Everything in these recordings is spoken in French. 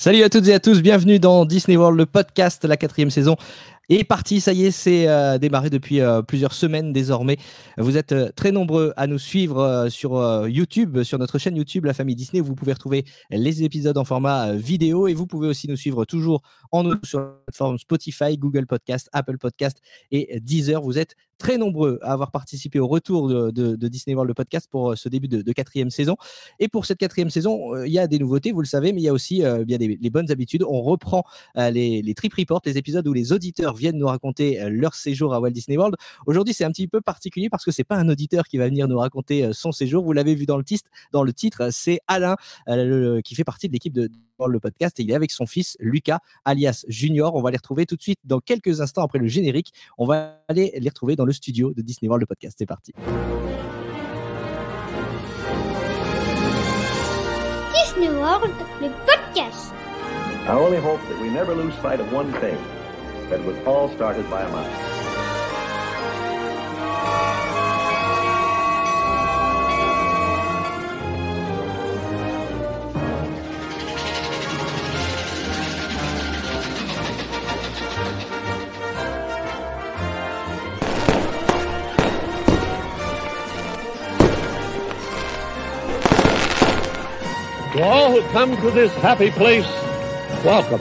Salut à toutes et à tous, bienvenue dans Disney World, le podcast, la quatrième saison est parti, ça y est, c'est euh, démarré depuis euh, plusieurs semaines désormais. Vous êtes euh, très nombreux à nous suivre sur YouTube, sur notre chaîne YouTube La Famille Disney, où vous pouvez retrouver les épisodes en format vidéo et vous pouvez aussi nous suivre toujours en nous sur la plateforme Spotify, Google Podcast, Apple Podcast et Deezer. Vous êtes très nombreux à avoir participé au retour de, Disney World, le podcast, pour ce début de, quatrième saison. Et pour cette quatrième saison, il y a des nouveautés, vous le savez, mais il y a aussi bien des, les bonnes habitudes. On reprend les, les trip reports, les épisodes où les auditeurs viennent nous raconter euh, leur séjour à Walt Disney World. Aujourd'hui, c'est un petit peu particulier parce que c'est pas un auditeur qui va venir nous raconter euh, son séjour. Vous l'avez vu dans le titre, dans le titre, c'est Alain euh, qui fait partie de l'équipe de le podcast et il est avec son fils Lucas alias Junior. On va les retrouver tout de suite dans quelques instants après le générique. On va aller les retrouver dans le studio de Disney World le podcast. C'est parti. Disney World le podcast. I only hope that we never lose sight of one thing. That was all started by a mouse. To all who come to this happy place, welcome.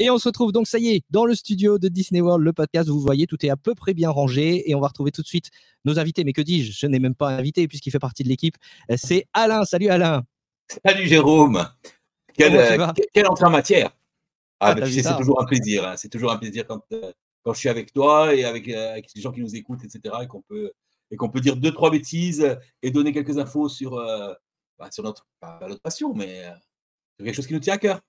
Et on se retrouve donc, ça y est, dans le studio de Disney World, le podcast. Vous voyez, tout est à peu près bien rangé et on va retrouver tout de suite nos invités. Mais que dis-je Je, n'ai même pas invité puisqu'il fait partie de l'équipe. C'est Alain. Salut Alain. Salut Jérôme. Quelle, entrée en matière. Ah, ah c'est toujours un plaisir. Hein. C'est toujours un plaisir quand, euh, quand je suis avec toi et avec, euh, avec, les gens qui nous écoutent, etc. Et qu'on peut, et qu'on peut dire deux, trois bêtises et donner quelques infos sur, euh, bah, sur notre, notre passion, mais sur quelque chose qui nous tient à cœur.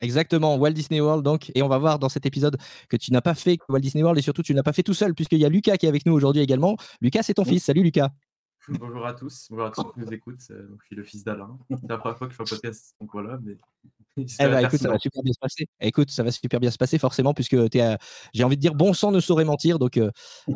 Exactement, Walt Disney World donc, et on va voir dans cet épisode que tu n'as pas fait Walt Disney World et surtout tu n'as pas fait tout seul puisqu'il y a Lucas qui est avec nous aujourd'hui également. Lucas, c'est ton fils. Salut Lucas. Bonjour à tous, bonjour à tous qui nous écoutent. Euh, je suis le fils d'Alain. C'est la première fois que je fais un podcast, donc voilà. Mais eh ben, écoute, ça va super bien se passer. Écoute, ça va super bien se passer forcément, puisque j'ai envie de dire bon sang ne saurait mentir, donc euh,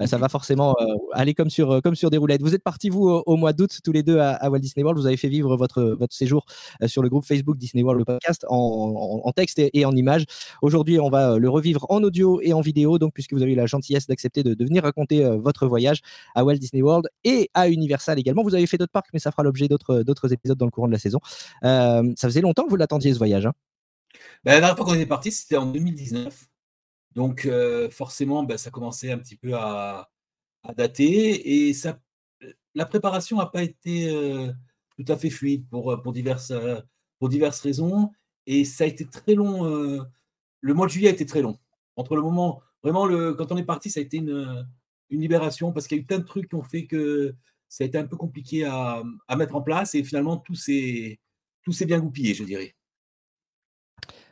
ça va forcément euh, aller comme sur, euh, comme sur des roulettes. Vous êtes partis, vous, au, mois d'août, tous les deux à, Walt Disney World. Vous avez fait vivre votre, votre séjour sur le groupe Facebook Disney World, le podcast, en, texte et, en images. Aujourd'hui, on va le revivre en audio et en vidéo, donc puisque vous avez eu la gentillesse d'accepter de, venir raconter votre voyage à Walt Disney World et à Universal également. Vous avez fait d'autres parcs, mais ça fera l'objet d'autres épisodes dans le courant de la saison. ça faisait longtemps que vous l'attendiez voyage. Hein ben, la dernière fois qu'on était parti, c'était en 2019. Donc, euh, forcément, ben, ça commençait un petit peu à, dater. Et la préparation n'a pas été euh, tout à fait fluide pour, pour, diverses, euh, pour diverses raisons. Et ça a été très long. le mois de juillet a été très long. Entre le moment, vraiment, quand on est parti, ça a été une, une libération parce qu'il y a eu plein de trucs qui ont fait que ça a été un peu compliqué à, à mettre en place. Et finalement, tout s'est bien goupillé, je dirais.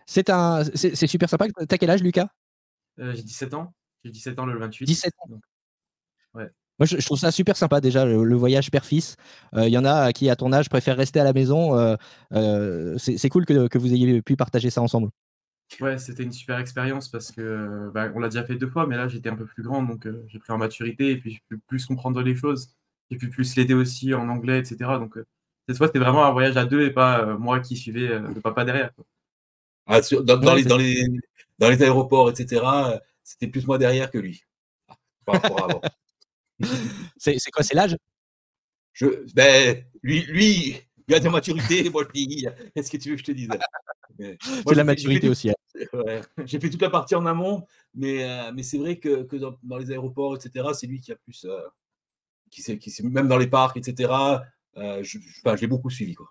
C'est un, c'est super sympa. T'as quel âge, Lucas? Euh, J'ai 17 ans. J'ai 17 ans le 28. 17 ans. ouais. Moi, je, trouve ça super sympa déjà, le, voyage père-fils. Il euh, y en a qui, à ton âge, préfèrent rester à la maison. Euh, c'est cool que, que, vous ayez pu partager ça ensemble. Ouais, c'était une super expérience parce que bah, on l'a déjà fait deux fois, mais là j'étais un peu plus grand, donc j'ai pris en maturité et puis j'ai pu plus comprendre les choses. J'ai pu plus l'aider aussi en anglais, etc. Donc cette fois, c'était vraiment un voyage à deux et pas moi qui suivais le papa derrière. Ah, dans, les, dans, les, dans, les, aéroports, etc., c'était plus moi derrière que lui. c'est quoi, c'est l'âge? Je, ben, lui, lui, il a de la maturité, moi je dis, qu'est-ce que tu veux que je te dise? C'est la maturité aussi. Hein. J'ai fait toute la partie en amont, mais, euh, mais c'est vrai que, que dans, les aéroports, etc., c'est lui qui a plus. Euh, qui, qui même dans les parcs, etc., euh, je, je l'ai beaucoup suivi. Quoi.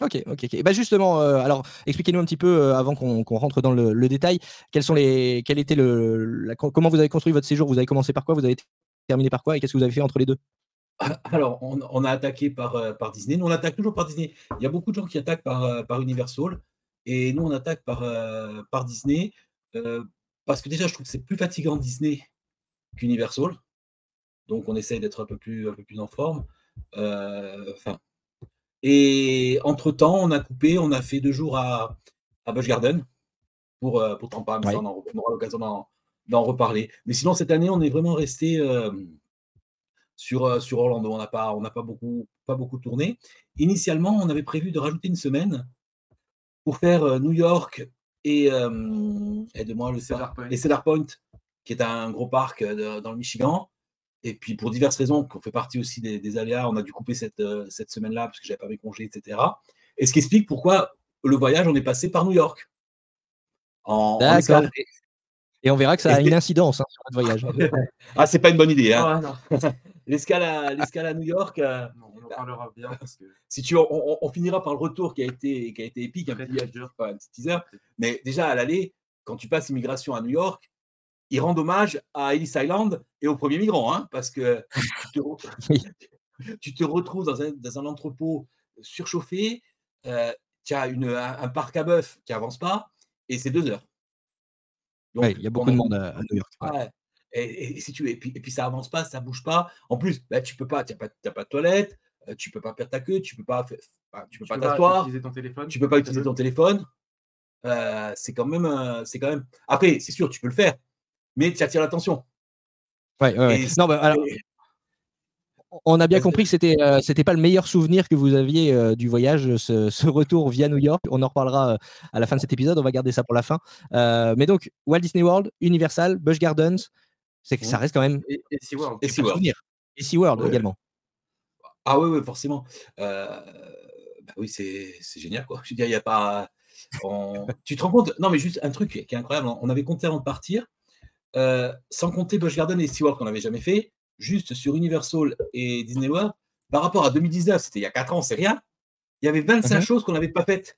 Ok, ok. Bah justement, euh, alors expliquez-nous un petit peu euh, avant qu'on rentre dans le, détail. Quels sont les, quel était le, comment vous avez construit votre séjour? Vous avez commencé par quoi? Vous avez terminé par quoi? Et qu'est-ce que vous avez fait entre les deux? Alors, on, a attaqué par, euh, par Disney. Nous, on attaque toujours par Disney. Il y a beaucoup de gens qui attaquent par, par Universal, et nous, on attaque par, par Disney parce que déjà, je trouve que c'est plus fatigant Disney qu'Universal. Donc, on essaye d'être un peu plus, un peu plus en forme. Enfin et entre-temps, on a coupé, on a fait deux jours à, à Busch Garden pour, euh, pour Tampa, mais on, aura l'occasion d'en reparler. Mais sinon, cette année, on est vraiment resté euh, sur, sur Orlando. On n'a pas, on pas, beaucoup, pas beaucoup tourné. Initialement, on avait prévu de rajouter une semaine pour faire New York et, aide-moi, le Cedar Point. et Cedar Point, qui est un gros parc dans le Michigan. Et puis pour diverses raisons, qu'on fait partie aussi des, aléas, on a dû couper cette, cette semaine-là parce que j'avais pas mes congés, etc. Et ce qui explique pourquoi le voyage, on est passé par New York. D'accord. Et on verra que ça a une incidence hein, sur notre voyage. ah, c'est pas une bonne idée. Hein. l'escale, à, à New York. Euh, on en parlera bien. Parce que... Si tu, on, finira par le retour qui a été, qui a été épique, un petit, teaser. Mais déjà, à l'aller, quand tu passes immigration à New York, ils rendent hommage à Ellis Island et aux premiers migrants, hein, parce que tu te, retrouves dans un, dans un, entrepôt surchauffé, euh, tu as une, un, parc à bœuf qui avance pas, et c'est deux heures. il y a beaucoup de monde à, New York. Et, si tu, et, puis, et puis ça avance pas, ça bouge pas. En plus, bah, tu peux pas, tu n'as pas, pas de toilette, euh, tu peux pas perdre ta queue, tu peux pas, tu peux pas t'asseoir, tu peux pas utiliser ton téléphone. Euh, c'est quand même, c'est quand même. Après, c'est sûr, tu peux le faire, mais tu attires l'attention. Ouais, ouais, Non, bah, alors, on a bien compris que c'était euh, c'était pas le meilleur souvenir que vous aviez euh, du voyage, ce, retour via New York. On en reparlera euh, à la fin de cet épisode. On va garder ça pour la fin. mais donc Walt Disney World, Universal, Busch Gardens, c'est que ça reste quand même et, SeaWorld. Et SeaWorld. Et SeaWorld également. Ah oui, oui, forcément. Bah oui, c'est génial quoi. Je veux dire, il y a pas. tu te rends compte? Non, mais juste un truc qui est incroyable. On avait compté avant de partir, sans compter Busch Gardens et SeaWorld qu'on n'avait jamais fait juste sur Universal et Disney World, par rapport à 2019, c'était il y a 4 ans, c'est rien. Il y avait 25 mhm. choses qu'on n'avait pas faites.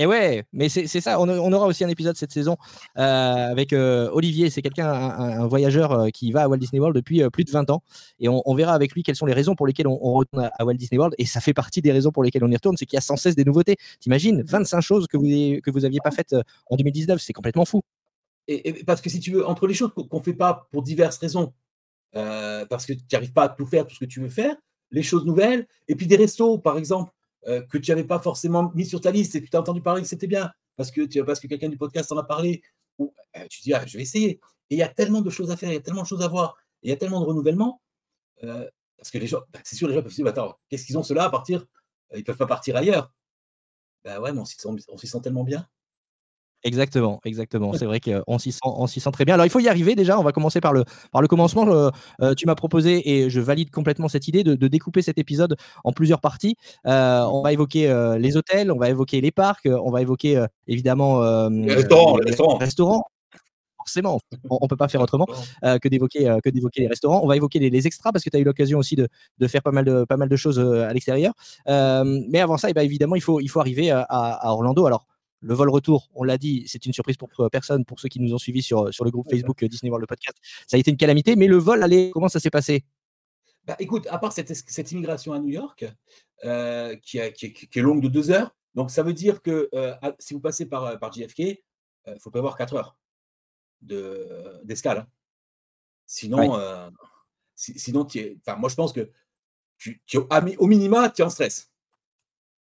Et ouais, mais c'est ça. On, aura aussi un épisode cette saison euh, avec euh, Olivier. C'est quelqu'un, un, voyageur euh, qui va à Walt Disney World depuis plus de 20 ans. Et on, verra avec lui quelles sont les raisons pour lesquelles on, retourne à, Walt Disney World. Et ça fait partie des raisons pour lesquelles on y retourne. C'est qu'il y a sans cesse des nouveautés. T'imagines 25 choses que vous n'aviez que vous pas faites en 2019. C'est complètement fou. Et, parce que si tu veux, entre les choses qu'on ne fait pas pour diverses raisons, euh, parce que tu n'arrives pas à tout faire, tout ce que tu veux faire, les choses nouvelles, et puis des restos, par exemple, euh, que tu n'avais pas forcément mis sur ta liste et tu as entendu parler que c'était bien, parce que, parce que quelqu'un du podcast en a parlé, ou, euh, tu dis, ah, je vais essayer. Et il y a tellement de choses à faire, il y a tellement de choses à voir, il y a tellement de renouvellement, parce que les gens, bah, c'est sûr, les gens peuvent se dire, attends, qu'est-ce qu'ils ont cela à partir? Ils ne peuvent pas partir ailleurs. Ben ouais, mais on s'y sent tellement bien. Exactement, exactement. C'est vrai qu'on s'y sent, sent très bien. Alors, il faut y arriver déjà. On va commencer par le, par le commencement. Euh, tu m'as proposé, et je valide complètement cette idée, de, découper cet épisode en plusieurs parties. Euh, on va évoquer euh, les hôtels, on va évoquer les parcs, on va évoquer évidemment les restaurants. restaurants. Forcément, on ne peut pas faire autrement que d'évoquer que d'évoquer les restaurants. On va évoquer les, extras parce que tu as eu l'occasion aussi de, faire pas mal de, pas mal de choses à l'extérieur. mais avant ça, et eh ben, évidemment, il faut, il faut arriver à, à Orlando. Alors, le vol retour, on l'a dit, c'est une surprise pour personne, pour ceux qui nous ont suivis sur, sur le groupe Facebook euh, Disney World le podcast. Ça a été une calamité, mais le vol, allez, comment ça s'est passé? Bah, Écoute, à part cette, cette immigration à New York, euh, qui, qui, est longue de deux heures, donc ça veut dire que euh, si vous passez par, par JFK, il faut prévoir quatre heures d'escale. Hein. Sinon, sinon moi je pense que tu, tu, au minima, tu es en stress.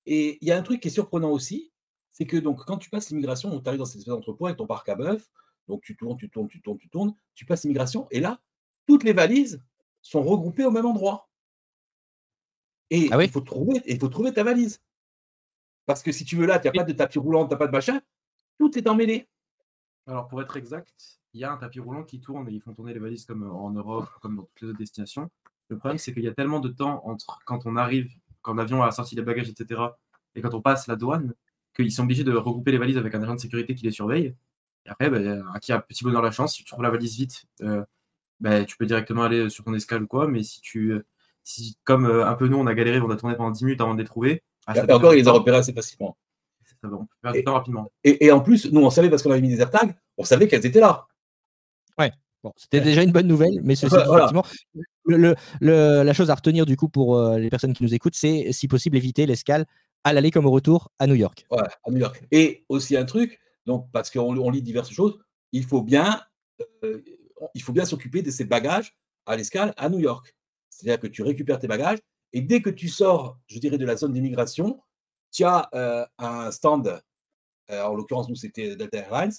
Et il y a un truc qui est surprenant aussi, c'est que donc quand tu passes l'immigration, tu arrives dans cette espèce d'entrepôt avec ton parc à bœuf, donc tu tournes, tu tournes, tu tournes, tu tournes, tu passes l'immigration, et là, toutes les valises sont regroupées au même endroit. Et ah il, faut trouver, il faut trouver ta valise. Parce que si tu veux là, tu n'as pas de tapis roulant, tu n'as pas de machin, tout est emmêlé. Alors pour être exact, il y a un tapis roulant qui tourne et ils font tourner les valises comme en Europe, comme dans toutes les autres destinations. Le problème, c'est qu'il y a tellement de temps entre quand on arrive, quand l'avion a sorti les bagages, etc., et quand on passe la douane, qu'ils sont obligés de regrouper les valises avec un agent de sécurité qui les surveille. Et après, bah, qui a un petit bonheur la chance, si tu trouves la valise vite, euh, bah, tu peux directement aller sur ton escale ou quoi. Mais si tu, si, comme euh, un peu nous, on a galéré, on a tourné pendant 10 minutes avant de les trouver. Ah, et encore, ils les ont repérés assez facilement. Ça va, on peut du temps rapidement. Et, en plus, nous, on savait parce qu'on avait mis des AirTags, on savait qu'elles étaient là. Ouais. Bon, c'était déjà une bonne nouvelle, mais ceci effectivement, le, la chose à retenir du coup pour euh, les personnes qui nous écoutent, c'est si possible éviter l'escale à l'aller comme au retour à New York. Ouais, à New York. Et aussi un truc, donc parce qu'on lit diverses choses, il faut bien, euh, il faut bien s'occuper de ces bagages à l'escale à New York. C'est-à-dire que tu récupères tes bagages et dès que tu sors, je dirais, de la zone d'immigration, tu as euh, un stand, euh, en l'occurrence nous c'était Delta Airlines,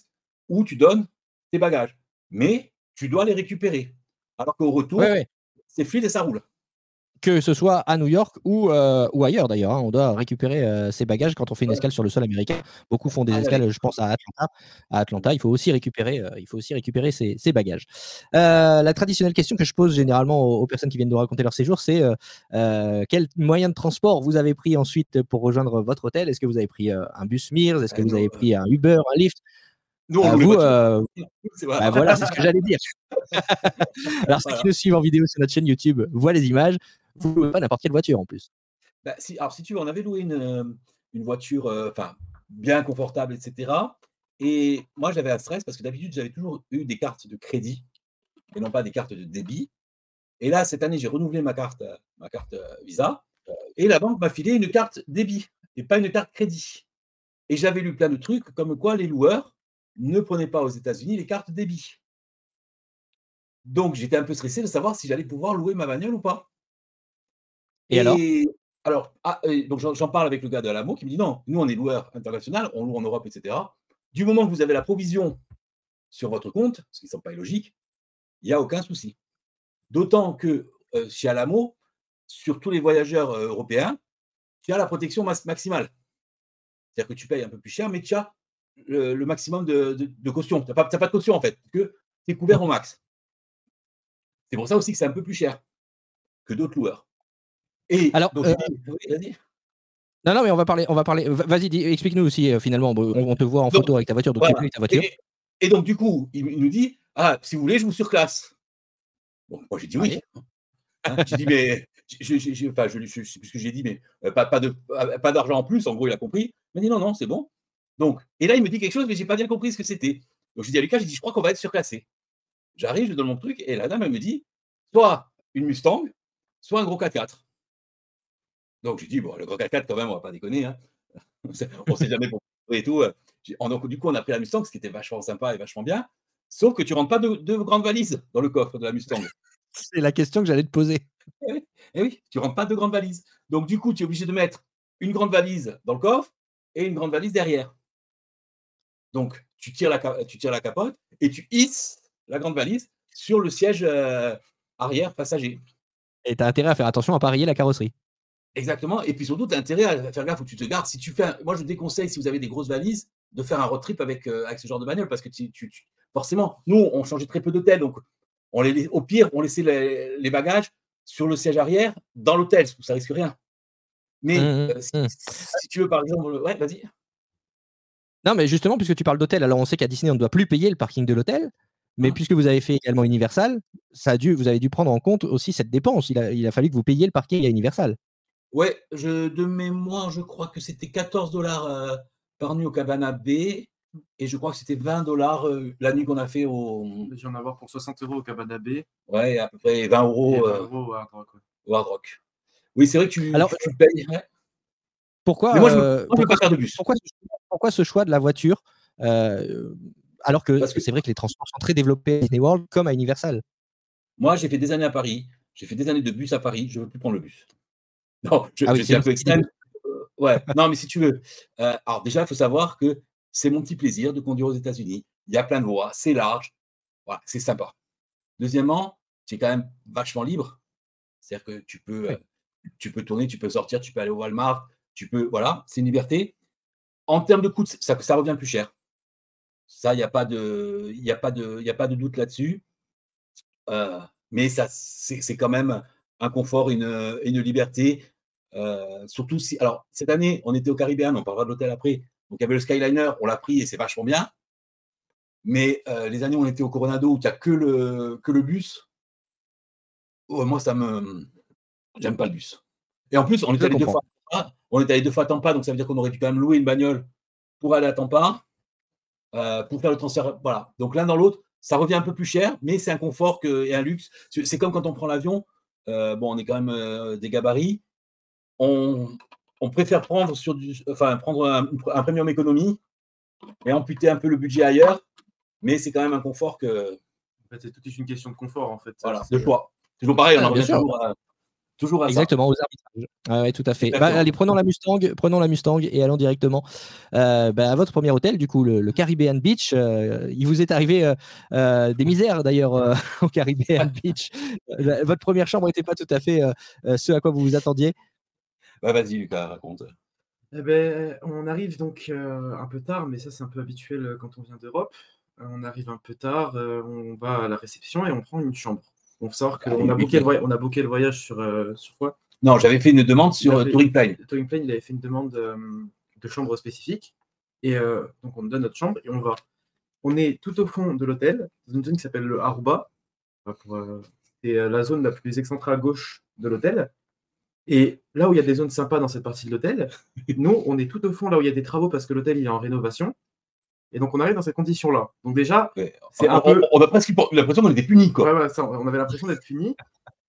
où tu donnes tes bagages. Mais tu dois les récupérer. Alors qu'au retour, c'est fluide et ça roule que ce soit à New York ou, euh, ou ailleurs d'ailleurs. Hein. On doit récupérer euh, ses bagages quand on fait une escale sur le sol américain. Beaucoup font des ah escales, je pense, à Atlanta. À Atlanta, il faut aussi récupérer, euh, il faut aussi récupérer ses, bagages. la traditionnelle question que je pose généralement aux, personnes qui viennent de raconter leur séjour, c'est quel moyen de transport vous avez pris ensuite pour rejoindre votre hôtel? Est-ce que vous avez pris un bus Mears? Est-ce que vous avez pris un Uber, un Lyft? Nous, on vous, bah, voilà, c'est ce que j'allais dire. Alors, ceux qui nous suivent en vidéo sur notre chaîne YouTube voient les images. Vous ne louez pas n'importe quelle voiture en plus. Bah, si, alors, si tu veux, on avait loué une, euh, une voiture euh, bien confortable, etc. Et moi, j'avais un stress parce que d'habitude, j'avais toujours eu des cartes de crédit et non pas des cartes de débit. Et là, cette année, j'ai renouvelé ma carte, euh, ma carte Visa et la banque m'a filé une carte débit et pas une carte crédit. Et j'avais lu plein de trucs comme quoi les loueurs ne prenaient pas aux États-Unis les cartes débit. Donc, j'étais un peu stressé de savoir si j'allais pouvoir louer ma bagnole ou pas. Et, alors? Ah, donc j'en parle avec le gars de Alamo qui me dit non, nous on est loueur international, on loue en Europe, etc. Du moment que vous avez la provision sur votre compte, ce qui ne semble pas illogique, il n'y a aucun souci. D'autant que euh, chez Alamo, sur tous les voyageurs euh, européens, tu as la protection maximale. C'est-à-dire que tu payes un peu plus cher, mais tu as le, maximum de, caution. Tu n'as pas, pas, de caution en fait, que tu es couvert au max. C'est pour ça aussi que c'est un peu plus cher que d'autres loueurs. Et alors, euh, non, non, mais on va parler, on va parler. Vas-y, explique-nous aussi euh, finalement. On, te voit en photo avec ta voiture, donc ta voiture. Et, donc du coup, il, nous dit, ah, si vous voulez, je vous surclasse. Bon, moi j'ai dit oui. Hein, j'ai dit mais, je, enfin, je, je, ce que j'ai dit, mais euh, pas, pas de, pas d'argent en plus. En gros, il a compris. Il m'a dit non, non, c'est bon. Donc, et là, il me dit quelque chose, mais j'ai pas bien compris ce que c'était. Donc, j'ai dit à Lucas, j'ai dit, je crois qu'on va être surclassé. J'arrive, je donne mon truc, et la dame, elle me dit, soit une Mustang, soit un gros 4x4. Donc, j'ai dit, bon, le gros 4x4, quand même, on va pas déconner. Hein. on ne sait jamais pour et tout. Donc, du coup, on a pris la Mustang, ce qui était vachement sympa et vachement bien. Sauf que tu rentres pas de, grandes valises dans le coffre de la Mustang. C'est la question que j'allais te poser. Eh oui, eh oui, tu rentres pas de grandes valises. Donc, du coup, tu es obligé de mettre une grande valise dans le coffre et une grande valise derrière. Donc, tu tires la, tu tires la capote et tu hisses la grande valise sur le siège euh, arrière passager. Et tu as intérêt à faire attention à parier la carrosserie. Exactement. Et puis surtout, tu as intérêt à faire gaffe où tu te gardes. Si tu fais moi, je déconseille, si vous avez des grosses valises, de faire un road trip avec, euh, avec ce genre de bagnole parce que tu, forcément, nous, on changeait très peu d'hôtels. Donc, on les, au pire, on laissait les, bagages sur le siège arrière dans l'hôtel, ça risque rien. Mais mmh, mmh, euh, mmh. si, tu veux, par exemple, ouais, vas-y. Non, mais justement, puisque tu parles d'hôtel, alors on sait qu'à Disney, on ne doit plus payer le parking de l'hôtel. Mais ah. puisque vous avez fait également Universal, ça a dû, vous avez dû prendre en compte aussi cette dépense. Il a, fallu que vous payiez le parking à Universal. Ouais, je, de mémoire, je crois que c'était 14 dollars euh, par nuit au Cabana B. Et je crois que c'était 20 dollars euh, la nuit qu'on a fait au. J'ai en avoir pour 60 euros au Cabana B. Ouais, à peu près 20 euros, euh, au Hard Rock. Oui, c'est vrai que tu, Alors, tu payes. Pourquoi, moi, je, pas faire de bus? Pourquoi, ce choix de la voiture alors que c'est vrai que les transports sont très développés à Disney World comme à Universal? Moi, j'ai fait des années à Paris, j'ai fait des années de bus à Paris, je ne veux plus prendre le bus. Non, je, ah suis un peu extrême. Euh, ouais, non, mais si tu veux. Euh, alors, déjà, il faut savoir que c'est mon petit plaisir de conduire aux États-Unis. Il y a plein de voies, c'est large, voilà, c'est sympa. Deuxièmement, tu es quand même vachement libre. C'est-à-dire que tu peux, euh, tu peux tourner, tu peux sortir, tu peux aller au Walmart, tu peux. Voilà, c'est une liberté. En termes de coûts, ça, ça revient plus cher. Ça, il n'y a, pas de, y a, pas de, y a pas de doute là-dessus. Euh, mais ça, c'est quand même un confort, une, une liberté. Euh, surtout si. Alors, cette année, on était au Caribéen, on parlera de l'hôtel après. Donc, il y avait le Skyliner, on l'a pris et c'est vachement bien. Mais euh, les années où on était au Coronado, où il n'y a que le, que le bus, oh, moi, ça me. J'aime pas le bus. Et en plus, on est allé deux fois. On est allé deux fois à Tampa, donc ça veut dire qu'on aurait dû quand même louer une bagnole pour aller à Tampa. Euh, pour faire le transfert. Voilà. Donc l'un dans l'autre, ça revient un peu plus cher, mais c'est un confort que, et un luxe. C'est comme quand on prend l'avion. Euh, bon, on est quand même euh, des gabarits. On, on, préfère prendre sur du, enfin prendre un, un, premium économie et amputer un peu le budget ailleurs, mais c'est quand même un confort que. En fait, c'est toute une question de confort en fait. Voilà, de choix. C'est toujours pareil, on en revient toujours Toujours à Exactement, aux arbitrages. oui, tout à fait. Bah, allez, prenons la Mustang, prenons la Mustang et allons directement bah, à votre premier hôtel, du coup, le, Caribbean Beach. il vous est arrivé des misères d'ailleurs au Caribbean Beach. votre première chambre n'était pas tout à fait ce à quoi vous vous attendiez. Bah, vas-y, Lucas, raconte. Eh ben, on arrive donc un peu tard, mais ça c'est un peu habituel quand on vient d'Europe. On arrive un peu tard, on va à la réception et on prend une chambre. On faut savoir qu'on a, booké le on a booké le voyage sur, sur quoi? Non, j'avais fait une demande sur Touring Plane. Touring Plane, il avait fait une demande de chambre spécifique. Et donc on nous donne notre chambre et on va. On est tout au fond de l'hôtel, dans une zone qui s'appelle le Aruba. C'est la zone la plus excentrée à gauche de l'hôtel. Et là où il y a des zones sympas dans cette partie de l'hôtel, nous, on est tout au fond là où il y a des travaux parce que l'hôtel il est en rénovation. Et donc on arrive dans ces conditions-là. Donc déjà, c'est un peu. On a presque l'impression qu'on était punis, quoi. on avait l'impression d'être punis,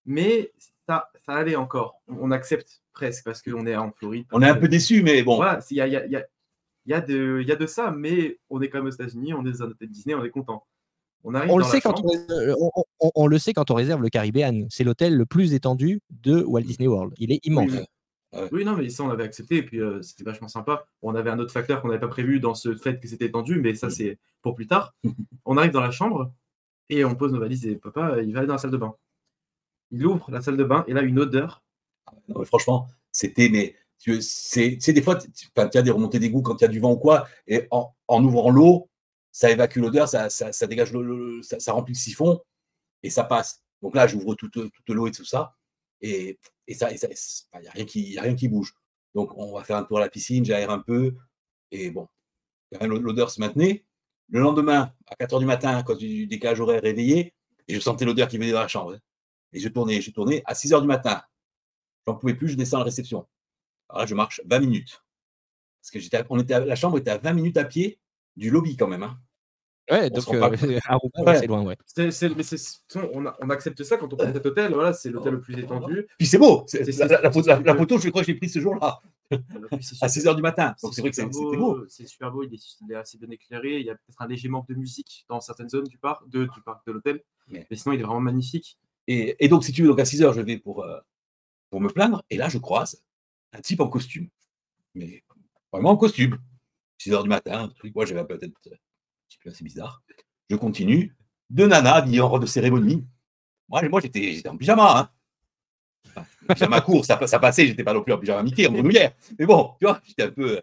mais ça, ça allait encore. On accepte presque parce qu'on est en Floride. On est un peu déçu, mais bon. Voilà, il y a, y, a, y, a de, y a de ça, mais on est quand même aux États-Unis, on est dans un hôtel Disney, on est content. On, le sait quand on, le sait quand on réserve le Caribbean. C'est l'hôtel le plus étendu de Walt Disney World. Il est immense. Oui, non, mais ça, on avait accepté et puis euh, c'était vachement sympa. On avait un autre facteur qu'on n'avait pas prévu dans ce fait que c'était étendu, mais ça, mm. c'est pour plus tard. on arrive dans la chambre et on pose nos valises et papa, il va aller dans la salle de bain. Il ouvre la salle de bain et là, une odeur. franchement, c'était, mais c'est des fois, tu as des remontées d'égout quand il y a du vent ou quoi, et en, en ouvrant l'eau, ça évacue l'odeur, ça, ça, dégage le, ça, remplit le siphon et ça passe. Donc là, j'ouvre toute, toute l'eau et tout ça. Et, et ça, il n'y a, rien qui, bouge. Donc on va faire un tour à la piscine, j'aère un peu. Et bon, l'odeur se maintenait. Le lendemain, à 4 h du matin, quand du décalage horaire réveillé, et je sentais l'odeur qui venait dans la chambre. Et je tournais, je tournais. À 6 h du matin, j'en pouvais plus, je descends à la réception. Alors là, je marche 20 minutes. Parce que on était la chambre était à 20 minutes à pied du lobby quand même. Hein. Ouais, donc euh, c'est loin, ouais. mais on, on, accepte ça quand on prend cet hôtel, voilà, c'est l'hôtel le plus étendu. Puis c'est beau, la, photo, je crois que j'ai prise ce jour-là, à 6 h du matin. Donc c'est vrai que c'était beau. C'est super beau, il est, assez bien éclairé. Il y a peut-être un léger manque de musique dans certaines zones du parc, de, du parc de l'hôtel, mais sinon il est vraiment magnifique. Et, et, donc, si tu veux, donc à 6 h je vais pour, euh, pour me plaindre, et là, je croise un type en costume, mais vraiment en costume. 6 h du matin, un truc, moi j'avais peut-être c'est assez bizarre. Je continue. Deux nanas habillées en robe de cérémonie. Moi, j'étais en pyjama. Hein. pyjama court, ça, ça passait, j'étais pas non plus en pyjama Mickey, en grenouillère. Mais bon, tu vois, j'étais un peu.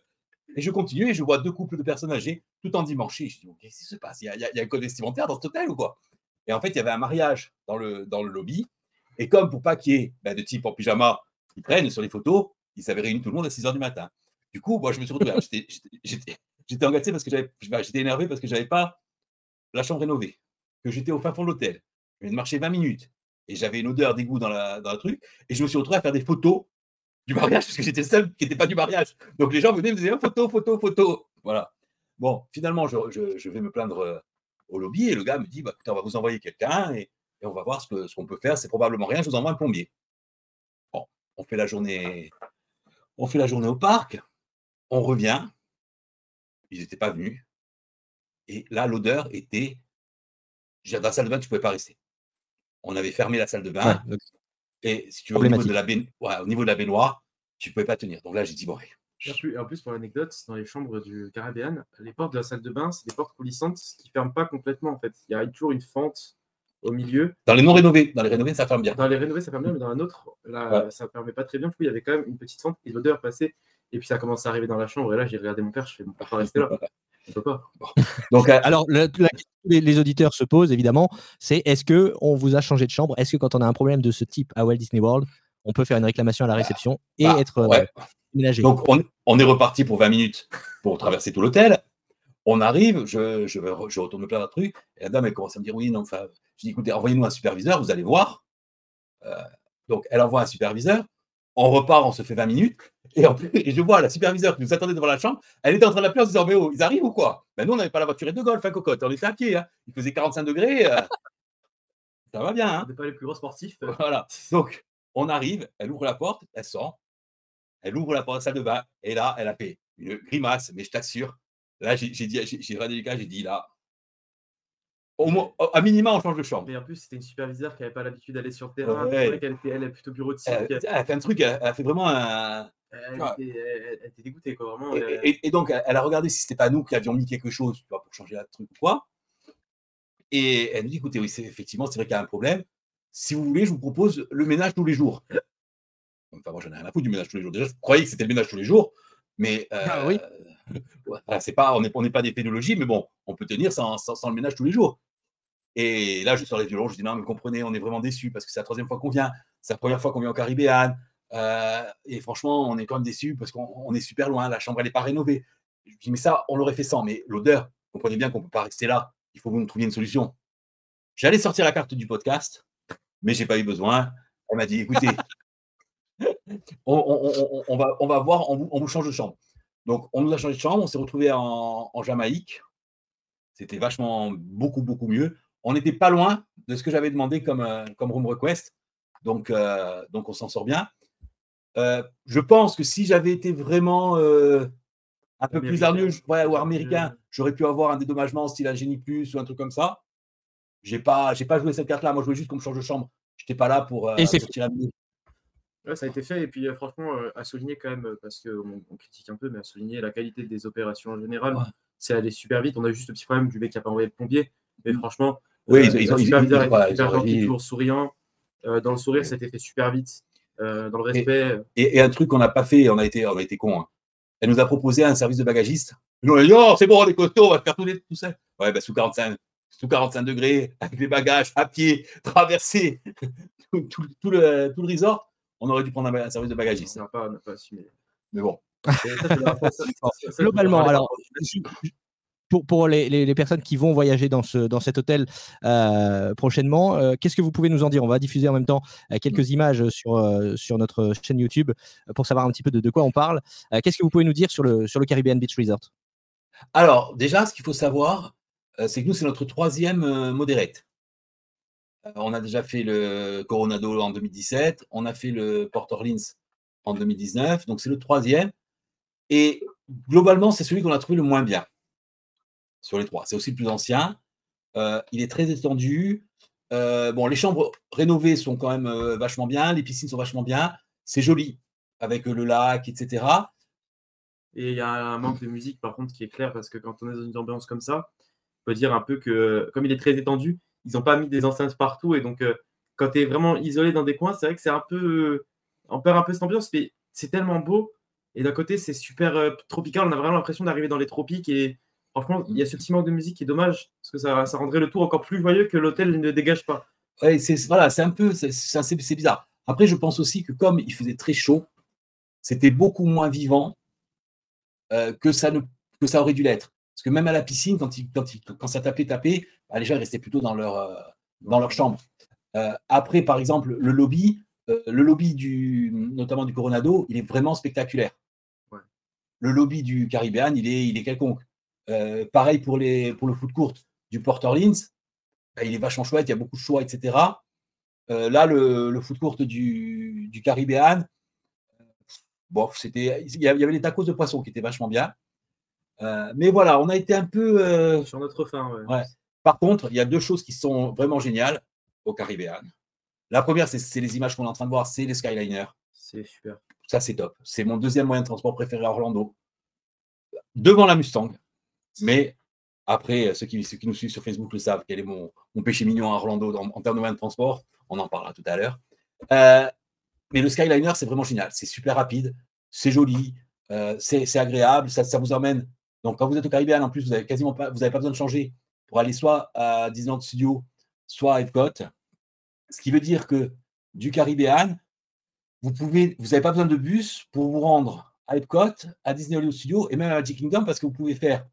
Et je continue et je vois deux couples de personnes âgées tout en dimanche. Je dis, qu'est-ce qui se passe? Il y, a, un code vestimentaire dans cet hôtel ou quoi? Et en fait, il y avait un mariage dans le, lobby. Et comme pour pas qu'il y ait ben, de type en pyjama qui prennent sur les photos, ils s'avaient réunis tout le monde à 6 h du matin. Du coup, moi, je me suis retrouvé. J'étais j'étais engagé parce que j'avais, j'étais énervé parce que j'avais pas la chambre rénovée, que j'étais au fin fond de l'hôtel. Je venais de marcher 20 minutes et j'avais une odeur d'égout dans dans le truc. Et je me suis retrouvé à faire des photos du mariage parce que j'étais seul qui n'était pas du mariage. Donc les gens venaient me disaient photo, photo, photo. Voilà. Bon, finalement, je, vais me plaindre euh, au lobby et le gars me dit bah, écoutez, on va vous envoyer quelqu'un et, on va voir ce qu'on peut faire. C'est probablement rien, je vous envoie un plombier. Bon, on fait la journée, on fait la journée au parc, on revient, ils n'étaient pas venus. Et là, l'odeur était. Dans la salle de bain, tu ne pouvais pas rester. On avait fermé la salle de bain. et si tu veux, au niveau, de la au niveau de la baignoire, tu ne pouvais pas tenir. Donc là, j'ai dit, bon, et en plus, pour l'anecdote, dans les chambres du Caribéan, les portes de la salle de bain, c'est des portes coulissantes qui ne ferment pas complètement. En fait, il y a toujours une fente au milieu. Dans les non rénovés, dans les rénovés, ça ferme bien. Dans les rénovés, ça ferme bien, mais dans un autre, là, ça ne permet pas très bien. Du coup, il y avait quand même une petite fente et l'odeur passait. Et puis ça commence à arriver dans la chambre. Et là, j'ai regardé mon père, je fais, mon père pas rester là? On peut pas. Donc, euh, alors, la, les, auditeurs se posent évidemment, c'est est-ce que on vous a changé de chambre? Est-ce que quand on a un problème de ce type à Walt Disney World, on peut faire une réclamation à la réception et bah, être euh, ménagé Donc, on, est reparti pour 20 minutes pour traverser tout l'hôtel. On arrive, je, je, je retourne plein de trucs, et la dame, elle commence à me dire oui, non, enfin, je dis écoutez, envoyez-nous un superviseur, vous allez voir. Euh, donc, elle envoie un superviseur on repart, on se fait 20 minutes. Et, en plus, je vois la superviseure qui nous attendait devant la chambre, elle était en train de l'appeler en se disant Mais oh, ils arrivent ou quoi? Ben, Nous, on n'avait pas la voiture de golf, hein, cocotte. On était à pied. Hein. Il faisait 45 degrés. Euh. ça va bien. Hein. On n'est pas les plus gros sportifs. Voilà. Donc, on arrive, elle ouvre la porte, elle sort, elle ouvre la porte de la salle de bain, et là, elle a fait une grimace, mais je t'assure. Là, j'ai dit, j'ai regardé les j'ai dit là, au moins, à minima, on change de chambre. Mais en plus, c'était une superviseure qui n'avait pas l'habitude d'aller sur le terrain. Ouais. Elle, était, elle est plutôt bureautique. Elle, elle, a fait un truc, elle, a fait vraiment un. Elle, était, elle était, dégoûtée, quoi, vraiment. Et, et, donc, elle a regardé si c'était pas nous qui avions mis quelque chose tu vois, pour changer la truc ou quoi. Et elle nous dit écoutez, oui, c'est, effectivement, c'est vrai qu'il y a un problème. Si vous voulez, je vous propose le ménage tous les jours. Enfin, moi, j'en ai rien à foutre du ménage tous les jours. Déjà, je croyais que c'était le ménage tous les jours. Mais euh, ah, oui. c'est pas, on n'est on pas des pédologies, mais bon, on peut tenir sans, sans, sans, le ménage tous les jours. Et là, je sors les violons, je dis non, mais comprenez, on est vraiment déçus parce que c'est la troisième fois qu'on vient, c'est la première fois qu'on vient au Caribéan. Euh, et franchement, on est quand même déçus parce qu'on est super loin, la chambre, elle n'est pas rénovée. Je dis, mais ça, on l'aurait fait sans, mais l'odeur, comprenez bien qu'on ne peut pas rester là, il faut que vous nous trouviez une solution. J'allais sortir la carte du podcast, mais je n'ai pas eu besoin. Elle m'a dit, écoutez, on, on, on, va, on va voir, on vous, change de chambre. Donc, on nous a changé de chambre, on s'est retrouvé en, en Jamaïque. C'était vachement beaucoup, beaucoup mieux on n'était pas loin de ce que j'avais demandé comme, euh, comme room request. Donc, euh, donc on s'en sort bien. Euh, je pense que si j'avais été vraiment un peu plus hargneux ou américain, j'aurais pu avoir un dédommagement style génie plus ou un truc comme ça. J'ai pas, j'ai pas joué cette carte-là. Moi, je voulais juste qu'on me change de chambre. Je n'étais pas là pour, Et c'est tirer Ouais, ça a été fait. Et puis, franchement, à souligner quand même, parce qu'on on critique un peu, mais à souligner la qualité des opérations en général. Ouais. C'est allé super vite. On a juste le petit problème du mec qui n'a pas envoyé de pompier. Mais mm. franchement, oui, ils, ils, ont, super ils, ils, toujours souriant. Euh, dans le sourire, ça a été fait super vite. Euh, dans le respect. Et, et, un truc qu'on n'a pas fait, on a été, on a été con. Hein. Elle nous a proposé un service de bagagiste. Nous, on a dit, oh, c'est bon, on est costaud, on va faire tout, les, tout ça. Ouais, bah, sous 45, sous 45 degrés, avec les bagages, à pied, traverser tout, tout, tout, le, tout le resort, on aurait dû prendre un, un service de bagagiste. On n'a pas, pas assumé. Mais bon. Globalement, alors, pour, pour les, les, les, personnes qui vont voyager dans, ce, dans cet hôtel euh, prochainement, euh, qu'est-ce que vous pouvez nous en dire? On va diffuser en même temps euh, quelques images sur, sur notre chaîne YouTube pour savoir un petit peu de, de quoi on parle. Qu'est-ce que vous pouvez nous dire sur le, sur le Caribbean Beach Resort? Alors, déjà, ce qu'il faut savoir, c'est que nous, c'est notre troisième modérate. on a déjà fait le Coronado en 2017, on a fait le Port Orleans en 2019, donc c'est le troisième. Et globalement, c'est celui qu'on a trouvé le moins bien sur les trois. C'est aussi le plus ancien. Euh, il est très étendu. Euh, bon, les chambres rénovées sont quand même euh, vachement bien, les piscines sont vachement bien. C'est joli avec le lac, etc. Et il y a un manque de musique par contre qui est clair parce que quand on est dans une ambiance comme ça, on peut dire un peu que comme il est très étendu, ils n'ont pas mis des enceintes partout et donc quand tu es vraiment isolé dans des coins, c'est vrai que c'est un peu on perd un peu cette ambiance, mais c'est tellement beau et d'un côté c'est super tropical, on a vraiment l'impression d'arriver dans les tropiques et Franchement, il y a ce petit manque de musique qui est dommage, parce que ça, ça rendrait le tour encore plus joyeux que l'hôtel ne dégage pas. Ouais, c'est voilà, c'est un peu, c'est bizarre. Après, je pense aussi que comme il faisait très chaud, c'était beaucoup moins vivant euh, que, ça ne, que ça aurait dû l'être. Parce que même à la piscine, quand, il, quand, il, quand ça tapait, tapait, bah, les gens restaient plutôt dans leur, euh, dans leur chambre. Euh, après, par exemple, le lobby, le lobby du, notamment du Coronado, il est vraiment spectaculaire. Ouais. Le lobby du Caribbean, il est, il est quelconque. Euh, pareil pour, les, pour le foot court du Port Orleans, bah, il est vachement chouette, il y a beaucoup de choix, etc. Euh, là, le, le foot court du, du Caribéan, bon, c'était, il y avait les tacos de poisson qui étaient vachement bien. Euh, mais voilà, on a été un peu. Euh, Sur notre fin, ouais. ouais. Par contre, il y a deux choses qui sont vraiment géniales au Caribéan. La première, c'est les images qu'on est en train de voir, c'est les Skyliners. C'est super. Ça, c'est top. C'est mon deuxième moyen de transport préféré à Orlando. Devant la Mustang. Mais après, ceux qui, ceux qui, nous suivent sur Facebook le savent, quel est mon, péché mignon à Orlando en, termes de moyens de transport. On en parlera tout à l'heure. Euh, mais le Skyliner, c'est vraiment génial. C'est super rapide, c'est joli, euh, c'est agréable, ça, vous emmène. Donc, quand vous êtes au Caribéan, en plus, vous n'avez quasiment pas, vous avez pas besoin de changer pour aller soit à Disneyland Studio, soit à Epcot. Ce qui veut dire que du Caribéan, vous pouvez, vous n'avez pas besoin de bus pour vous rendre à Epcot, à Disney Studio et même à Magic Kingdom parce que vous pouvez faire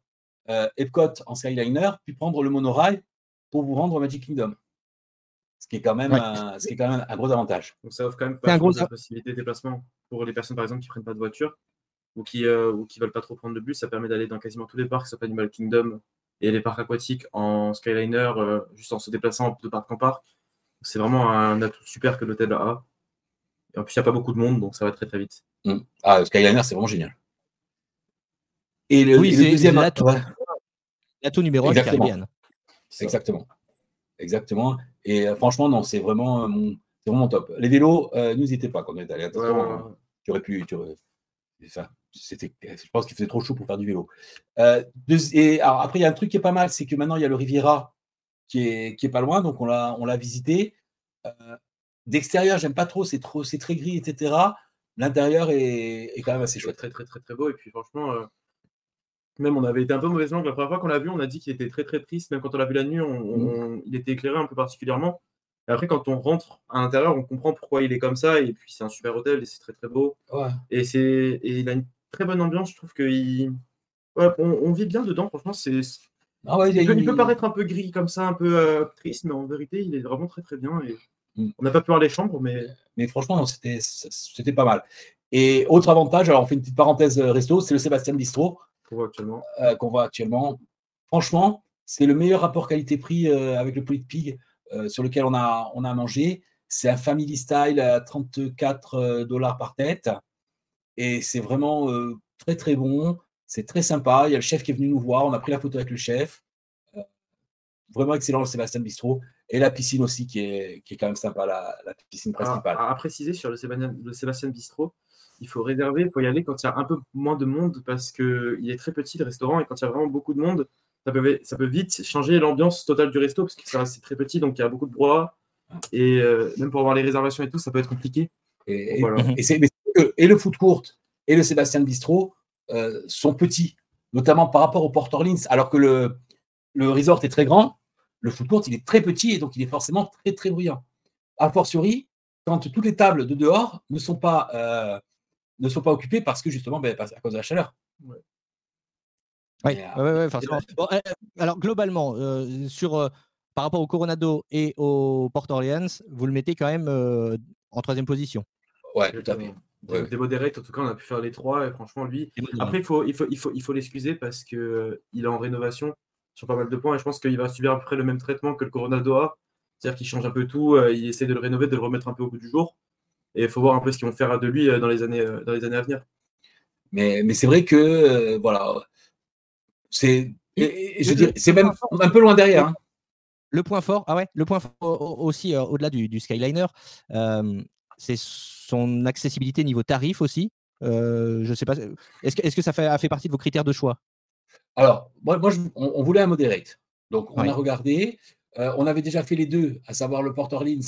euh, Epcot en Skyliner, puis prendre le monorail pour vous rendre au Magic Kingdom. Ce qui est quand même, ouais. un, ce qui est quand même un gros avantage. Donc ça offre quand même pas gros... de possibilité de déplacement pour les personnes, par exemple, qui ne prennent pas de voiture ou qui euh, ou qui veulent pas trop prendre de bus. Ça permet d'aller dans quasiment tous les parcs, sauf Animal Kingdom et les parcs aquatiques en Skyliner, euh, juste en se déplaçant de parc en parc. C'est vraiment un atout super que l'hôtel a. Et en plus, il n'y a pas beaucoup de monde, donc ça va très très vite. Mmh. Ah, Skyliner, c'est vraiment génial. Et le, oui, et le deuxième l'atout ouais. numéro 1 du Caribbean. Exactement. Exactement. Et franchement, non, c'est vraiment mon, vraiment top. Les vélos, euh, n'hésitez pas quand on est allé. tu aurais pu. Tu c'était, je pense qu'il faisait trop chaud pour faire du vélo. et alors, après, il y a un truc qui est pas mal, c'est que maintenant, il y a le Riviera qui est, qui est pas loin, donc on l'a, on l'a visité. d'extérieur, j'aime pas trop, c'est, trop, c'est très gris, etc. L'intérieur est, est, quand même assez chouette. Très, très, très, très beau. Et puis, franchement, même on avait été un peu mauvaise langue. La première fois qu'on l'a vu, on a dit qu'il était très, très triste. Même quand on l'a vu la nuit, on, mmh. il était éclairé un peu particulièrement. Et après, quand on rentre à l'intérieur, on comprend pourquoi il est comme ça. Et puis, c'est un super hôtel et c'est très, très beau. Et, c'est, et il a une très bonne ambiance. Je trouve qu'il. Ouais, on, vit bien dedans. Franchement, c'est. Ah ouais, il, peut, paraître un peu gris comme ça, un peu euh, triste, mais en vérité, il est vraiment très très bien. Et mm. On n'a pas pu voir les chambres, mais. Mais franchement, c'était, c'était pas mal. Et autre avantage, alors on fait une petite parenthèse euh, resto, c'est le Sébastien Bistro. Qu'on voit actuellement. Euh, qu'on voit actuellement. Franchement, c'est le meilleur rapport qualité-prix avec le Pig sur lequel on a, on a mangé. C'est un family style à 34 dollars par tête. Et c'est vraiment très très bon. C'est très sympa. Il y a le chef qui est venu nous voir. On a pris la photo avec le chef. vraiment excellent le Sébastien Bistro. Et la piscine aussi qui est, qui est quand même sympa, la, la piscine principale. À, préciser sur le Sébastien, le Sébastien Bistro, il faut réserver, il faut y aller quand il y a un peu moins de monde parce qu'il est très petit le restaurant et quand il y a vraiment beaucoup de monde, ça peut, ça peut vite changer l'ambiance totale du resto parce que ça reste très petit donc il y a beaucoup de brouhaha et même pour avoir les réservations et tout, ça peut être compliqué. Et, et, c'est, et le foot court et le Sébastien Bistro euh, sont petits, notamment par rapport au Port Orleans, alors que le, le resort est très grand, le foot court il est très petit et donc il est forcément très très bruyant. A fortiori, quand toutes les tables de dehors ne sont pas, euh, ne sont pas occupées parce que justement ben, à cause de la chaleur. Oui, euh, forcément. alors globalement, sur, par rapport au Coronado et au Port Orleans, vous le mettez quand même en troisième position. Ouais, tout à fait. Des modérés, en tout cas, on a pu faire les trois. Et franchement, lui, après, il faut, il faut, il faut, il faut l'excuser parce qu'il euh, est en rénovation sur pas mal de points. Et je pense qu'il va subir à peu près le même traitement que le Coronado a. C'est-à-dire qu'il change un peu tout. Euh, il essaie de le rénover, de le remettre un peu au bout du jour. Et il faut voir un peu ce qu'ils vont faire de lui euh, dans les années, dans les années à venir. Mais, mais c'est vrai que, voilà, c'est, je veux dire, c'est même un peu loin derrière. Hein. Le point fort, ah ouais, le point fort aussi au-delà du, du, Skyliner, c'est son accessibilité niveau tarif aussi. Euh, je sais pas. Est-ce que, est que, ça fait, a fait partie de vos critères de choix? Alors, moi, on, voulait un moderate. Donc, on a regardé. Euh, on avait déjà fait les deux, à savoir le Port Orleans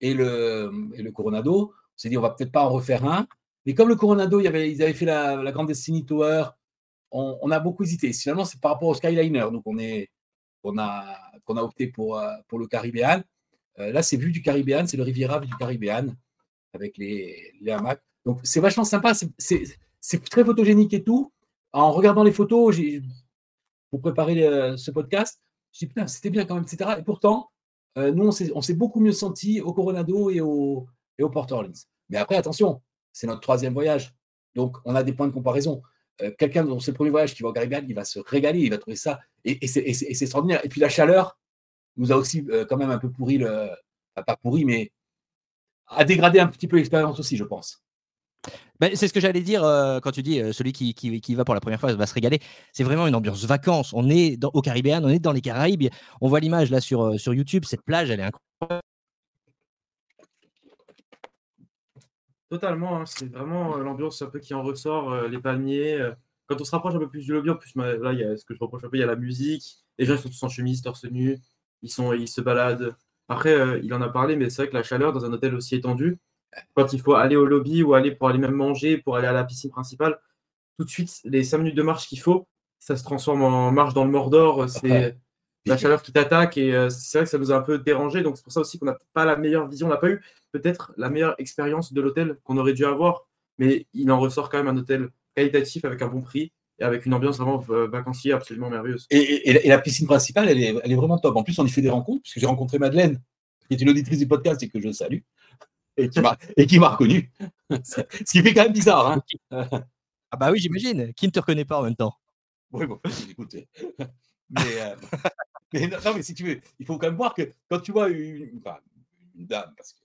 et le, et le Coronado. S'est dit, on va peut-être pas en refaire un. Mais comme le Coronado, ils avaient fait la, Grande Destiny Tower, on, a beaucoup hésité. Finalement, c'est par rapport au Skyliner. Donc, on, est, on, a, a opté pour, euh, pour le Caribbean. là, c'est vu du Caribbean, c'est le Riviera du Caribbean avec les, les hamacs. Donc c'est vachement sympa, c'est très photogénique et tout. En regardant les photos, pour préparer euh, ce podcast, je dis putain, c'était bien quand même, etc. Et pourtant, euh, nous, on s'est beaucoup mieux senti au Coronado et au, et au Port Orleans. Mais après, attention, c'est notre troisième voyage. Donc, on a des points de comparaison. Euh, quelqu'un dont c'est le premier voyage qui va au Caribbean, il va se régaler, il va trouver ça. Et, c'est extraordinaire. Et puis la chaleur nous a aussi quand même un peu pourri le. Pas pourri, mais a dégradé un petit peu l'expérience aussi, je pense. Ben, c'est ce que j'allais dire euh, quand tu dis euh, celui qui, qui, va pour la première fois va se régaler. C'est vraiment une ambiance vacances. On est dans, au Caribéen, on est dans les Caraïbes. On voit l'image là sur, euh, sur YouTube. Cette plage, elle est incroyable. Totalement. Hein. c'est vraiment l'ambiance un peu qui en ressort, les palmiers. quand on se rapproche un peu plus du lobby, en plus, là, ce que je reproche un peu, il y a la musique. Les gens sont tous en chemise, torse nu. Ils, sont, ils se baladent. Après, euh, il en a parlé, mais c'est vrai que la chaleur dans un hôtel aussi étendu, quand il faut aller au lobby ou aller pour aller même manger, pour aller à la piscine principale, tout de suite, les 5 minutes de marche qu'il faut, ça se transforme en marche dans le Mordor. C'est la chaleur qui t'attaque et euh, c'est vrai que ça nous a un peu dérangé. Donc c'est pour ça aussi qu'on n'a pas la meilleure vision, on n'a pas eu peut-être la meilleure expérience de l'hôtel qu'on aurait dû avoir, mais il en ressort quand même un hôtel qualitatif avec un bon prix et avec une ambiance vraiment euh, vacancière absolument merveilleuse. Et, la piscine principale, elle est, elle est, vraiment top. En plus, on y fait des rencontres, puisque j'ai rencontré Madeleine, qui est une auditrice du podcast et que je salue, et qui m'a reconnu. Ce qui fait quand même bizarre. Hein. ah bah oui, j'imagine. Qui ne te reconnaît pas en même temps Oui, bon, écoute. Mais, euh, mais, non, mais si tu veux, il faut quand même voir que quand tu vois une, enfin, une dame, parce que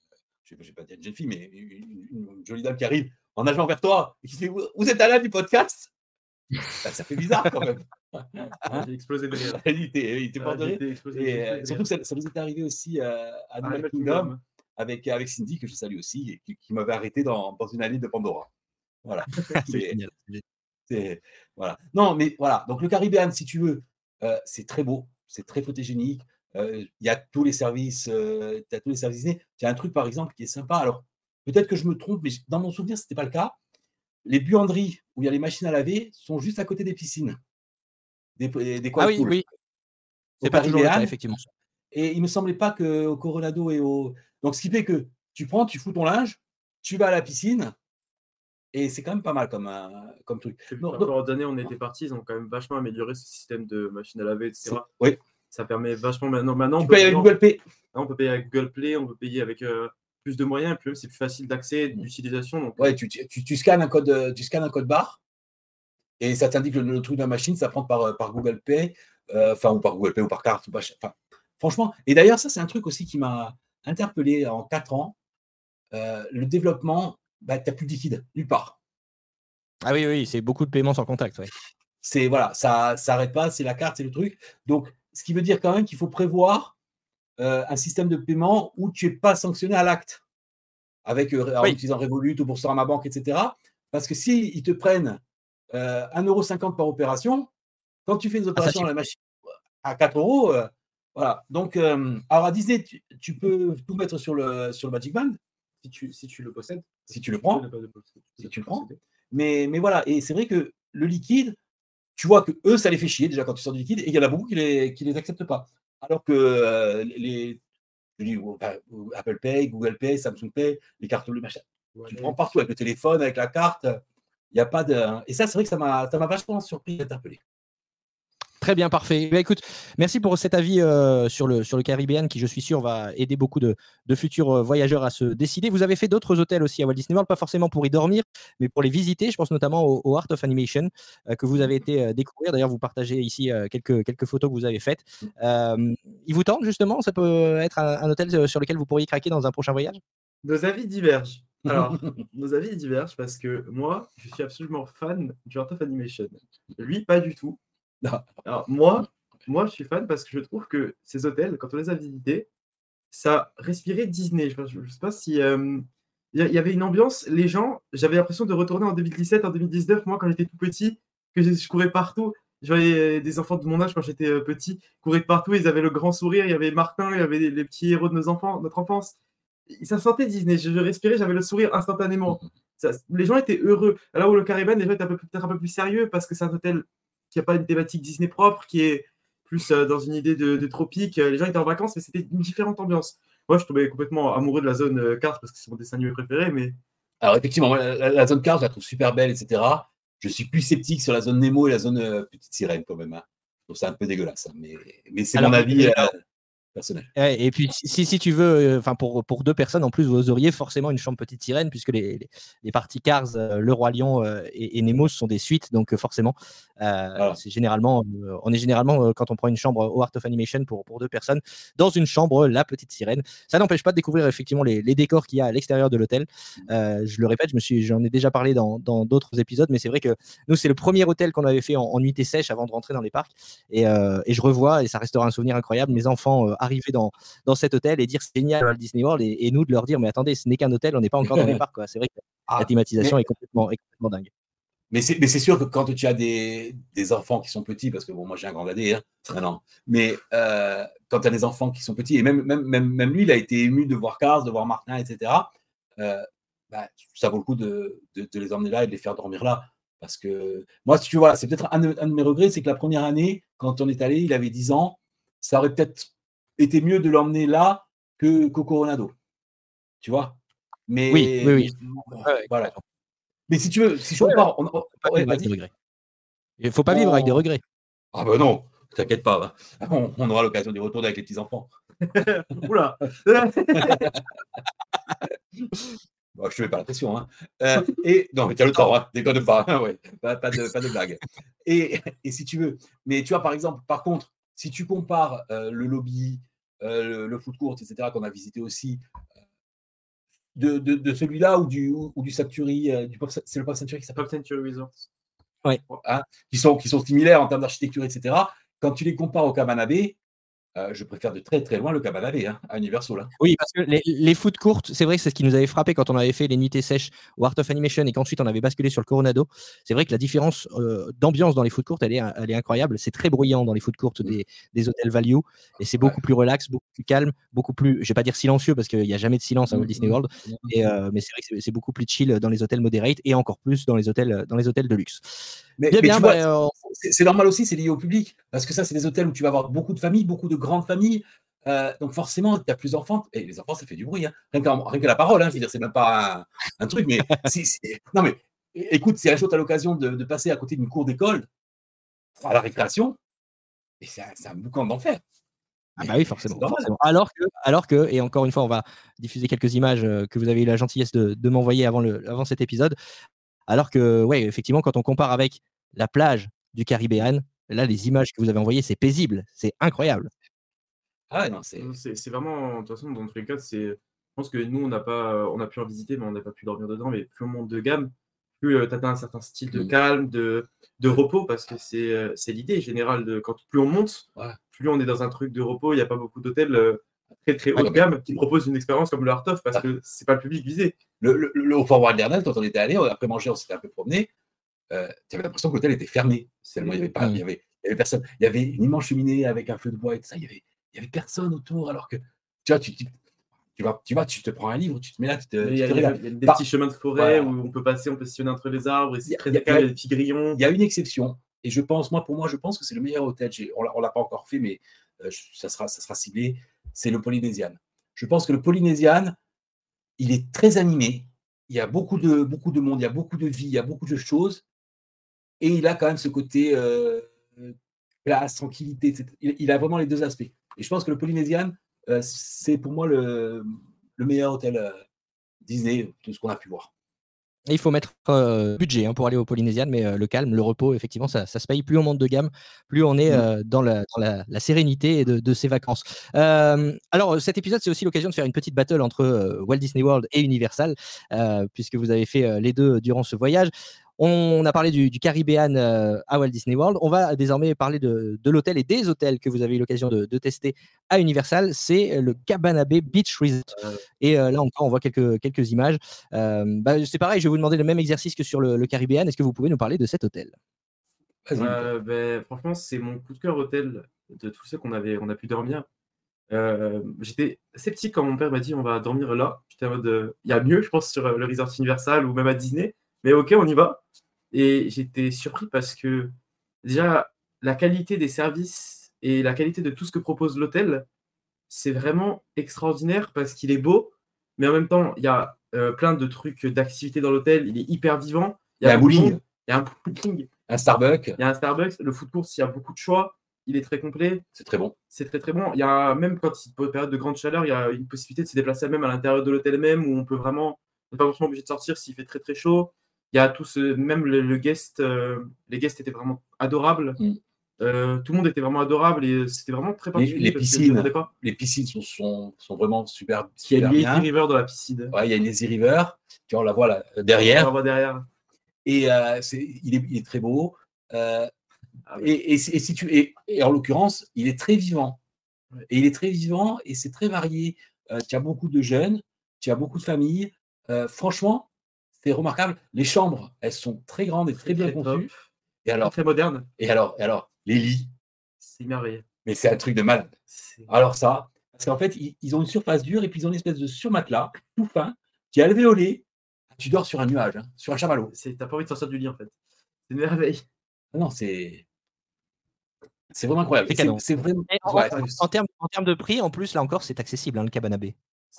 je ne vais pas dire une jeune fille, mais une, jolie dame qui arrive en nageant vers toi et qui fait Vous êtes à l'âge du podcast? Bah, ça fait bizarre quand même. Ah, j'ai explosé de rire. il était, mort de rire. Et, surtout ça, ça, nous est arrivé aussi à Animal Kingdom avec, avec Cindy, que je salue aussi, et qui, m'avait arrêté dans, dans, une allée de Pandora. Voilà. c'est Voilà. Non, mais voilà. Donc le Caribbean, si tu veux, euh, c'est très beau, c'est très photogénique. Euh, il y a tous les services, euh, tu as tous les services Il y a un truc, par exemple, qui est sympa. Alors, peut-être que je me trompe, mais dans mon souvenir, ce n'était pas le cas. Les buanderies où il y a les machines à laver sont juste à côté des piscines. Des, des ah oui, oui. C'est pas toujours le cas, effectivement. Et il ne me semblait pas qu'au Coronado et au. Donc, ce qui fait que tu prends, tu fous ton linge, tu vas à la piscine, et c'est quand même pas mal comme, comme truc. Par rapport aux années, on était partis, ils ont quand même vachement amélioré ce système de machine à laver, etc. Oui. Ça permet vachement maintenant. maintenant tu on payes avec Google Pay. On peut payer avec Google Play, on peut payer avec euh, plus de moyens, et puis c'est plus facile d'accès, d'utilisation. Donc... Ouais, tu, tu, tu, scannes un code, euh, tu scannes un code barre et ça t'indique le, truc de la machine, ça prend par, euh, par Google Pay, enfin, ou par Google Pay ou par carte. Enfin, franchement, et d'ailleurs, ça, c'est un truc aussi qui m'a interpellé en quatre ans. le développement, bah, tu n'as plus de liquide, nulle part. Ah oui, oui, c'est beaucoup de paiements sans contact. C'est voilà, ça s'arrête pas, c'est la carte, c'est le truc. Donc, ce qui veut dire quand même qu'il faut prévoir euh, un système de paiement où tu n'es pas sanctionné à l'acte, avec euh, en utilisant Revolut ou ma Banque, etc. Parce que s'ils ils te prennent euh, 1,50€ par opération, quand tu fais des ah, opérations à la machine à 4 euros, euh, voilà. Donc, alors à Disney, tu, peux tout mettre sur le, sur le Magic Band. Si tu, si tu le possèdes. Si tu le prends. Si tu le prends. Mais, mais voilà, et c'est vrai que le liquide, tu vois que eux, ça les fait chier déjà quand tu sors du liquide, et il y en a beaucoup qui les, qui les acceptent pas. Alors que euh, les, Apple Pay, Google Pay, Samsung Pay, les cartes, le machin, tu prends partout avec le téléphone, avec la carte, il n'y a pas de. Et ça, c'est vrai que ça m'a vachement surpris interpellé. Très bien, parfait. Bah, écoute, merci pour cet avis euh, sur, le, sur le Caribbean qui, je suis sûr, va aider beaucoup de, futurs euh, voyageurs à se décider. Vous avez fait d'autres hôtels aussi à Walt Disney World, pas forcément pour y dormir, mais pour les visiter. Je pense notamment au, Art of Animation euh, que vous avez été découvrir. D'ailleurs, vous partagez ici quelques, quelques photos que vous avez faites. il vous tente justement Ça peut être un, hôtel sur lequel vous pourriez craquer dans un prochain voyage? Nos avis divergent. Alors, nos avis divergent parce que moi, je suis absolument fan du Art of Animation. Lui, pas du tout. Alors, moi, moi, je suis fan parce que je trouve que ces hôtels, quand on les a visités, ça respirait Disney. Je ne sais pas si. Euh, il y avait une ambiance, les gens, j'avais l'impression de retourner en 2017, en 2019, moi, quand j'étais tout petit, que je, courais partout. Je voyais des enfants de mon âge quand j'étais euh, petit courir partout, ils avaient le grand sourire, il y avait Martin, il y avait les, petits héros de nos enfants, notre enfance. Ça sentait Disney, je, respirais, j'avais le sourire instantanément. les gens étaient heureux. Alors où le Caribbean, les gens étaient peut-être un peu plus sérieux parce que c'est un hôtel qui n'a pas une thématique Disney propre, qui est plus euh, dans une idée de, tropique. Les gens étaient en vacances, mais c'était une différente ambiance. Moi, je tombais complètement amoureux de la zone euh, carte parce que c'est mon dessin animé préféré. Mais... Alors, effectivement, la, zone carte, je la trouve super belle, etc. Je suis plus sceptique sur la zone Nemo et la zone euh, Petite Sirène, quand même. Hein. Je trouve ça un peu dégueulasse. Hein, mais, mais c'est mon avis personnel. Et puis, si, si tu veux, euh, enfin pour, pour deux personnes, en plus, vous auriez forcément une chambre petite sirène, puisque les, les, parties Cars, euh, Le Roi Lion euh, et, Nemo sont des suites, donc forcément, c'est généralement, on est généralement, quand on prend une chambre au Art of Animation pour, pour deux personnes, dans une chambre, la petite sirène. Ça n'empêche pas de découvrir effectivement les, les décors qu'il y a à l'extérieur de l'hôtel. je le répète, je j'en ai déjà parlé dans d'autres épisodes, mais c'est vrai que nous, c'est le premier hôtel qu'on avait fait en, en nuitée sèche avant de rentrer dans les parcs. Et, et je revois, et ça restera un souvenir incroyable, mes enfants arriver dans, dans cet hôtel et dire c'est génial à Disney World et, nous de leur dire mais attendez, ce n'est qu'un hôtel, on n'est pas encore dans les parcs. C'est vrai que la ah, thématisation est, complètement, complètement dingue. Mais c'est sûr que quand tu as des, des, enfants qui sont petits, parce que bon, moi j'ai un grand dadé, hein, non, mais euh, quand tu as des enfants qui sont petits, et même, même, même, même, lui, il a été ému de voir Cars, de voir Martin, etc. Euh, bah, ça vaut le coup de, de, les emmener là et de les faire dormir là. Parce que moi, si tu vois, c'est peut-être un, un, de mes regrets, c'est que la première année, quand on est allé, il avait 10 ans, ça aurait peut-être était mieux de l'emmener là que qu'au Coronado. Tu vois? Mais oui, oui, voilà. Mais si tu veux, si je repars, on, il ne faut pas vivre avec des regrets. Ah ben non, t'inquiète pas. Hein. On, aura l'occasion d'y retourner avec les petits enfants. Oula. Bon, je ne mets pas la pression. Hein. Euh, et, non, mais as le temps, hein, déconne pas. ouais, pas, pas, de, pas de blague. Et, et, si tu veux, mais tu vois, par exemple, par contre, si tu compares euh, le lobby, euh, le, foot court, etc., qu'on a visité aussi, de, de, celui-là ou du, ou, du Sanctuary, du c'est le Pop Sanctuary qui s'appelle? Pop Sanctuary Resort. hein, qui, sont, qui sont similaires en termes d'architecture, etc. Quand tu les compares au Cabana Bay, euh, je préfère de très très loin le Cabana hein, à Universal. Hein. Oui, parce que les, les foot courtes, c'est vrai que c'est ce qui nous avait frappé quand on avait fait les nuitées sèches au Art of Animation et qu'ensuite on avait basculé sur le Coronado. C'est vrai que la différence euh, d'ambiance dans les foot courtes, elle est, elle est incroyable. C'est très bruyant dans les foot courtes mm. des, hôtels value et c'est beaucoup plus relax, beaucoup plus calme, beaucoup plus, je vais pas dire silencieux parce qu'il n'y a jamais de silence à Walt mm, Disney mm, World, euh, mais c'est vrai que c'est beaucoup plus chill dans les hôtels moderate et encore plus dans les hôtels, dans les hôtels de luxe. Mais, bah, c'est normal aussi, c'est lié au public parce que ça, c'est des hôtels où tu vas avoir beaucoup de familles, beaucoup de grandes familles. Euh, donc forcément, tu as plus d'enfants. Et les enfants, ça fait du bruit. Hein. Rien, que la parole, hein, je veux dire, c'est même pas un, truc. Mais non, mais écoute, si un jour tu as l'occasion de, passer à côté d'une cour d'école à la récréation, et c'est un, boucan d'enfer. Ah bah oui, forcément, Alors que, alors que, et encore une fois, on va diffuser quelques images euh, que vous avez eu la gentillesse de, de m'envoyer avant, le, avant cet épisode. Alors que, ouais, effectivement, quand on compare avec la plage du Caribéan, là, les images que vous avez envoyées, c'est paisible, c'est incroyable. Ah non, c'est. C'est vraiment, de toute façon, dans tous les cas, c'est. Je pense que nous, on n'a pas, on a pu en visiter, mais on n'a pas pu dormir dedans. Mais plus on monte de gamme, plus euh, tu atteins un certain style de mmh. calme, de, de repos, parce que c'est euh, l'idée générale de quand plus on monte, plus on est dans un truc de repos. Il n'y a pas beaucoup d'hôtels euh, très très haut de gamme qui proposent une expérience comme le Art of, parce que c'est pas le public visé. Le, le, le Forward Garden, quand on était allé, après manger, on s'était un peu promené. tu avais l'impression que l'hôtel était fermé. il n'y avait pas, il y avait, il y avait personne. Il y avait une immense cheminée avec un feu de bois et tout ça. Il y avait il n'y avait personne autour, alors que tu vois, tu, tu, vas, tu vas, tu te prends un livre, tu te mets là, tu te. Il y, a, des petits chemins de forêt où on peut passer, on peut sillonner entre les arbres, et c'est très calme, il y a des petits grillons. Il y a une exception, et je pense, moi, pour moi, je pense que c'est le meilleur hôtel. On ne l'a pas encore fait, mais euh, ça, sera, ça sera ciblé. C'est le Polynesian. Je pense que le Polynesian, il est très animé. Il y a beaucoup de, beaucoup de monde, il y a beaucoup de vie, il y a beaucoup de choses. Et il a quand même ce côté euh, place, tranquillité. il, a vraiment les deux aspects. Et je pense que le Polynesian, euh, c'est pour moi le, meilleur hôtel euh, Disney de ce qu'on a pu voir. il faut mettre euh, budget hein, pour aller au Polynesian, mais le calme, le repos, effectivement, ça, se paye. Plus on monte de gamme, plus on est mmh. dans, la, sérénité de, de ses vacances. alors, cet épisode, c'est aussi l'occasion de faire une petite battle entre Walt Disney World et Universal, puisque vous avez fait les deux durant ce voyage. On a parlé du, du Caribbean euh, à Walt Disney World. On va désormais parler de, l'hôtel et des hôtels que vous avez eu l'occasion de, tester à Universal. C'est le Cabana Bay Beach Resort. Et euh, là encore, on voit quelques, quelques images. Euh, bah, c'est pareil, je vais vous demander le même exercice que sur le, le Caribbean. Est-ce que vous pouvez nous parler de cet hôtel? Ben, Franchement, c'est mon coup de cœur hôtel de tous ceux qu'on avait, on a pu dormir. J'étais sceptique quand mon père m'a dit on va dormir là. J'étais en mode il y a mieux, je pense, sur le Resort Universal ou même à Disney. Mais ok, on y va. Et j'étais surpris parce que déjà, la qualité des services et la qualité de tout ce que propose l'hôtel, c'est vraiment extraordinaire parce qu'il est beau, mais en même temps, il y a euh, plein de trucs d'activités dans l'hôtel. Il est hyper vivant. Il y a, un bowling. Il y a un bowling. Un Starbucks. Il y a un Starbucks. Le foot course, il y a beaucoup de choix. Il est très complet. C'est très bon. C'est très très bon. Il y a même quand il une période de grande chaleur, il y a une possibilité de se déplacer même à l'intérieur de l'hôtel même où on peut vraiment, on n'est pas forcément obligé de sortir s'il fait très très chaud. Il y a tout ce, même le, guest, euh, les guests étaient vraiment adorables. Mm. Euh, tout le monde était vraiment adorable et c'était vraiment très particulier. Les, piscines, les piscines sont, sont, vraiment super, Il y a une River dans la piscine. Ouais, il y a une Lazy River, on la voit là, derrière. On la voit derrière. Et euh, il, est, il, est, très beau. Ah et, et, si tu, et, en l'occurrence, il est très vivant. Et il est très vivant et c'est très varié. tu as beaucoup de jeunes, tu as beaucoup de familles. franchement, c'est remarquable. Les chambres, elles sont très grandes et très bien conçues. Et alors, très moderne. Et alors, et alors, les lits. C'est merveilleux. Mais c'est un truc de malade. Alors ça, parce qu'en fait, ils, ont une surface dure et puis ils ont une espèce de surmatelas tout fin qui est alvéolé. Tu dors sur un nuage, hein, sur un chamallow. T'as pas envie de sortir du lit en fait. C'est une merveille. Ah non, c'est. C'est vraiment incroyable. C'est vraiment... en, termes, en termes de prix, en plus, là encore, c'est accessible, hein, le Cabana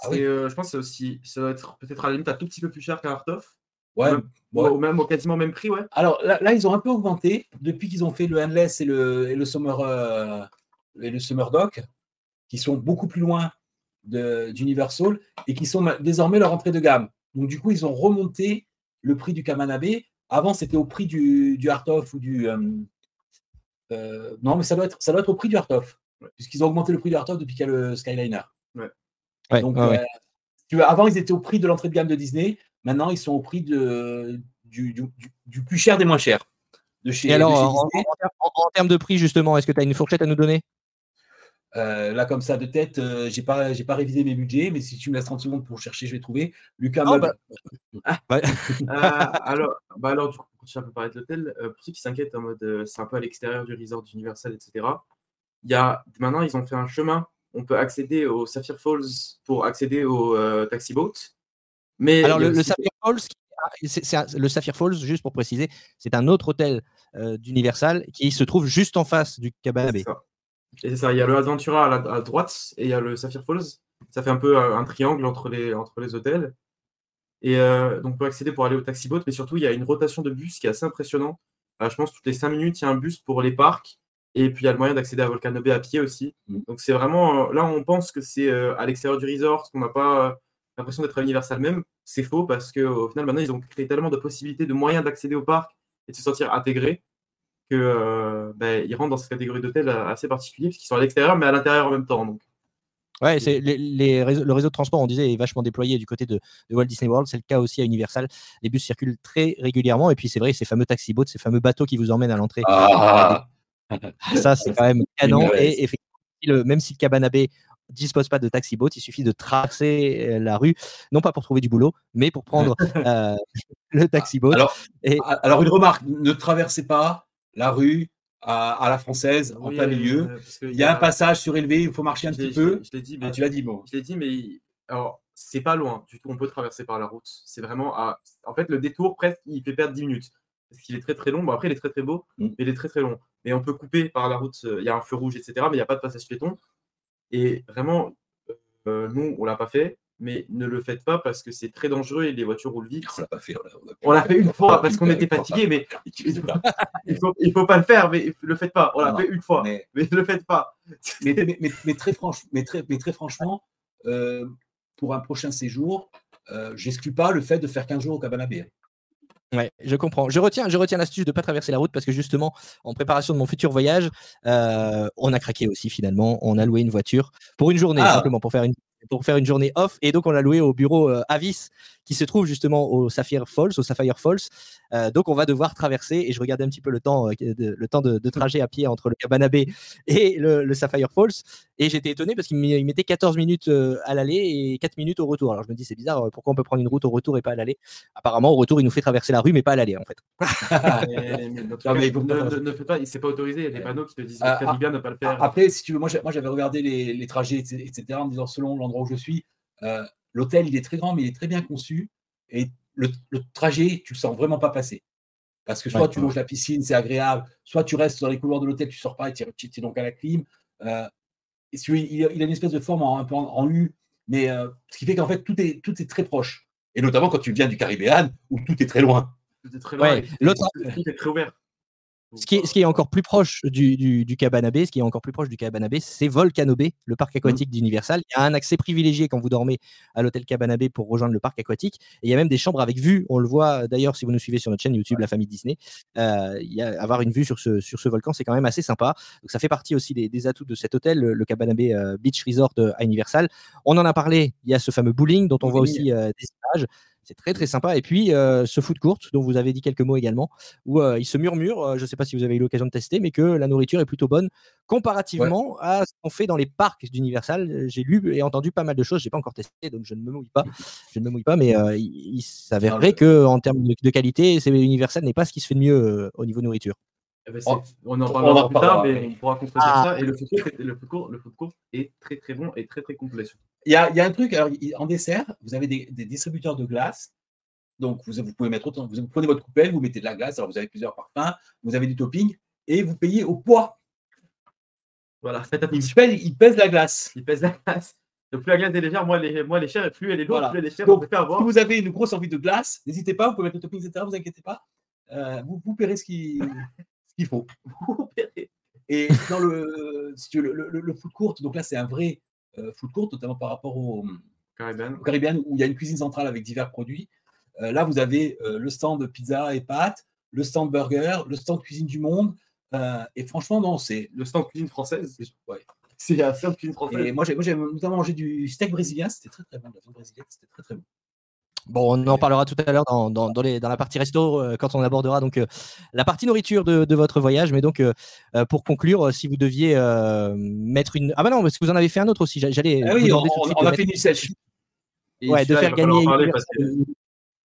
Ah euh, je pense que aussi, ça doit être peut-être à la limite un tout petit peu plus cher qu'un Art of. Ouais. Ou même au quasiment même prix, ouais. Alors là, ils ont un peu augmenté depuis qu'ils ont fait le Endless et le, et le Summer euh, et le Summer Dock, qui sont beaucoup plus loin d'Universal et qui sont désormais leur entrée de gamme. Donc du coup, ils ont remonté le prix du Kamanabé. Avant, c'était au prix du, du Art of ou du. Euh, non, mais ça doit, être, ça doit être au prix du Art of, puisqu'ils ont augmenté le prix du Art of depuis qu'il y a le Skyliner. Ouais. Donc, euh, tu avant, ils étaient au prix de l'entrée de gamme de Disney. Maintenant, ils sont au prix de, du, du, plus cher des moins chers. de chez. Et alors, en, termes de prix, justement, est-ce que tu as une fourchette à nous donner? Euh, là, comme ça, de tête, euh, j'ai pas, j'ai pas révisé mes budgets, mais si tu me laisses 30 secondes pour chercher, je vais trouver. Lucas, oh, bah... ah. alors, bah alors, du coup, pour continuer un peu parler de l'hôtel, pour ceux qui s'inquiètent en mode, c'est un peu à l'extérieur du resort d'Universal, etc. Il y a maintenant, ils ont fait un chemin. On peut accéder au Sapphire Falls pour accéder au taxi boat. Mais alors, le, Sapphire Falls, c'est le Sapphire Falls, juste pour préciser, c'est un autre hôtel euh, d'Universal qui se trouve juste en face du Cabana Bay. c'est ça, il y a le Adventura à, droite et il y a le Sapphire Falls. Ça fait un peu euh, un triangle entre les, entre les hôtels. Et euh, donc, on peut accéder pour aller au taxi boat, mais surtout, il y a une rotation de bus qui est assez impressionnant. je pense toutes les 5 minutes, il y a un bus pour les parcs. Et puis, il y a le moyen d'accéder à Volcano Bay à pied aussi. Mm. Donc, c'est vraiment. Là, on pense que c'est à l'extérieur du resort, qu'on n'a pas l'impression d'être à Universal même. C'est faux parce qu'au final, maintenant, ils ont créé tellement de possibilités, de moyens d'accéder au parc et de se sentir intégrés qu'ils euh, ben, rentrent dans cette catégorie d'hôtels assez particuliers, parce qu'ils sont à l'extérieur, mais à l'intérieur en même temps. Donc. Ouais, c'est les, le réseau de transport, on disait, est vachement déployé du côté de, Walt Disney World. C'est le cas aussi à Universal. Les bus circulent très régulièrement. Et puis, c'est vrai, ces fameux taxi boats, ces fameux bateaux qui vous emmènent à l'entrée. Ah. Ça, c'est quand même canon. Et effectivement, même si le Cabana Bay dispose pas de taxi boat, il suffit de tracer euh, la rue, non pas pour trouver du boulot, mais pour prendre euh, le taxi boat. Alors, alors, une remarque, ne traversez pas la rue à, la française en plein milieu. Euh, il y a un passage surélevé, il faut marcher un petit peu. Je, l'ai dit, mais ah, tu l'as dit bon. Je l'ai dit, mais alors c'est pas loin du tout. On peut traverser par la route. C'est vraiment à... en fait le détour presque il fait perdre 10 minutes parce qu'il est très très long. Bon après il est très très beau, mm. mais il est très très long. Mais on peut couper par la route. Il y a un feu rouge, etc. Mais il n'y a pas de passage piéton. Et vraiment, euh, nous, on l'a pas fait, mais ne le faites pas parce que c'est très dangereux et les voitures roulent vite. On l'a pas fait. On l'a fait une fois parce qu'on était fatigué, mais il faut, il faut pas le faire, mais le faites pas. On l'a fait une fois, mais, ne le faites pas. Mais, très, franchement, mais très, mais très franchement, euh, pour un prochain séjour, euh, j'exclus pas le fait de faire 15 jours au Cabana Bay. Ouais, je comprends. Je retiens, je retiens l'astuce de ne pas traverser la route parce que justement, en préparation de mon futur voyage, euh, on a craqué aussi finalement. On a loué une voiture pour une journée, ah. simplement pour faire une pour faire une journée off. Et donc, on l'a loué au bureau euh, Avis, qui se trouve justement au Sapphire Falls, au Sapphire Falls. Euh, donc, on va devoir traverser. Et je regardais un petit peu le temps, euh, de, le temps de, trajet à pied entre le Cabana Bay et le, Sapphire Falls. Et j'étais étonné parce qu'il mettait 14 minutes à l'aller et 4 minutes au retour. Alors, je me dis, c'est bizarre, pourquoi on peut prendre une route au retour et pas à l'aller? Apparemment, au retour, il nous fait traverser la rue, mais pas à l'aller, en fait. ne, fais pas, c'est pas autorisé. Il y a des panneaux qui te disent ah, très bien ne pas le faire. Après, si tu veux, moi, j'avais regardé les, les, trajets, etc., en disant selon l'endroit où je suis, euh, l'hôtel, il est très grand, mais il est très bien conçu. Et le, trajet, tu le sens vraiment pas passer. Parce que soit tu longes la piscine, c'est agréable, soit tu restes dans les couloirs de l'hôtel, tu sors pas et tu es donc à la clim. Euh, et il, a une espèce de forme en, un peu en, U, mais euh, ce qui fait qu'en fait, tout est, tout est très proche. Et notamment quand tu viens du Caribéan, où tout est très loin. Tout est très loin. L'autre, est très ouvert. Ce qui, est, ce qui est encore plus proche du, du, du Cabana ce qui est encore plus proche du Cabana c'est Volcano Bay, le parc aquatique mmh. d'Universal. Il y a un accès privilégié quand vous dormez à l'hôtel Cabana pour rejoindre le parc aquatique. Et il y a même des chambres avec vue. On le voit d'ailleurs si vous nous suivez sur notre chaîne YouTube, la famille Disney. Euh, il y a, avoir une vue sur ce, sur ce volcan, c'est quand même assez sympa. Donc ça fait partie aussi des, atouts de cet hôtel, le, Cabana euh, Beach Resort euh, à Universal. On en a parlé. Il y a ce fameux bowling dont on voit aussi des images. C'est très très sympa. Et puis euh, ce food court dont vous avez dit quelques mots également, où euh, il se murmure, euh, je ne sais pas si vous avez eu l'occasion de tester, mais que la nourriture est plutôt bonne comparativement à ce qu'on fait dans les parcs d'Universal. J'ai lu et entendu pas mal de choses, j'ai pas encore testé, donc je ne me mouille pas. Je ne me mouille pas, mais il, s'avérerait que en termes de, qualité, Universal n'est pas ce qui se fait de mieux au niveau nourriture. Eh ben, oh, on en parlera plus tard, mais on pourra constater ah. ça. Et le food, court, le, food court, est très très bon et très très complet. Il y a, un truc, alors, en dessert, vous avez des, distributeurs de glace. Donc, vous, vous, pouvez mettre autant, vous prenez votre coupelle, vous mettez de la glace, alors vous avez plusieurs parfums, vous avez du topping, et vous payez au poids. Voilà, il pèse, il pèse la glace. Il pèse la glace. Donc, plus la glace est légère, moins elle est, moins chère, et plus elle est lourde, plus elle est chère. Donc, si vous avez une grosse envie de glace, n'hésitez pas, vous pouvez mettre le topping, etc., vous inquiétez pas. Euh, vous, vous paierez ce qu'il faut. Paierez. Et dans le, si tu veux, le, le, le food court, donc là, c'est un vrai euh, food court, notamment par rapport au Caribbean. où il y a une cuisine centrale avec divers produits. Euh, là, vous avez euh, le stand de pizza et pâtes, le stand burger, le stand cuisine du monde. et franchement, non, c'est. Le stand cuisine française? Ouais. C'est un stand cuisine française. Et moi, j'ai notamment mangé du steak brésilien, c'était très très bon. La viande brésilienne, c'était très très bon. Bon, on en parlera tout à l'heure dans, dans, dans, la partie resto quand on abordera donc la partie nourriture de, de, votre voyage. Mais donc, pour conclure, si vous deviez mettre une. Ah, bah non, parce que vous en avez fait un autre aussi. J'allais. Ah oui, on, on, a fait une sèche. Ouais, de faire gagner.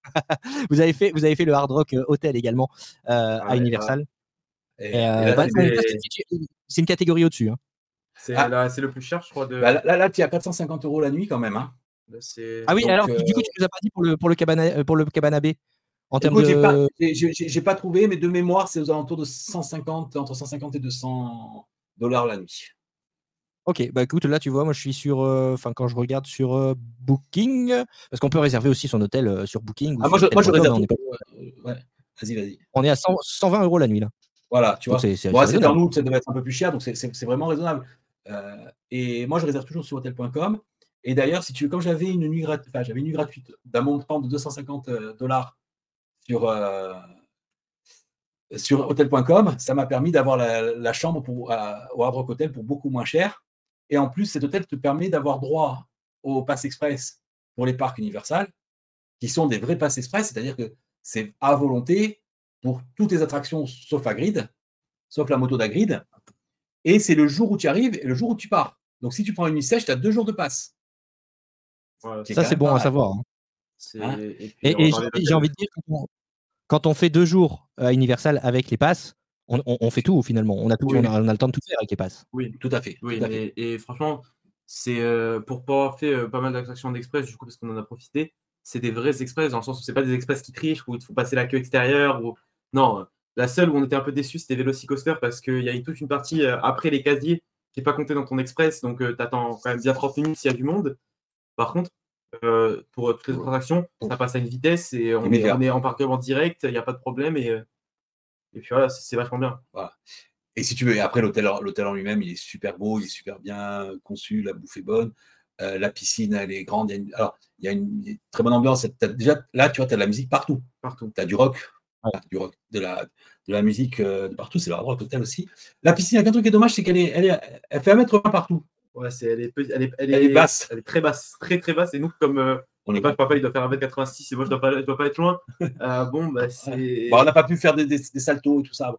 vous, avez fait, vous avez fait le Hard Rock Hotel également à Universal. Bah, c'est une catégorie au-dessus. Hein. Ah. C'est le plus cher, je crois. De... Bah, là, là, tu as 450 euros la nuit quand même. Hein. Ah oui, alors du coup, tu nous as pas dit pour le, pour le, cabana, pour le cabana B en termes de... J'ai pas, pas, trouvé, mais de mémoire, c'est aux alentours de 150, entre 150 et 200 dollars la nuit. Ok, bah écoute, là tu vois, moi je suis sur, euh, enfin quand je regarde sur euh, Booking, parce qu'on peut réserver aussi son hôtel euh, sur Booking. Ah, moi, je, moi je réserve. On est, ouais. vas-y, vas-y. On est à 120 euros la nuit là. Voilà, tu vois. C'est en août, ça devait être un peu plus cher, donc c'est vraiment raisonnable. et moi je réserve toujours sur hôtel.com. Et d'ailleurs, si tu comme j'avais une nuit gratuite, j'avais une nuit gratuite d'un montant de 250 dollars sur sur hôtel.com, ça m'a permis d'avoir la, la, chambre pour, au Hard Rock Hotel pour beaucoup moins cher. Et en plus, cet hôtel te permet d'avoir droit au pass express pour les parcs Universal, qui sont des vrais pass express, c'est-à-dire que c'est à volonté pour toutes les attractions sauf à grid, sauf la moto d'agrid. Et c'est le jour où tu arrives et le jour où tu pars. Donc si tu prends une nuit sèche, tu as deux jours de passe. Ça, c'est bon à savoir. Hein. Hein et, j'ai envie de dire, quand on, fait deux jours à Universal avec les passes, on, fait tout finalement. On a, tout, on, a, le temps de tout faire avec les passes. Oui, tout à fait. Oui, Et, franchement, c'est euh, pour pas avoir fait euh, pas mal d'attractions d'express, du coup, parce qu'on en a profité, c'est des vrais express, dans le sens où c'est pas des express qui trichent, où il faut passer la queue extérieure. Ou... Non, la seule où on était un peu déçu, c'était Velocicoaster, parce qu'il y a eu toute une partie euh, après les casiers qui n'est pas compté dans ton express, donc tu attends quand même bien 30 minutes s'il y a du monde. Par contre, pour toutes les autres attractions, ça passe à une vitesse et on, est, on est, en parcours direct, il n'y a pas de problème. Et et puis voilà, c'est vachement bien. Et si tu veux, après l'hôtel en lui-même, il est super beau, il est super bien conçu, la bouffe est bonne, euh, la piscine, elle est grande. Il y a une, alors, il y a une, très bonne ambiance. déjà, là, tu vois, tu as de la musique partout. Partout. Tu as du rock, du rock, de la, de la musique euh, de partout. C'est le rock hôtel aussi. La piscine, il y a un truc qui est dommage, c'est qu'elle est, elle est, elle fait 1m20 partout. Ouais, c'est, elle, est, elle, est, elle, est, basse. Elle est très basse, très très basse. Et nous, comme euh, on n'est pas, papa, il doit faire 1m86 et moi, je ne dois, dois, pas être loin. Euh, bon, bah, c'est. on n'a pas pu faire des, des, saltos et tout ça.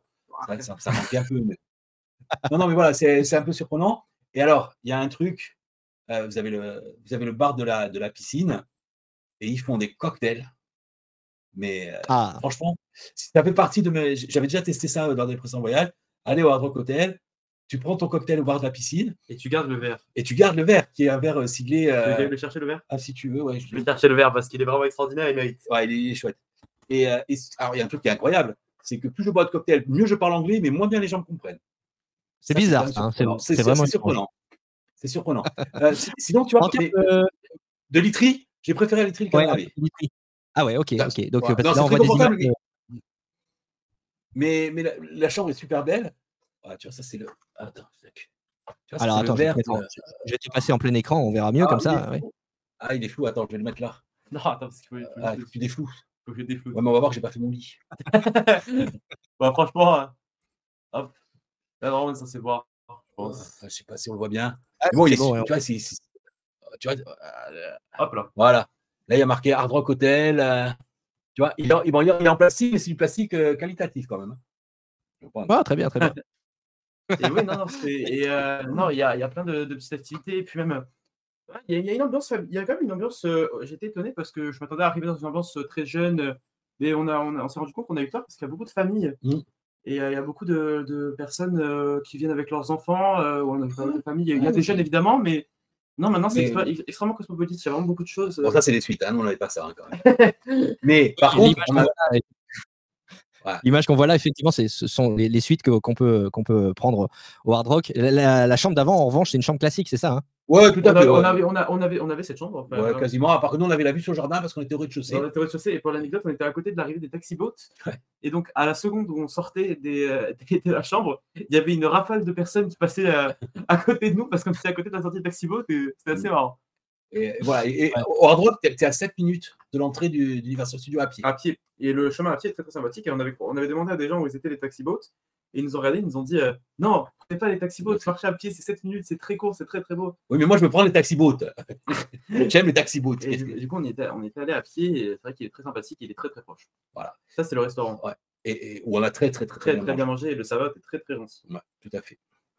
Ça, ça, manquait un peu. Mais... non, non, mais voilà, c'est un peu surprenant. Et alors, il y a un truc. Euh, vous, avez le, vous avez le bar de la, de la piscine et ils font des cocktails. Mais euh, ah. franchement, ça fait partie de mes. J'avais déjà testé ça dans des précédents voyages. Allez au Hard Rock Hotel, tu prends ton cocktail au bar de la piscine. Et tu gardes le verre. Et tu gardes le verre, qui est un verre euh, siglé. Euh... Tu veux chercher le verre? Ah, si tu veux, ouais. Je vais chercher le verre parce qu'il est vraiment extraordinaire, il mérite. Ouais, il est chouette. Et, euh, alors, il y a un truc qui est incroyable c'est que plus je bois de cocktail, mieux je parle anglais, mais moins bien les gens me comprennent. C'est bizarre, hein, c'est vraiment surprenant. C'est surprenant. Euh, sinon, tu vois, de litri, j'ai préféré litri que ouais, Ah ouais, ok, ok. Donc, parce non, mais, mais, la, chambre est super belle. Ah, tu vois, ça c'est le. Attends, alors attends, je, vais te passer en plein écran, on verra mieux ah, comme ça. Ah, il est flou, attends, je vais le mettre là. Non, attends, parce qu'il faut, ah, tu défloues. Faut que je défloue. Ouais, mais on va voir que j'ai pas fait mon lit. bah, franchement, hein. hop. Là, vraiment, ça c'est voir. Je pense. je sais pas si on le voit bien. Ah, bon, il est, bon, tu vois, c'est. Tu vois, euh, hop là. Voilà. Là, il y a marqué Hard Rock Hotel. Euh, tu vois, il, il, il est en plastique, mais c'est du plastique euh, qualitatif quand même. Hein. Ah, très bien, très bien. Et oui, non, non, et, euh, non, il y a, y a, plein de, de, petites activités. Et puis même, il y, a une ambiance, il y a quand même une ambiance. Euh, j'étais étonné parce que je m'attendais à arriver dans une ambiance euh, très jeune. Mais on, a, on, s'est rendu compte qu'on a eu tort parce qu'il y a beaucoup de familles. Mmh. Et il y a beaucoup de, de personnes qui viennent avec leurs enfants. ou on a de familles. Il y a des jeunes évidemment, mais non, maintenant c'est extrêmement cosmopolite. Il y a vraiment beaucoup de choses. Bon, ça, c'est des suites. Hein. Nous, on n'avait pas ça hein, quand même. mais par contre, on a, L'image qu'on voit là, effectivement, ce sont les, suites qu'on peut, qu'on peut prendre au Hard Rock. La, chambre d'avant, en revanche, c'est une chambre classique, c'est ça hein? Ouais, tout à fait. On, avait, on, avait, on, avait, cette chambre. ouais, euh, quasiment. À part que nous, on avait la vue sur le jardin parce qu'on était au rez-de-chaussée. On était au rez-de-chaussée. Et pour l'anecdote, on était à côté de l'arrivée des taxi boats. Et donc, à la seconde où on sortait des, euh, de la chambre, il y avait une rafale de personnes qui passaient euh, à, côté de nous parce qu'on était à côté de la sortie de taxi boat. Et c'était assez marrant. Et voilà. Et, au Hard Rock, tu es à 7 minutes de l'entrée du, Universal Studio à pied. À pied. Et le chemin à pied est très, très sympathique. Et on avait, on avait demandé à des gens où ils étaient les taxi boats. Et ils nous ont regardé, ils nous ont dit Non, prenez pas les taxi boats, marcher à pied, c'est 7 minutes, c'est très court, c'est très très beau. Oui, mais moi je me prends les taxi boats. J'aime les taxi boats. du, coup, on était, on était allé à pied et c'est vrai qu'il est très sympathique, il est très très proche. Voilà. Ça, c'est le restaurant. Ouais. Et, où on a très très très, très, très, bien, mangé. et le savate est très très gentil. Ouais, tout à fait.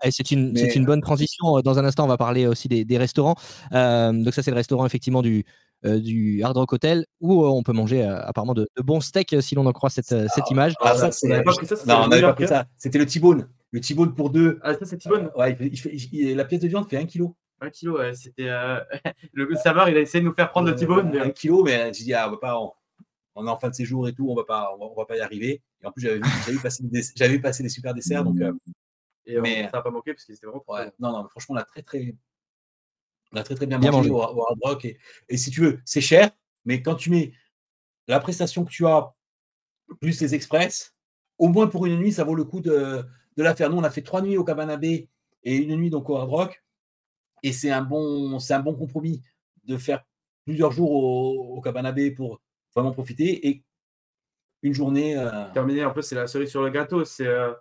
C'est une, une, bonne transition. Dans un instant, on va parler aussi des, des restaurants. Euh, donc ça, c'est le restaurant effectivement du, euh, du Hard Rock Hotel où euh, on peut manger apparemment de, bons steaks si l'on en croit cette, cette ah, image. Ah, ça, c'est, non, on n'avait pas pris ça. C'était le T-bone. Le T-bone pour deux. Ah, ça, c'est T-bone ouais, il fait, la pièce de viande fait un kilo. Un kilo, ouais, c'était. le serveur, il a essayé de nous faire prendre le T-bone. Mais... Un kilo, mais j'ai dit, ah, on va pas. On, est en fin de séjour et tout, on va pas, on va, pas y arriver. Et en plus, j'avais vu, passer, des, j'avais passé des super desserts, donc et mais, ça n'a pas manqué parce qu'il était vraiment. Ouais, non, non, franchement, on a très, très, on a très, très bien, mangé, Au, Hard Rock. Et, si tu veux, c'est cher, mais quand tu mets la prestation que tu as plus les express, au moins pour une nuit, ça vaut le coup de, de la faire. Nous, on a fait trois nuits au Cabana Bay et une nuit donc au Hard Rock. Et c'est un, bon, un bon compromis de faire plusieurs jours au, au Cabana Bay pour vraiment profiter et une journée. Euh... Terminer un peu, c'est la cerise sur le gâteau. C'est. Euh,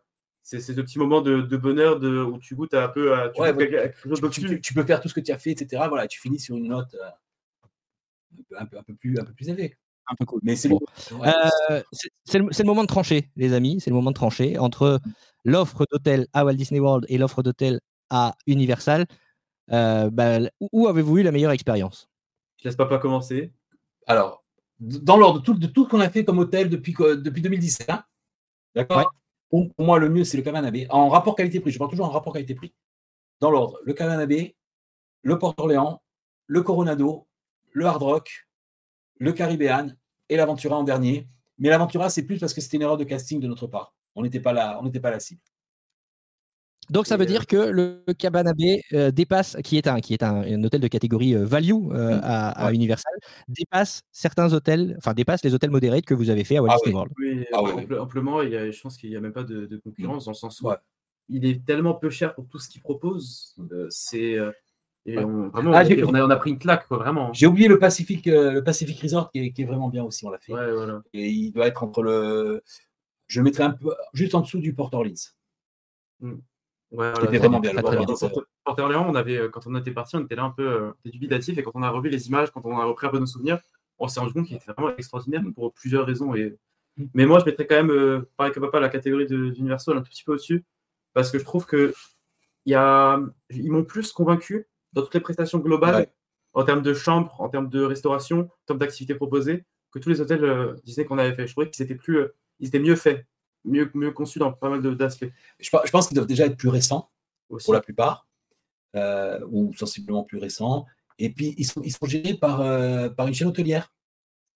c'est ce petit moment de, bonheur de, où tu goûtes un peu à, tu, peux faire tout ce que tu as fait, etc. Voilà, tu finis sur une note euh, un, peu, un, peu, plus, un peu plus élevée. Un peu cool. Mais c'est euh, le, le, moment de trancher, les amis. C'est le moment de trancher entre l'offre d'hôtel à Walt Disney World et l'offre d'hôtel à Universal. Euh, bah, où avez-vous eu la meilleure expérience? Je laisse papa commencer. Alors, dans l'ordre de tout, de tout ce qu'on a fait comme hôtel depuis, depuis 2017, hein, d'accord? Pour, moi, le mieux, c'est le Cavanabé. En rapport qualité-prix, je parle toujours en rapport qualité-prix. Dans l'ordre, le Cavanabé, le Port-Orléans, le Coronado, le Hard Rock, le Caribbean et l'Aventura en dernier. Mais l'Aventura, c'est plus parce que c'était une erreur de casting de notre part. On n'était pas on n'était pas la cible. Donc ça veut dire que le Cabana Bay euh, dépasse, qui est un, qui est un, hôtel de catégorie euh, value euh, mmh. à, Universal, dépasse certains hôtels, enfin dépasse les hôtels modérés que vous avez fait à Walt ah Disney World. Oui, ah amplement, il y a, je pense qu'il n'y a même pas de, concurrence dans le sens où il est tellement peu cher pour tout ce qu'il propose. c'est on, vraiment, ah, on, a, pris une claque, quoi, vraiment. J'ai oublié le Pacific, le Pacific Resort qui est, vraiment bien aussi, on l'a fait. Et il doit être entre le. Je le mettrai un peu juste en dessous du Port Orleans. Mmh. Ouais, C'était vraiment bien. Orléans, on avait, euh, quand on était parti, on était là un peu euh, dubitatif et quand on a revu les images, quand on a repris un peu nos souvenirs, on s'est rendu compte qu'il était vraiment extraordinaire pour plusieurs raisons. Et... Mm. Mais moi, je mettrais quand même, euh, pareil que papa, la catégorie d'Universal un tout petit peu au-dessus parce que je trouve que y a... ils m'ont plus convaincu dans toutes les prestations globales en termes de chambre, en termes de restauration, en termes d'activités proposées que tous les hôtels Disney qu'on avait fait. Je trouvais qu'ils étaient plus, ils étaient mieux faits mieux, mieux conçu dans pas mal d'aspects. Je, je, pense qu'ils doivent déjà être plus récents, pour la plupart, euh, ou sensiblement plus récents. Et puis, ils sont, ils sont gérés par, euh, par une chaîne hôtelière.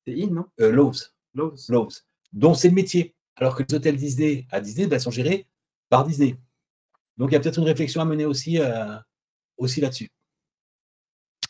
C'est In, non? Euh, Lowe's. Lowe's. Lowe's. Dont c'est le métier. Alors que les hôtels Disney à Disney ben, sont gérés par Disney. Donc, il y a peut-être une réflexion à mener aussi, aussi là-dessus.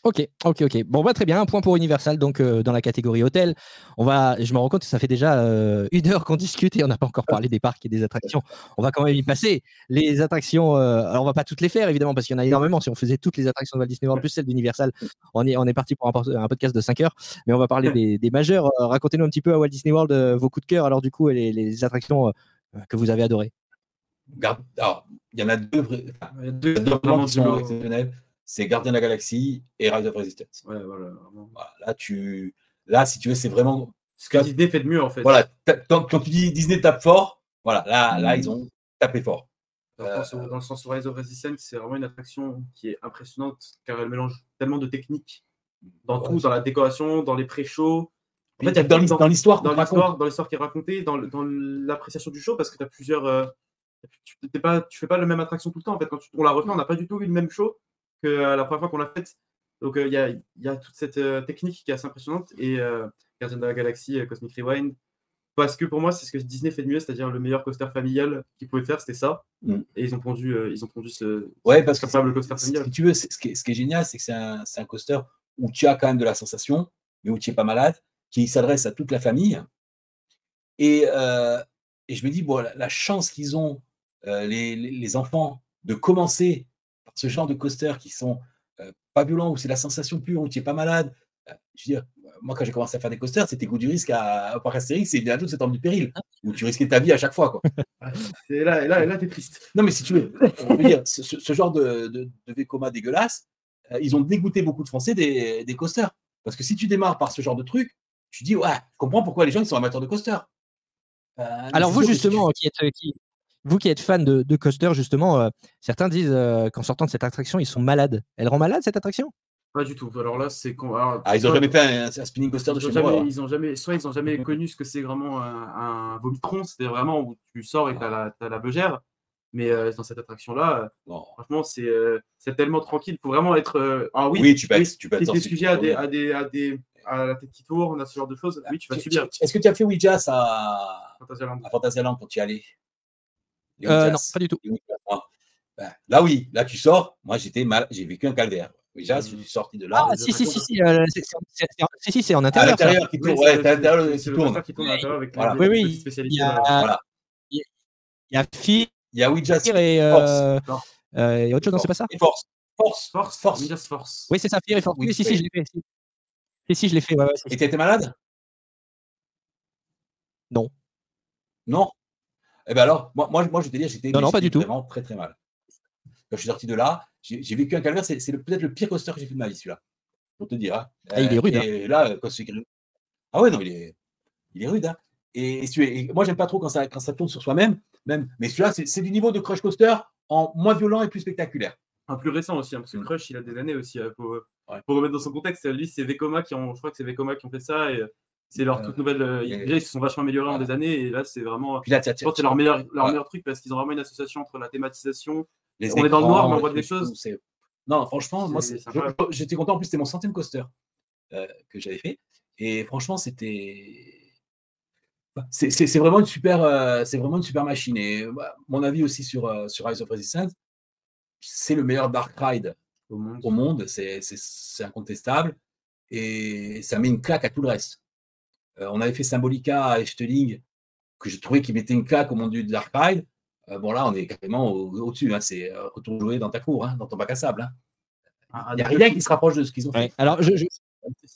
Ok, ok, ok. Bon, bah, très bien. Un point pour Universal, donc euh, dans la catégorie hôtel. On va, je me rends compte que ça fait déjà euh, une heure qu'on discute et on n'a pas encore parlé des parcs et des attractions. On va quand même y passer. Les attractions, euh, alors on va pas toutes les faire évidemment parce qu'il y en a énormément. Si on faisait toutes les attractions de Walt Disney World plus celles d'Universal, on est, on est parti pour un, podcast de 5 heures. Mais on va parler des, des majeurs. Racontez-nous un petit peu à Walt Disney World vos coups de cœur. Alors du coup, les, les attractions que vous avez adorées. Alors, il y en a deux, deux, deux vraiment exceptionnels c'est Gardien de la Galaxie et Rise of Resistance. voilà, là, tu... là, si tu veux, c'est vraiment. Ce que Disney fait de mieux, en fait. Voilà, quand, tu dis Disney tape fort, voilà, là, là ils ont tapé fort. Dans, le sens où Rise of Resistance, c'est vraiment une attraction qui est impressionnante car elle mélange tellement de techniques dans tout, dans la décoration, dans les pré-shows. En fait, dans l'histoire, dans l'histoire, dans l'histoire qui est racontée, dans, l'appréciation du show, parce que tu as plusieurs. Euh, tu, ne fais pas la même attraction tout le temps. En fait, quand on la refait, on n'a pas du tout vu le même show que euh, la première fois qu'on l'a faite. Donc euh, il y a, toute cette euh, technique qui est assez impressionnante et Gardien de la Galaxie, Cosmic Rewind, parce que pour moi, c'est ce que Disney fait de mieux, c'est-à-dire le meilleur coaster familial qu'ils pouvaient faire, c'était ça. Mm. Et ils ont pondu, ils ont pondu ce, ouais, parce que le coaster familial. Si tu veux, ce qui, est, ce qui est génial, c'est que c'est un, un, coaster où tu as quand même de la sensation, mais où tu n'es pas malade, qui s'adresse à toute la famille. Et, et je me dis, bon, la, chance qu'ils ont, les, les, enfants, de commencer ce genre de coasters qui sont pas violents, où c'est la sensation pure, où tu n'es pas malade, je veux dire, moi, quand j'ai commencé à faire des coasters, c'était goût du risque à, à Parc Astérix et Jones c'est du péril, où tu risquais ta vie à chaque fois. Quoi. et là, là, là t'es triste. Non, mais si tu veux, dire, ce, genre de, de, de Vekoma dégueulasse, euh, ils ont dégoûté beaucoup de Français des, des, coasters. Parce que si tu démarres par ce genre de truc, tu dis, ouais, je comprends pourquoi les gens ils sont amateurs de coasters. Euh, Alors, vous, justement, qui êtes, qui, vous qui êtes fan de, de coaster, justement, euh, certains disent euh, qu'en sortant de cette attraction, ils sont malades. Elle rend malade cette attraction? Pas du tout. Alors là, c'est. Ah, ils n'ont jamais fait un, spinning coaster de chez moi. Ils ont jamais, soit ils n'ont jamais connu ce que c'est vraiment un, vomitron, c'est vraiment où tu sors et tu as, la, la beugère. Mais euh, dans cette attraction-là, franchement, c'est tellement tranquille. Il faut vraiment être. Ah oui, oui tu peux être, tu peux être si sujet à des, à, des, à, des, à la tête qui tourne, à ce genre de choses, oui, tu vas subir. Est-ce que tu as fait Ouija à Fantasyland pour t'y aller? Euh, non, pas du tout. Ben, là, oui, là, tu sors. Moi, j'étais mal, j'ai vécu un calvaire. Déjà, je suis sorti de là. Ah, si, si, si, si, euh, si, c'est en intérieur. À l'intérieur qui tourne. Ouais, c'est l'intérieur qui tourne. Qui tourne avec voilà. oui, oui. Il y a, voilà. il y a Fear. Il y a Ouija et, euh, euh, il y a autre chose, non, c'est pas ça? Force. Force. Force. Force. Force. Oui, c'est ça, Fear et Force. Oui, si, si, je l'ai fait. Si, si, je l'ai fait. Ouais, ouais, et t'étais malade? Non. Non? Eh ben alors, moi, moi, moi je vais te dire, j'étais vraiment très très mal. Quand je suis sorti de là, j'ai vécu un calvaire, c'est peut-être le pire coaster que j'ai fait de ma vie, celui-là. Pour te dire. Hein. Ah, il est rude. Et hein. là, quand c'est. Ah ouais, non, il est, il est rude. Hein. Et, et, moi, j'aime pas trop quand ça, quand ça tourne sur soi-même, même. Mais celui-là, c'est du niveau de Crush Coaster en moins violent et plus spectaculaire. Un plus récent aussi, parce que mm. Crush, il a des années aussi. Pour, pour remettre dans son contexte, lui, c'est Vekoma qui ont, je crois que c'est Vekoma qui ont fait ça. Et c'est leur toute nouvelle. Euh, ils se sont vachement améliorés en des années et là, c'est vraiment. je pense c'est leur meilleur, leur meilleur truc parce qu'ils ont vraiment une association entre la thématisation. Les on est dans le noir, mais on voit des choses. Non, franchement, moi, j'étais content. En plus, c'était mon centième coaster euh, que j'avais fait. Et franchement, c'était. C'est vraiment une super, euh, c'est vraiment une super machine. Et bah, mon avis aussi sur, sur Rise of Resistance, c'est le meilleur dark ride au monde. Au monde. C'est incontestable et ça met une claque à tout le reste. Euh, on avait fait Symbolica à Echteling, que je trouvais qu'il mettait une claque au monde du Dark Ride. Euh, bon, là, on est carrément au-dessus. hein, c'est euh, retour jouer dans ta cour, hein, dans ton bac à sable. Hein. Ah, Il n'y a rien qui se rapproche de ce qu'ils ont fait. Alors, je, je...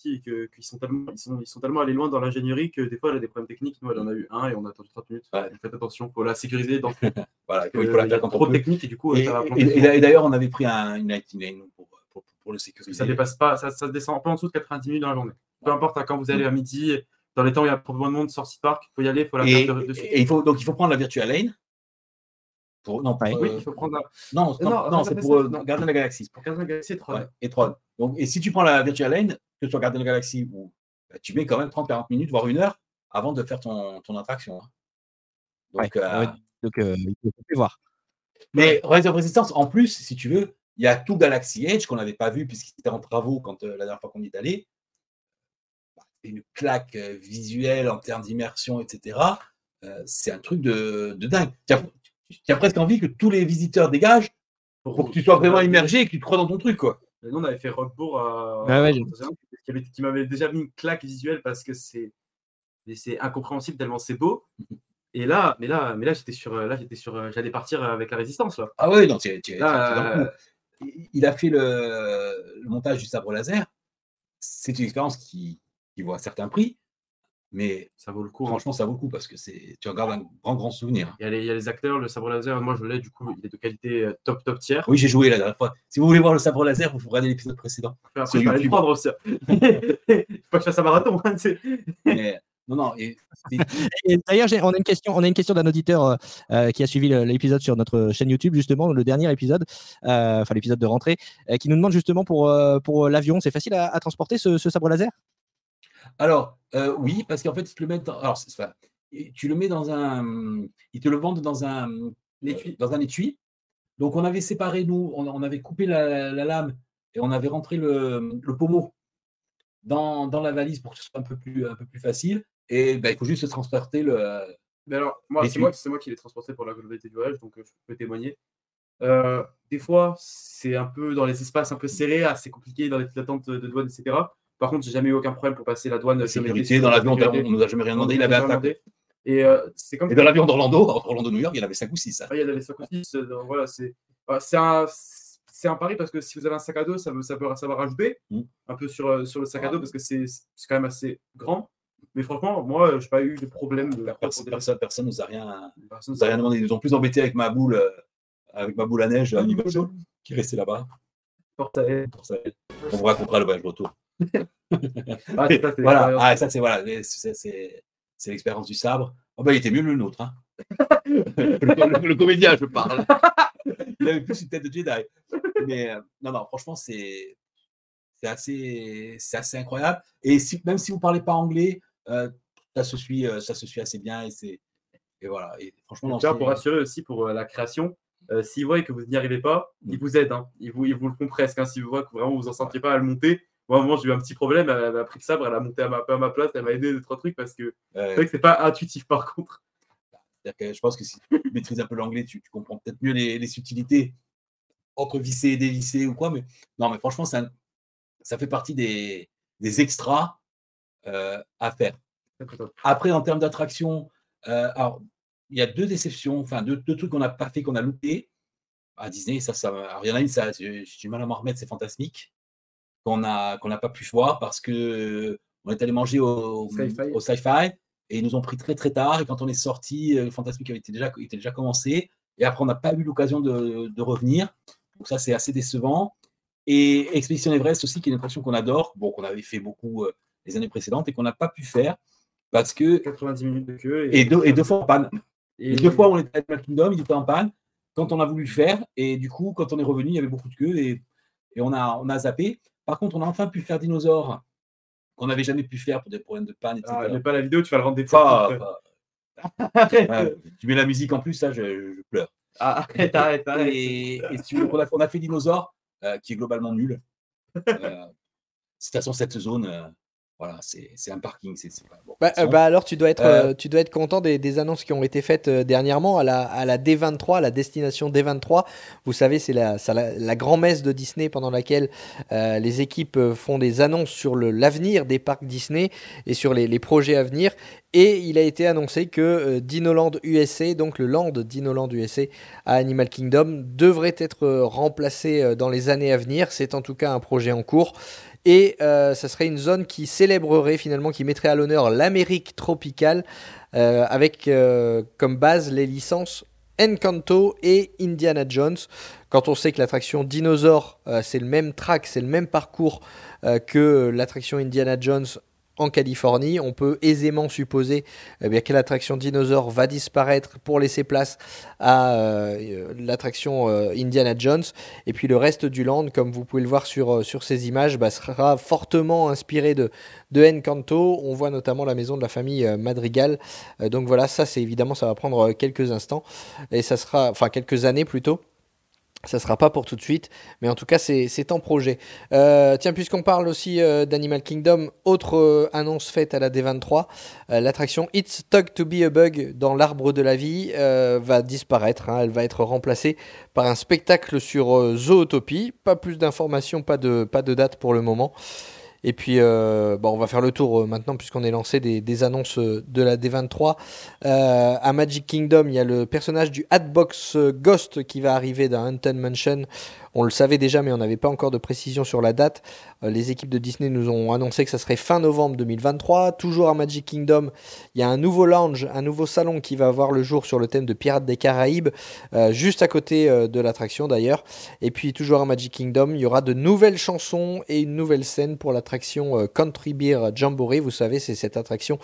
qu'ils sont, tellement, ils sont, ils sont tellement allés loin dans l'ingénierie que des fois, elle a des problèmes techniques. Nous, elle en a eu un et on a attendu 30 minutes. Faites attention, il faut la sécuriser. Dans... voilà, il faut la faire trop technique et du coup, et, et, d'ailleurs, on avait pris un, une Lightning pour, pour, pour, le sécuriser. Ça dépasse pas, ça, ça descend pas en dessous de 90 minutes dans la journée. Peu importe à quand vous allez à midi, dans les temps où il y a trop de monde sur Park, il faut y aller, il faut la et, dessus. Et il faut, donc il faut prendre la Virtual Lane. Pour, non, oui, euh, il faut prendre la... Non, non, non c'est pour euh, Gardien de la Galaxie. Pour Gardien de la Galaxie et Tron. Ouais, et Tron. Donc, et si tu prends la Virtual Lane, que ce soit Gardien de la Galaxie ou bah, tu mets quand même 30-40 minutes, voire une heure avant de faire ton, ton attraction. Hein. Donc, ouais, euh, donc euh, il faut voir. Mais Rise of Resistance, en plus, si tu veux, il y a tout Galaxy Edge qu'on n'avait pas vu puisqu'il était en travaux quand la dernière fois qu'on y est allé une claque euh, visuelle en termes d'immersion, etc. Euh, c'est un truc de, dingue. Tu as, presque envie que tous les visiteurs dégagent pour, que tu sois vraiment immergé et que tu te crois dans ton truc. Quoi. nous, on avait fait Rockbourg à... Ah qui, m'avait déjà mis une claque visuelle parce que c'est c'est incompréhensible tellement c'est beau. Et là, mais là, mais là, j'étais sur, là, j'étais sur, j'allais partir avec la résistance là. Ah oui, non, euh, il a fait le, le, montage du sabre laser. C'est une expérience qui, voit certains prix, mais ça vaut le coup. Franchement, ça vaut le coup parce que c'est, tu regardes un grand, grand souvenir. Il y, a les, il y a les acteurs, le sabre laser. Moi, je l'ai, du coup, il est de qualité euh, top, top tiers. Oui, j'ai joué la dernière fois. Si vous voulez voir le sabre laser, vous regardez l'épisode précédent. Après, je vais le prendre aussi. Il faut pas que je fasse un marathon. Hein, mais, non, non. Et, d'ailleurs, on a une question, on a une question d'un auditeur euh, euh, qui a suivi l'épisode sur notre chaîne YouTube, justement, le dernier épisode, enfin l'épisode de rentrée, qui nous demande justement pour, pour l'avion, c'est facile à, transporter ce, sabre laser? Alors, euh, oui, parce qu'en fait, ils te le mettent. alors, tu le mets dans un. Ils te le vendent dans un étui. Dans un étui. Donc, on avait séparé, nous, on, avait coupé la, lame et on avait rentré le, pommeau dans, la valise pour que ce soit un peu plus, un peu plus facile. Et ben, il faut juste se transporter le. Mais alors, moi, c'est moi, moi, qui l'ai transporté pour la globalité du voyage, donc euh, je peux témoigner. Euh, des fois, c'est un peu dans les espaces un peu serrés, assez compliqué dans les attentes de douane, etc. Par contre, j'ai jamais eu aucun problème pour passer la douane. sécurité, dans l'avion, on ne nous a jamais rien demandé. Il avait un Et, euh, comme et dans l'avion d'Orlando, entre Orlando New York, il y en avait 5 ou 6. Hein. Ah, il y en avait 5 ou 6. Euh, voilà, c'est, c'est, un, un pari parce que si vous avez un sac à dos, ça, ça, peut, va rajouter mm. un peu sur, sur le sac à dos parce que c'est quand même assez grand. Mais franchement, moi, je n'ai pas eu de problème. De personne, personne, personne nous a rien, nous a rien demandé. Ils nous ont plus embêtés avec ma boule, avec ma boule à neige à qui est restée là-bas. On vous racontera le voyage retour. ah, ça, voilà, ah, ça c'est voilà, c'est l'expérience du sabre. Oh, bah, il était mieux le nôtre. Hein. le, comédien, je parle. il avait plus une tête de Jedi. Mais euh, non, non, franchement, c'est assez, assez incroyable. Et si, même si vous ne parlez pas anglais, euh, ça, se suit, euh, ça se suit assez bien. Et, et voilà. Et franchement, pour assurer aussi pour la création, s'ils voient que vous n'y arrivez pas, ils mm. vous aident. Hein. Ils, vous, ils vous le font presque. Hein. S'ils voient que vraiment vous en sentiez pas à le monter, moi, à un moment, j'ai eu un petit problème. Elle, a pris le sabre, elle a monté à ma, à ma place, elle m'a aidé deux, trois trucs parce que c'est vrai que c'est pas intuitif par contre. Que je pense que si tu maîtrises un peu l'anglais, tu, comprends peut-être mieux les, subtilités entre visser et dévisser ou quoi. Mais non, mais franchement, ça, ça fait partie des, des extras euh, à faire. Après, en termes d'attraction, euh, alors il y a deux déceptions, enfin deux, deux trucs qu'on n'a pas fait, qu'on a loupé à Disney. Ça, ça, alors, il y en a une, ça, j'ai du mal à m'en remettre, c'est fantasmique qu'on n'a pas pu voir parce que on est allé manger au sci-fi et ils nous ont pris très très tard. Et quand on est sorti, euh, le Fantasmique avait été déjà, était déjà commencé. Et après, on n'a pas eu l'occasion de, de, revenir. Donc ça, c'est assez décevant. Et Expédition Everest aussi, qui est une attraction qu'on adore, bon, qu'on avait fait beaucoup euh, les années précédentes et qu'on n'a pas pu faire parce que 90 minutes de queue et, deux, et deux, fois en panne. Et deux fois, on était à Animal Kingdom, il était en panne. Quand on a voulu le faire, et du coup, quand on est revenu, il y avait beaucoup de queue et, et on, a, on a zappé. Par contre, on a enfin pu faire dinosaure qu'on n'avait jamais pu faire pour des problèmes de panne, etc. Ah, pas la vidéo, tu vas le rendre des fois. tu mets la musique en plus, là, je, pleure. Ah, arrête, arrête, arrête. Et, on, a, fait dinosaure, euh, qui est globalement nul. Euh, c'est à cette zone, euh, voilà, c'est un parking. c'est bon. bah, euh, bah, alors, tu dois être, euh, tu dois être content des, des, annonces qui ont été faites euh, dernièrement à la, à la D23, à la destination D23. Vous savez, c'est la, la, la grand-messe de Disney pendant laquelle les équipes font des annonces sur l'avenir des parcs Disney et sur les, les, projets à venir. Et il a été annoncé que Dinoland USA, donc le land Dinoland USA à Animal Kingdom, devrait être remplacé dans les années à venir. C'est en tout cas un projet en cours. Et euh, ça serait une zone qui célébrerait finalement, qui mettrait à l'honneur l'Amérique tropicale euh, avec euh, comme base les licences Encanto et Indiana Jones. Quand on sait que l'attraction Dinosaur, c'est le même track, c'est le même parcours que l'attraction Indiana Jones en Californie. On peut aisément supposer eh bien, que l'attraction dinosaure va disparaître pour laisser place à euh, l'attraction euh, Indiana Jones. Et puis le reste du land, comme vous pouvez le voir sur, euh, sur ces images, bah, sera fortement inspiré de, de Encanto. On voit notamment la maison de la famille Madrigal. donc voilà, ça c'est évidemment, ça va prendre quelques instants. Et ça sera, enfin quelques années plutôt. Ça sera pas pour tout de suite, mais en tout cas c'est en projet. Euh, tiens, puisqu'on parle aussi euh, d'Animal Kingdom, autre euh, annonce faite à la D23, l'attraction It's Stuck to be a Bug dans l'arbre de la vie va disparaître. Hein. elle va être remplacée par un spectacle sur Zootopie. Pas plus d'informations, pas de, pas de date pour le moment. Et puis, euh, bon, on va faire le tour euh, maintenant puisqu'on est lancé des, annonces euh, de la D23. Euh, à Magic Kingdom, il y a le personnage du Hatbox Ghost qui va arriver dans Haunted Mansion on le savait déjà, mais on n'avait pas encore de précision sur la date. Euh, les équipes de Disney nous ont annoncé que ça serait fin novembre 2023. Toujours à Magic Kingdom, il y a un nouveau lounge, un nouveau salon qui va avoir le jour sur le thème de Pirates des Caraïbes, euh, juste à côté euh, de l'attraction d'ailleurs. Et puis toujours à Magic Kingdom, il y aura de nouvelles chansons et une nouvelle scène pour l'attraction Country Beer Jamboree. Vous savez, c'est cette attraction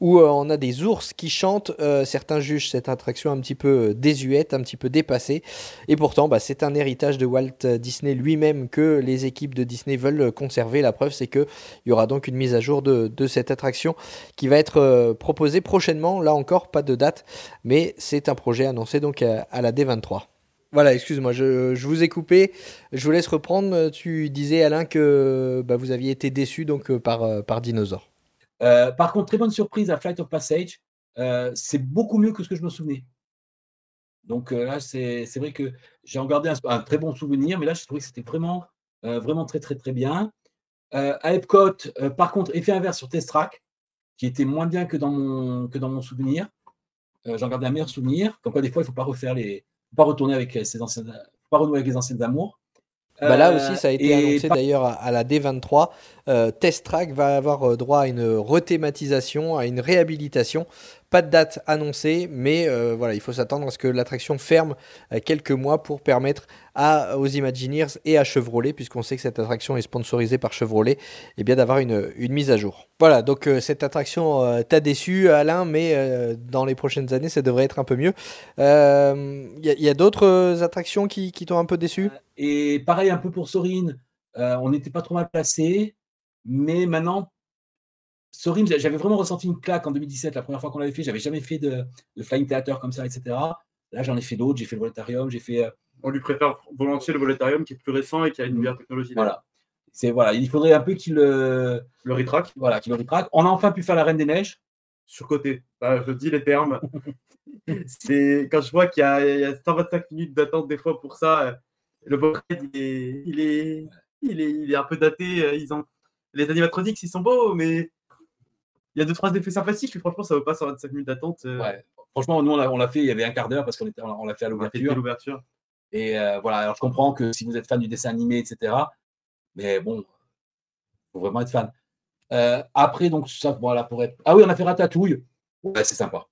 où on a des ours qui chantent. certains jugent cette attraction un petit peu désuète, un petit peu dépassée. Et pourtant, bah, c'est un héritage de Walt Disney lui-même que les équipes de Disney veulent conserver. La preuve, c'est qu'il y aura donc une mise à jour de, cette attraction qui va être euh, proposée prochainement. Là encore, pas de date, mais c'est un projet annoncé donc à, la D23. Voilà, excuse-moi, je, vous ai coupé. Je vous laisse reprendre. Tu disais, Alain, que bah, vous aviez été déçu donc, euh, par, euh, par Dinosaur. par contre, très bonne surprise à Flight of Passage. c'est beaucoup mieux que ce que je me souvenais. Donc là, c'est vrai que j'ai regardé un, très bon souvenir, mais là, je trouvais que c'était vraiment, vraiment très, très, très bien. à Epcot, par contre, effet inverse sur Test Track, qui était moins bien que dans mon, que dans mon souvenir. J'en gardé un meilleur souvenir. Comme quoi, des fois, il ne faut pas refaire les. pas retourner avec ses pas renouer avec les anciennes amours. Bah là aussi, ça a été annoncé d'ailleurs à, la D23. Test Track va avoir droit à une rethématisation, à une réhabilitation pas de date annoncée, mais euh, voilà, il faut s'attendre à ce que l'attraction ferme euh, quelques mois pour permettre à, aux Imagineers et à Chevrolet, puisqu'on sait que cette attraction est sponsorisée par Chevrolet, et eh bien d'avoir une, une, mise à jour. Voilà, donc euh, cette attraction t'a déçu, Alain, mais dans les prochaines années, ça devrait être un peu mieux. Il y a, d'autres attractions qui, qui t'ont un peu déçu? Et pareil, un peu pour Sorin, on n'était pas trop mal placé, mais maintenant, Sorim, j'avais vraiment ressenti une claque en 2017, la première fois qu'on l'avait fait. J'avais jamais fait de, flying theater comme ça, etc. Là, j'en ai fait d'autres. J'ai fait le Voletarium, j'ai fait. Euh, On lui préfère volontiers le Voletarium qui est plus récent et qui a une meilleure technologie. Voilà. C'est voilà, il faudrait un peu qu'il le le retraque. Voilà, qu'il le retraque. On a enfin pu faire la Reine des Neiges. Sur côté. Bah, je dis les termes. c'est quand je vois qu'il y, a 125 minutes d'attente des fois pour ça. Euh, le board il est, il est, il est, il est un peu daté. Euh, ils ont les animatronics, ils sont beaux, mais il y a deux, trois effets sympathiques, mais franchement, ça ne vaut pas 125 minutes d'attente. Euh. Ouais. Franchement, nous, on l'a fait, il y avait un quart d'heure parce qu'on on l'a fait à l'ouverture. Et euh, voilà, alors je comprends que si vous êtes fan du dessin animé, etc., mais bon, il faut vraiment être fan. Euh, après, donc, ça, voilà, pour être. Ah oui, on a fait Ratatouille. Ouais, c'est sympa.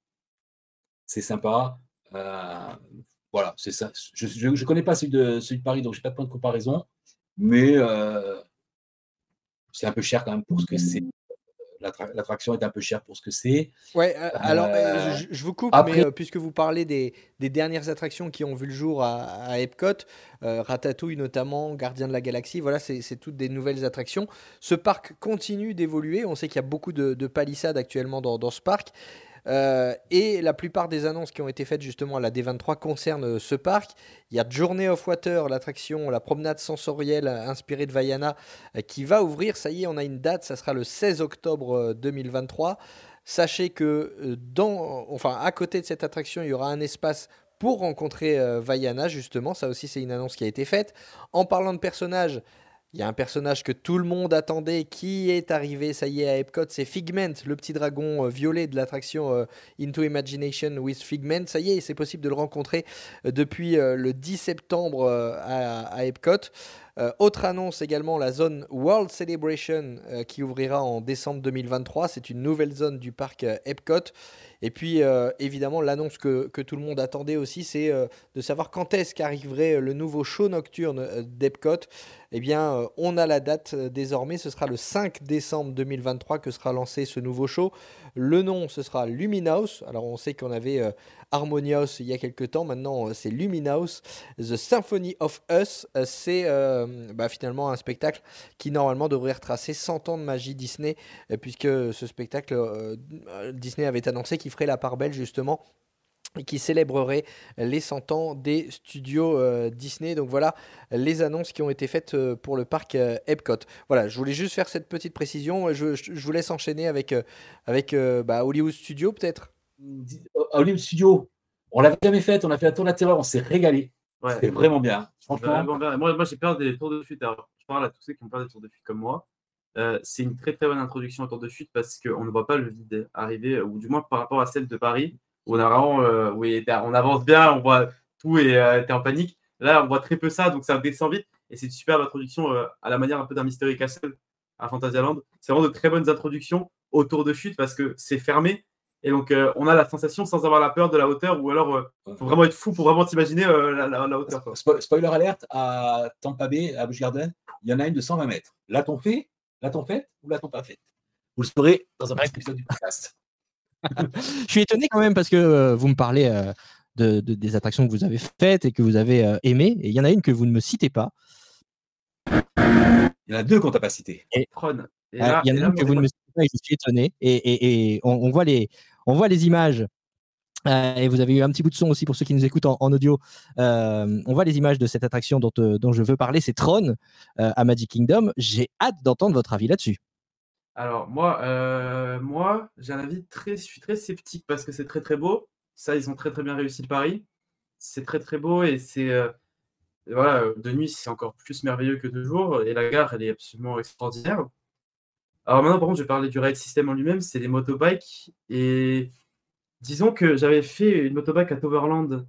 C'est sympa. voilà, c'est ça. Je ne connais pas celui de, celui de Paris, donc je n'ai pas de point de comparaison. Mais c'est un peu cher quand même pour ce que c'est l'attraction est un peu chère pour ce que c'est. Ouais, euh, alors euh, je, vous coupe, mais euh, puisque vous parlez des, dernières attractions qui ont vu le jour à, Epcot, Ratatouille notamment, Gardien de la Galaxie, voilà, c'est toutes des nouvelles attractions. Ce parc continue d'évoluer. On sait qu'il y a beaucoup de, palissades actuellement dans, dans ce parc. Euh, et la plupart des annonces qui ont été faites justement à la D23 concernent euh, ce parc. Il y a Journey of Water, l'attraction, la promenade sensorielle inspirée de Vaiana, euh, qui va ouvrir. Ça y est, on a une date, ça sera le 16 octobre 2023. Sachez que enfin, à côté de cette attraction, il y aura un espace pour rencontrer Vaiana, justement. Ça aussi, c'est une annonce qui a été faite. En parlant de personnages, il y a un personnage que tout le monde attendait qui est arrivé, ça y est, à Epcot, c'est Figment, le petit dragon euh, violet de l'attraction euh, Into Imagination with Figment. Ça y est, c'est possible de le rencontrer euh, depuis le 10 septembre à, Epcot. Autre annonce également, la zone World Celebration qui ouvrira en décembre 2023. C'est une nouvelle zone du parc Epcot. Et puis, évidemment, l'annonce que, tout le monde attendait aussi, c'est de savoir quand est-ce qu'arriverait le nouveau show nocturne d'Epcot eh bien, euh, on a la date euh, désormais. Ce sera le 5 décembre 2023 que sera lancé ce nouveau show. Le nom, ce sera Luminous. Alors, on sait qu'on avait euh, Harmonious il y a quelques temps. Maintenant, c'est Luminous. The Symphony of Us, c'est bah, finalement un spectacle qui normalement devrait retracer 100 ans de magie Disney, puisque ce spectacle, Disney avait annoncé qu'il ferait la part belle justement qui célébrerait les 100 ans des studios euh, Disney. Donc voilà les annonces qui ont été faites euh, pour le parc euh, Epcot. Voilà, je voulais juste faire cette petite précision. Je, je, vous laisse enchaîner avec, avec bah, Hollywood Studio peut-être. Hollywood Studio, on l'avait jamais fait, on a fait la tour de la terreur, on s'est régalé. Ouais. C'est vraiment bien. Franchement. Moi, moi j'ai peur des tours de fuite. Alors, je parle à tous ceux qui ont peur des tours de fuite comme moi. c'est une très très bonne introduction au tour de fuite parce qu'on ne voit pas le vide arriver, ou du moins par rapport à celle de Paris on a vraiment, euh, oui, on avance bien, on voit tout et euh, t'es en panique. Là, on voit très peu ça, donc ça descend vite. Et c'est une superbe introduction euh, à la manière un peu d'un Mystery Castle à Fantasyland. C'est vraiment de très bonnes introductions autour de chute parce que c'est fermé. Et donc, on a la sensation sans avoir la peur de la hauteur, ou alors, il faut vraiment être fou pour vraiment t'imaginer la, hauteur. spoiler alerte, à Tampa Bay, à Busch Garden, il y en a une de 120 mètres. L'a-t-on fait? L'a-t-on fait Ou l'a-t-on pas fait Vous le saurez dans un bref épisode du podcast. Je suis étonné quand même parce que euh, vous me parlez euh, de, des attractions que vous avez faites et que vous avez euh, aimées. Et il y en a une que vous ne me citez pas. Il y en a deux qu'on t'a pas cité. Et, il y en a une que vous ne me citez pas et je suis étonné. Et, on, voit les, on voit les images. et vous avez eu un petit bout de son aussi pour ceux qui nous écoutent en, audio. on voit les images de cette attraction dont, dont je veux parler. C'est Tron à Magic Kingdom. J'ai hâte d'entendre votre avis là-dessus. Alors moi, euh, moi, j'ai un avis très je suis très sceptique parce que c'est très, très beau. Ça, ils ont très, très bien réussi le pari. C'est très, très beau et c'est, euh, voilà, de nuit, c'est encore plus merveilleux que de jour et la gare, elle est absolument extraordinaire. Alors maintenant, par contre, je vais parler du ride system en lui-même, c'est les motobikes et disons que j'avais fait une motobike à Toverland,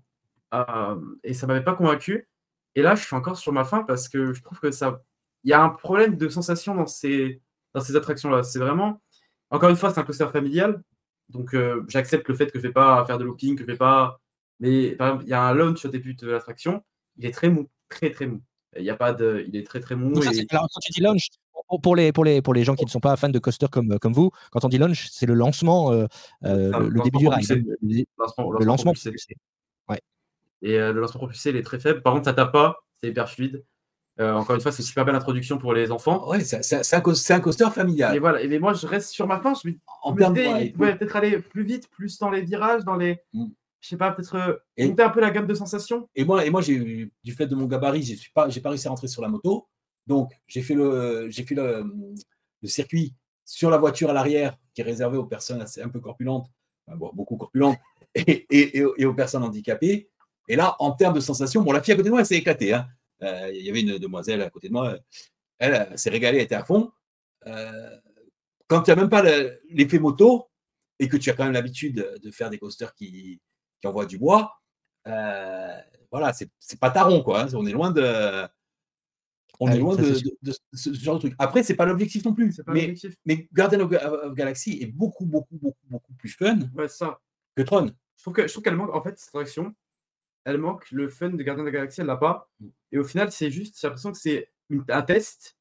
euh, et ça m'avait pas convaincu Et là, je suis encore sur ma fin parce que je trouve que ça. Il y a un problème de sensation dans ces, dans ces attractions-là. C'est vraiment. Encore une fois, c'est un coaster familial. Donc, euh, j'accepte le fait que je ne vais pas faire de looping, que je ne vais pas. Mais par exemple, il y a un launch au début de l'attraction. Il est très mou, très très mou. Il y a pas de, il est très très mou. et... Alors, quand tu dis launch, pour les, pour, les, pour les gens qui ne sont pas fans de coaster comme, comme vous, quand on dit launch, c'est le lancement, euh, euh, le, début du ride. Le lancement, le lancement propulsé. Ouais. Et le lancement propulsé, il est très faible. Par contre, ça tape pas, c'est hyper fluide. Encore une fois, c'est super belle introduction pour les enfants. Ouais, c'est un, un, coaster familial. Et voilà. Et moi, je reste sur ma fin. Je me en peut-être aller plus vite, plus dans les virages, dans les. Mm je sais pas, peut-être euh, monter un peu la gamme de sensations. Et moi, et moi j'ai du fait de mon gabarit, j'ai pas, j'ai pas réussi à rentrer sur la moto. Donc, j'ai fait le, j'ai fait le, circuit sur la voiture à l'arrière, qui est réservé aux personnes assez, un peu corpulentes, beaucoup corpulentes, et, et, et, aux personnes handicapées. Et là, en termes de sensations, bon, la fille à côté de moi, elle s'est éclatée. Hein. Euh, il y avait une demoiselle à côté de moi, elle, s'est régalée, elle était à fond. Euh, quand tu n'as même pas l'effet moto et que tu as quand même l'habitude de faire des coasters qui, qui envoie du bois, euh, voilà, c'est pas taron, quoi. Hein. On est loin de. On est loin de, ce genre de truc. Après, c'est pas l'objectif non plus. mais, mais Guardian of, Galaxy est beaucoup, beaucoup, beaucoup, beaucoup plus fun ça. que Tron. Je trouve qu'elle qu manque, en fait, cette attraction, elle manque le fun de Guardian of the Galaxy, elle l'a pas. Et au final, c'est juste, j'ai l'impression que c'est un test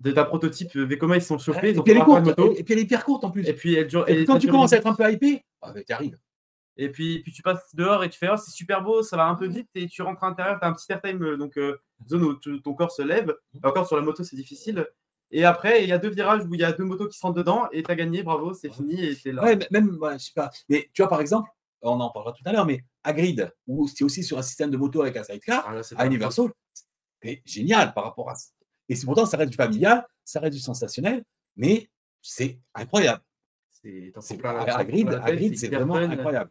de ta prototype Vekoma, ils sont chauffés. et, puis elle est courte, et, puis elle est hyper courte en plus. Et puis elle et, quand tu commences à être un peu hypé, ah, bah, t'arrives. Et puis, puis tu passes dehors et tu fais oh, c'est super beau, ça va un peu vite et tu rentres à l'intérieur, tu as un petit airtime, euh, donc euh, zone où ton corps se lève. Encore sur la moto, c'est difficile. Et après, il y a deux virages où il y a deux motos qui se rentrent dedans et tu as gagné, bravo, c'est fini et c'est là. Ouais, même, je sais pas. Mais tu vois, par exemple, on en parlera tout à l'heure, mais à Grid, où c'est aussi sur un système de moto avec un sidecar, ah, à Universal, c'est génial par rapport à ça. Et c'est pourtant, ça reste du familial, ça reste du sensationnel, mais c'est incroyable. C'est à, Grid, c'est vraiment incroyable.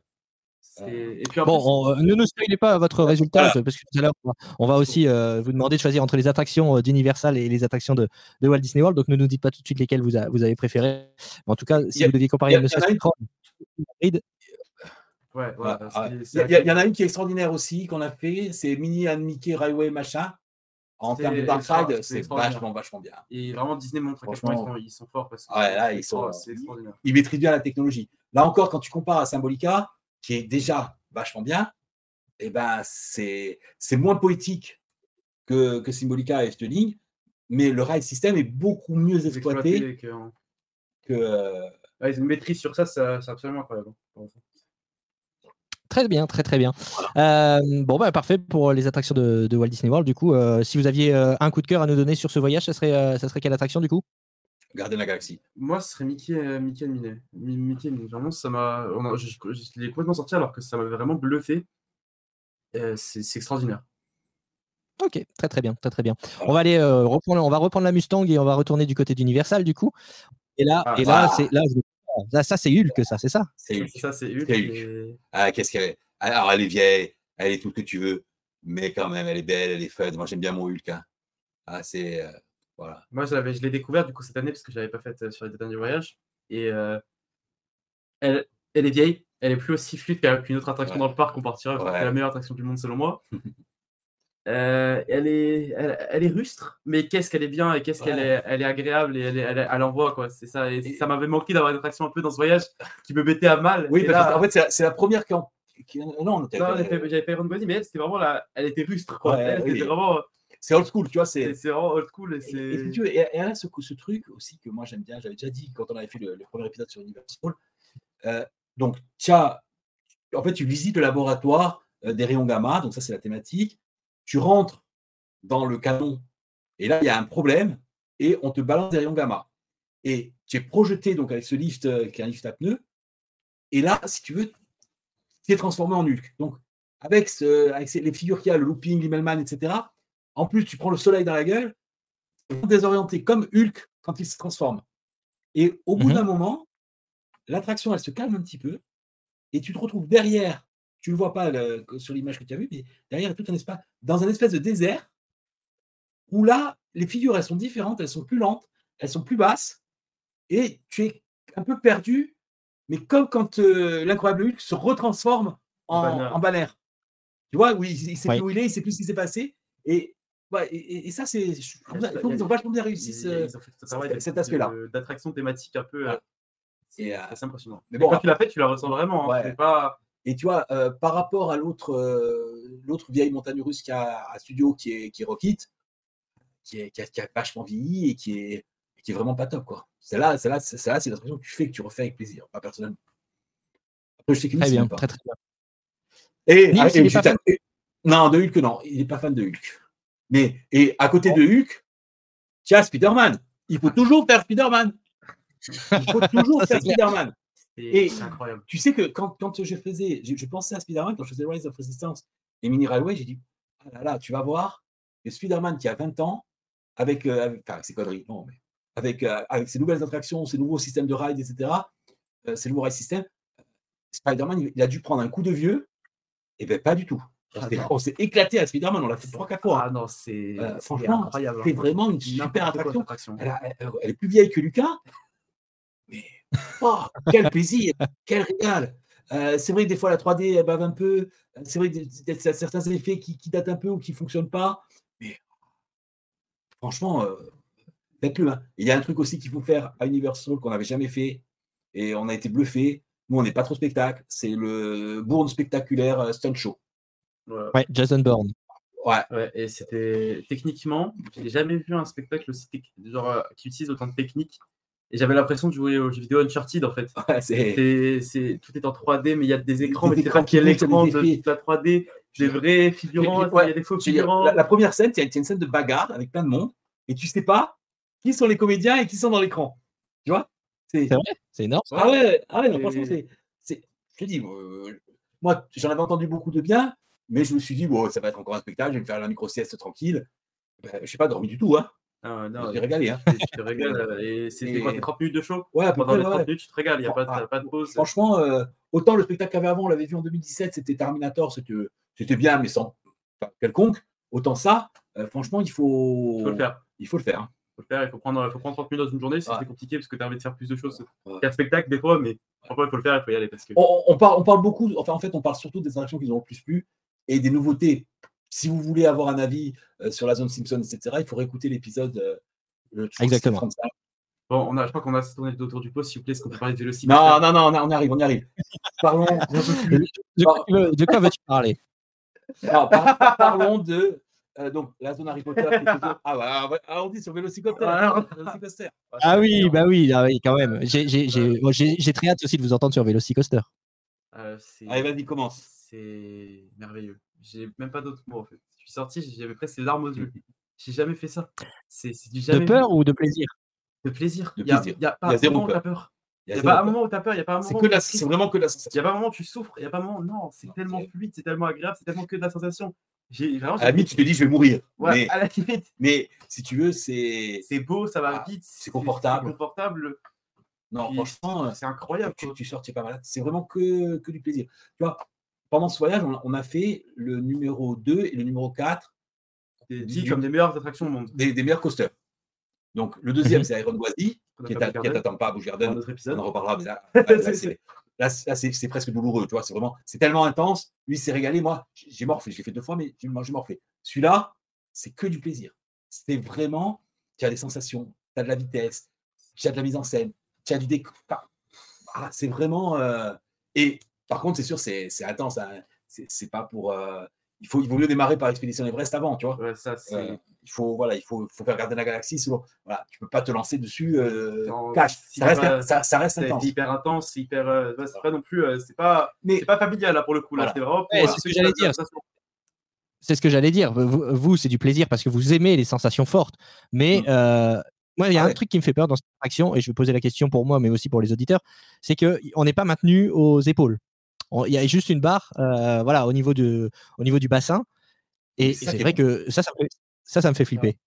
Euh, et puis bon, euh, ne nous spoilez pas votre résultat, parce que tout à l'heure, on va aussi euh, vous demander de choisir entre les attractions d'Universal et les attractions de, Walt Disney World. Donc, ne nous dites pas tout de suite lesquelles vous, vous avez préféré. En tout cas, si vous deviez comparer Monsieur il y, en a une qui est extraordinaire aussi, qu'on a fait, c'est Mini and Mickey Railway machin. En termes de Dark Side, c'est vachement, vachement bien. Et vraiment, Disney montre à quel point ils sont, forts. Parce que ouais, là, ils, sont, ils maîtrisent bien la technologie. Là encore, quand tu compares à Symbolica, qui est déjà vachement bien, et eh ben c'est moins poétique que, que Symbolica et Efteling, mais le rail système est beaucoup mieux exploité. que, que euh, une maîtrise sur ça, c'est absolument incroyable. Très bien, très très bien. Euh, bon, bah, parfait pour les attractions de, de Walt Disney World. Du coup, euh, si vous aviez un coup de cœur à nous donner sur ce voyage, ça serait, ça serait quelle attraction du coup? Garder la galaxie. Moi, ce serait Mickey, euh, Mickey Minet. Mickey Vraiment, ça m'a. Je, je, l'ai complètement sorti alors que ça m'avait vraiment bluffé. Euh, c'est extraordinaire. Ok, très très bien, très très bien. On va aller euh, reprendre, on va reprendre la Mustang et on va retourner du côté d'Universal du coup. Et là, ah, et là, c'est là, ça c'est Hulk, ça, c'est ça? C'est Hulk. Ça c'est Hulk. Ah, qu'est-ce qu'elle est? Alors elle est vieille, elle est tout ce que tu veux, mais quand même elle est belle, elle est fun. Moi j'aime bien mon Hulk. Hein. Ah, c'est moi, je l'ai découvert du coup cette année parce que je l'avais pas faite euh, sur les deux derniers voyages. Et euh, elle, elle est vieille, elle est plus aussi fluide qu'une autre attraction dans le parc qu'on partira. C'est la meilleure attraction du monde selon moi. Euh, elle, est, elle, est rustre, mais qu'est-ce qu'elle est bien et qu'est-ce qu'elle est, elle est agréable et elle, est, elle, envoie quoi. C'est ça. Et, ça m'avait manqué d'avoir une attraction un peu dans ce voyage qui me mettait à mal. Oui, parce en fait c'est la, première qui, qui... non, j'avais fait Iron mais elle c'était vraiment la, elle était rustre quoi. elle était vraiment c'est old school, tu vois. C'est vraiment old school. Et, et, et, et, ce, ce, truc aussi que moi j'aime bien, j'avais déjà dit quand on avait fait le, premier épisode sur Universal. Euh, donc, as, en fait, tu visites le laboratoire euh, des rayons gamma, donc ça c'est la thématique. Tu rentres dans le canon, et là il y a un problème, et on te balance des rayons gamma. Et tu es projeté donc avec ce lift euh, qui est un lift à pneus, et là, si tu veux, tu es transformé en Hulk. Donc, avec, ce, avec les figures qu'il y a, le looping, l'Immelman, etc., en plus, tu prends le soleil dans la gueule, désorienté comme Hulk quand il se transforme. Et au bout mhm. d'un moment, l'attraction, elle se calme un petit peu et tu te retrouves derrière. Tu ne le vois pas sur l'image que tu as vue, mais derrière, tout un espace, dans un espèce de désert où là, les figures, elles sont différentes, elles sont plus lentes, elles sont plus basses et tu es un peu perdu, mais comme quand euh, l'incroyable Hulk se retransforme en, en banner. Tu vois, oui, il, sait plus où il est, il sait plus ce qui s'est passé Et, et, ça, c'est. Ils ont vachement bien réussi cet aspect-là. D'attraction thématique un peu. C'est assez impressionnant. Mais bon, quand tu l'as fait, tu la ressens vraiment. Hein. Pas... Et tu vois, par rapport à l'autre l'autre vieille montagne russe qui a à studio, qui est, qui est Rocket, qui, est, qui, a, qui a vachement vieilli et qui est, qui est vraiment pas top. quoi. Celle-là, c'est l'attraction que tu fais, que tu refais avec plaisir, pas personnellement. Après, je sais très bien, très très bien. Et, ah, non, de Hulk, non, il n'est pas fan de Hulk. Mais et à côté de Hulk, tiens, Spider-Man. Il faut toujours faire Spider-Man. Il faut toujours faire Spider-Man. Et incroyable. tu sais que quand, quand je faisais, je, pensais à Spider-Man quand je faisais Rise of Resistance et Mini Railway, j'ai dit, ah là là, tu vas voir le Spider-Man qui a 20 ans, avec, euh, enfin, avec ses conneries, non, mais avec, euh, avec ses nouvelles attractions, ses nouveaux systèmes de ride, etc., euh, ses nouveaux ride systems, Spider-Man, il, a dû prendre un coup de vieux, et bien pas du tout. Ah on s'est éclaté à Spider-Man, on l'a fait 3-4 fois. Hein. Ah non, c'est franchement, incroyable. C'est vraiment une super attraction. Elle, elle, est plus vieille que Lucas, mais oh, quel plaisir, quel régal. Euh, c'est vrai que des fois la 3D elle bave un peu. C'est vrai qu'il y a certains effets qui, datent un peu ou qui ne fonctionnent pas. Mais franchement, euh, faites-le. Hein. Il y a un truc aussi qu'il faut faire à Universal qu'on n'avait jamais fait. Et on a été bluffé. Nous, on n'est pas trop spectacle. C'est le Bourne spectaculaire euh, Stunt Show. Ouais, Jason Bourne. Ouais. et c'était techniquement, j'ai jamais vu un spectacle aussi genre, qui utilise autant de techniques et j'avais l'impression de jouer aux jeux vidéo Uncharted en fait. c'est... tout est en 3D, mais il y a des écrans, mais c'est pas qu'il y a l'écran de la 3D, des vrais figurants, il y a des faux figurants. La, première scène, c'est une scène de bagarre avec plein de monde, et tu sais pas qui sont les comédiens et qui sont dans l'écran. Tu vois? C'est vrai? C'est énorme. Ah ouais, ah ouais franchement, c'est. Je te dis, euh, moi, j'en avais entendu beaucoup de bien, mais je me suis dit, bon, ça va être encore un spectacle, je vais me faire la micro-sieste tranquille. Ben, je n'ai pas dormi du tout, hein. Ah, non, régalé. Hein. Je te régale. Euh, et c'était quoi, 30 minutes de show? Ouais, pendant les 30 minutes, tu te régales, il n'y a pas, pas, de pause. Franchement, euh, autant le spectacle qu'il y avait avant, on l'avait vu en 2017, c'était Terminator, c'était bien, mais sans quelconque. Autant ça, euh, franchement, il faut... il faut le faire. Il faut le faire. Il faut le faire, il faut prendre, il faut prendre 30 minutes dans une journée, c'est compliqué parce que tu as envie de faire plus de choses qu'un spectacle des fois, mais franchement, il faut le faire, il faut y aller. Parce que... on, on, parle, on parle beaucoup, enfin, en fait, on parle surtout des actions qui nous ont le plus plu et des nouveautés. Si vous voulez avoir un avis sur la zone Simpson, etc., il faut réécouter l'épisode Exactement. Bon, on a, je crois qu'on a tourné autour du pot, s'il vous plaît, est-ce qu'on peut parler de Non, non, non, on, arrive, on y arrive. Parlons. de, quoi veux-tu parler? Parlons de euh, donc, la zone Harry Potter. Ah, bah, ah, on dit sur Vélocicopter. Ah, ah oui, bah oui, ah, oui, quand même. J'ai très hâte aussi de vous entendre sur Vélocicoaster. Euh, Allez, vas-y, commence. C'est merveilleux. J'ai même pas d'autres mots en fait. Je suis sorti, j'avais presque les larmes aux yeux. J'ai jamais fait ça. C'est du jamais de peur ou de plaisir? De plaisir. Il y, a, y a pas un moment où tu as peur. Il n'y a, pas un moment où tu as peur, il n'y a pas un moment. C'est que c'est vraiment que la sensation. Il n'y a pas un moment où tu souffres, il n'y a pas un moment. Non, c'est tellement fluide, c'est tellement agréable, c'est tellement que de la sensation. Vraiment, à la limite, tu te dis, je vais mourir. Ouais, mais, à la limite. Mais si tu veux, c'est. C'est beau, ça va ah, vite. C'est confortable. confortable. Non, franchement, c'est incroyable. Tu, tu sors, tu es pas malade. C'est vraiment que, que du plaisir. Tu vois, pendant ce voyage, on, on, a fait le numéro 2 et le numéro 4 dit comme des meilleures attractions au monde. Des, meilleurs coasters. Donc, le deuxième, mhm. c'est Iron Boisy, qui à, pas à Busch Garden. On en reparlera. Mais là, c'est presque douloureux. Tu vois, c'est vraiment, c'est tellement intense. Lui, s'est régalé. Moi, j'ai morflé. J'ai fait deux fois, mais j'ai morflé. Celui-là, c'est que du plaisir. C'est vraiment, tu as des sensations, tu as de la vitesse, tu as de la mise en scène, tu as du décor. Ah, c'est vraiment. Euh, et par contre, c'est sûr, c'est intense. Hein. C'est pas pour. Euh, il, faut, il vaut mieux démarrer par Expédition Everest avant, tu vois. Euh, il faut, voilà, il faut, faut faire garder la galaxie. Sinon, voilà, tu peux pas te lancer dessus euh, cash. Ça reste, ça, ça reste intense. hyper intense, hyper. Euh, c'est pas non plus, c'est pas, c'est pas familial là pour le coup. Là, c'est vraiment. c'est ce que j'allais dire. C'est ce que j'allais dire. Vous, c'est du plaisir parce que vous aimez les sensations fortes. Mais mm. moi, il y a ah un truc qui me fait peur dans cette action, et je vais poser la question pour moi, mais aussi pour les auditeurs, c'est qu'on n'est pas maintenu aux épaules il y a juste une barre euh, voilà, au, niveau de, au niveau du bassin. Et c'est vrai que ça ça, ça, ça me fait flipper.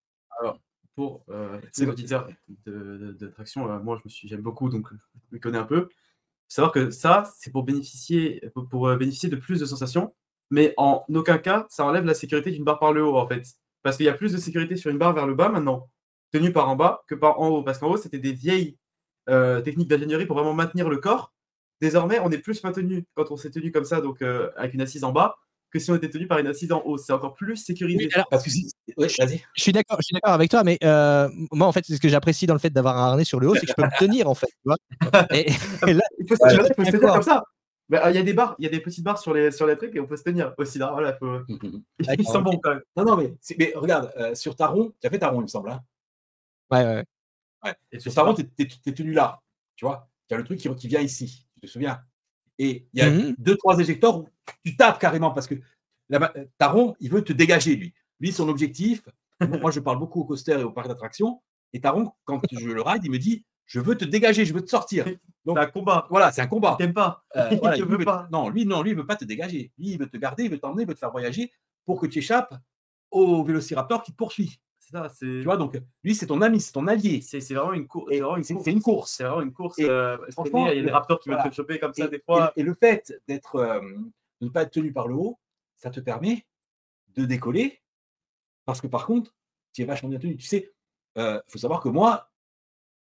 Alors, pour euh, les auditeurs d'attraction, euh, moi, je me suis, j'aime beaucoup, donc je me connais un peu. Savoir que ça, c'est pour bénéficier, pour, bénéficier de plus de sensations, mais en aucun cas, ça enlève la sécurité d'une barre par le haut, en fait. Parce qu'il y a plus de sécurité sur une barre vers le bas maintenant, tenue par en bas, que par en haut. Parce qu'en haut, c'était des vieilles techniques d'ingénierie pour vraiment maintenir le corps Désormais, on est plus maintenu quand on s'est tenu comme ça, donc euh, avec une assise en bas, que si on était tenu par une assise en haut. C'est encore plus sécurisé. Parce que si... Je suis d'accord, avec toi, mais euh, moi, en fait, c'est ce que j'apprécie dans le fait d'avoir un harnais sur le haut, c'est que je peux me tenir, en fait. Tu vois et, là, il faut, se tenir comme ça. Euh, il y a des barres, il y a des petites barres sur les, sur les trucs et on peut se tenir aussi. Là, voilà, faut... Ils sont bons quand même. Non, non, mais, mais regarde, euh, sur Taron, tu as fait Taron, il me semble. Hein ouais, ouais, ouais. Et sur Taron, tu es, tenu là. Tu vois, tu as le truc qui, qui vient ici. Te souviens Et il y a mmh deux, trois éjecteurs où tu tapes carrément parce que Taron, il veut te dégager, lui. Lui, son objectif, moi, je parle beaucoup au coaster et au parc d'attractions. Et Taron, quand je le ride, il me dit Je veux te dégager, je veux te sortir. C'est un combat. Voilà, c'est un combat. Il t'aime pas. Euh, il veut pas. Non, lui, non, lui, il veut pas te dégager. Lui, il veut te garder, il veut t'emmener, il veut te faire voyager pour que tu échappes au vélociraptor qui te poursuit. Ça. Tu vois, donc lui, c'est ton ami, c'est ton allié. C'est vraiment une, course. C'est une course. C'est vraiment une course. Euh, franchement, il y a des raptors qui veulent te choper comme ça des fois. Et, le fait d'être, euh, de ne pas être tenu par le haut, ça te permet de décoller. Parce que par contre, tu es vachement bien tenu. Tu sais, il faut savoir que moi,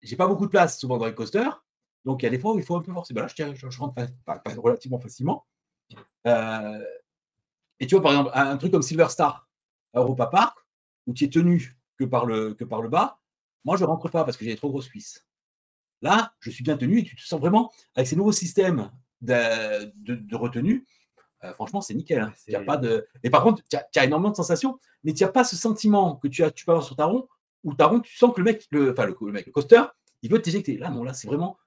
j'ai pas beaucoup de place souvent dans les coasters. Donc, il y a des fois où il faut un peu forcer. Ben là, je, rentre pas, relativement facilement. Euh, et tu vois, par exemple, un, truc comme Silver Star à Europa Park, où tu es tenu que par le, que par le bas, moi, je ne rentre pas parce que j'ai trop grosses cuisses. Là, je suis bien tenu et tu te sens vraiment, avec ces nouveaux systèmes de, de, retenue, euh, franchement, c'est nickel. Hein. Y a pas de... Et par contre, tu as, énormément de sensations, mais tu n'as pas ce sentiment que tu, as, tu peux avoir sur ta roue, où ta roue, tu sens que le mec, le, enfin, le, le mec, le coaster, il veut t'éjecter. Là, non, là, c'est vraiment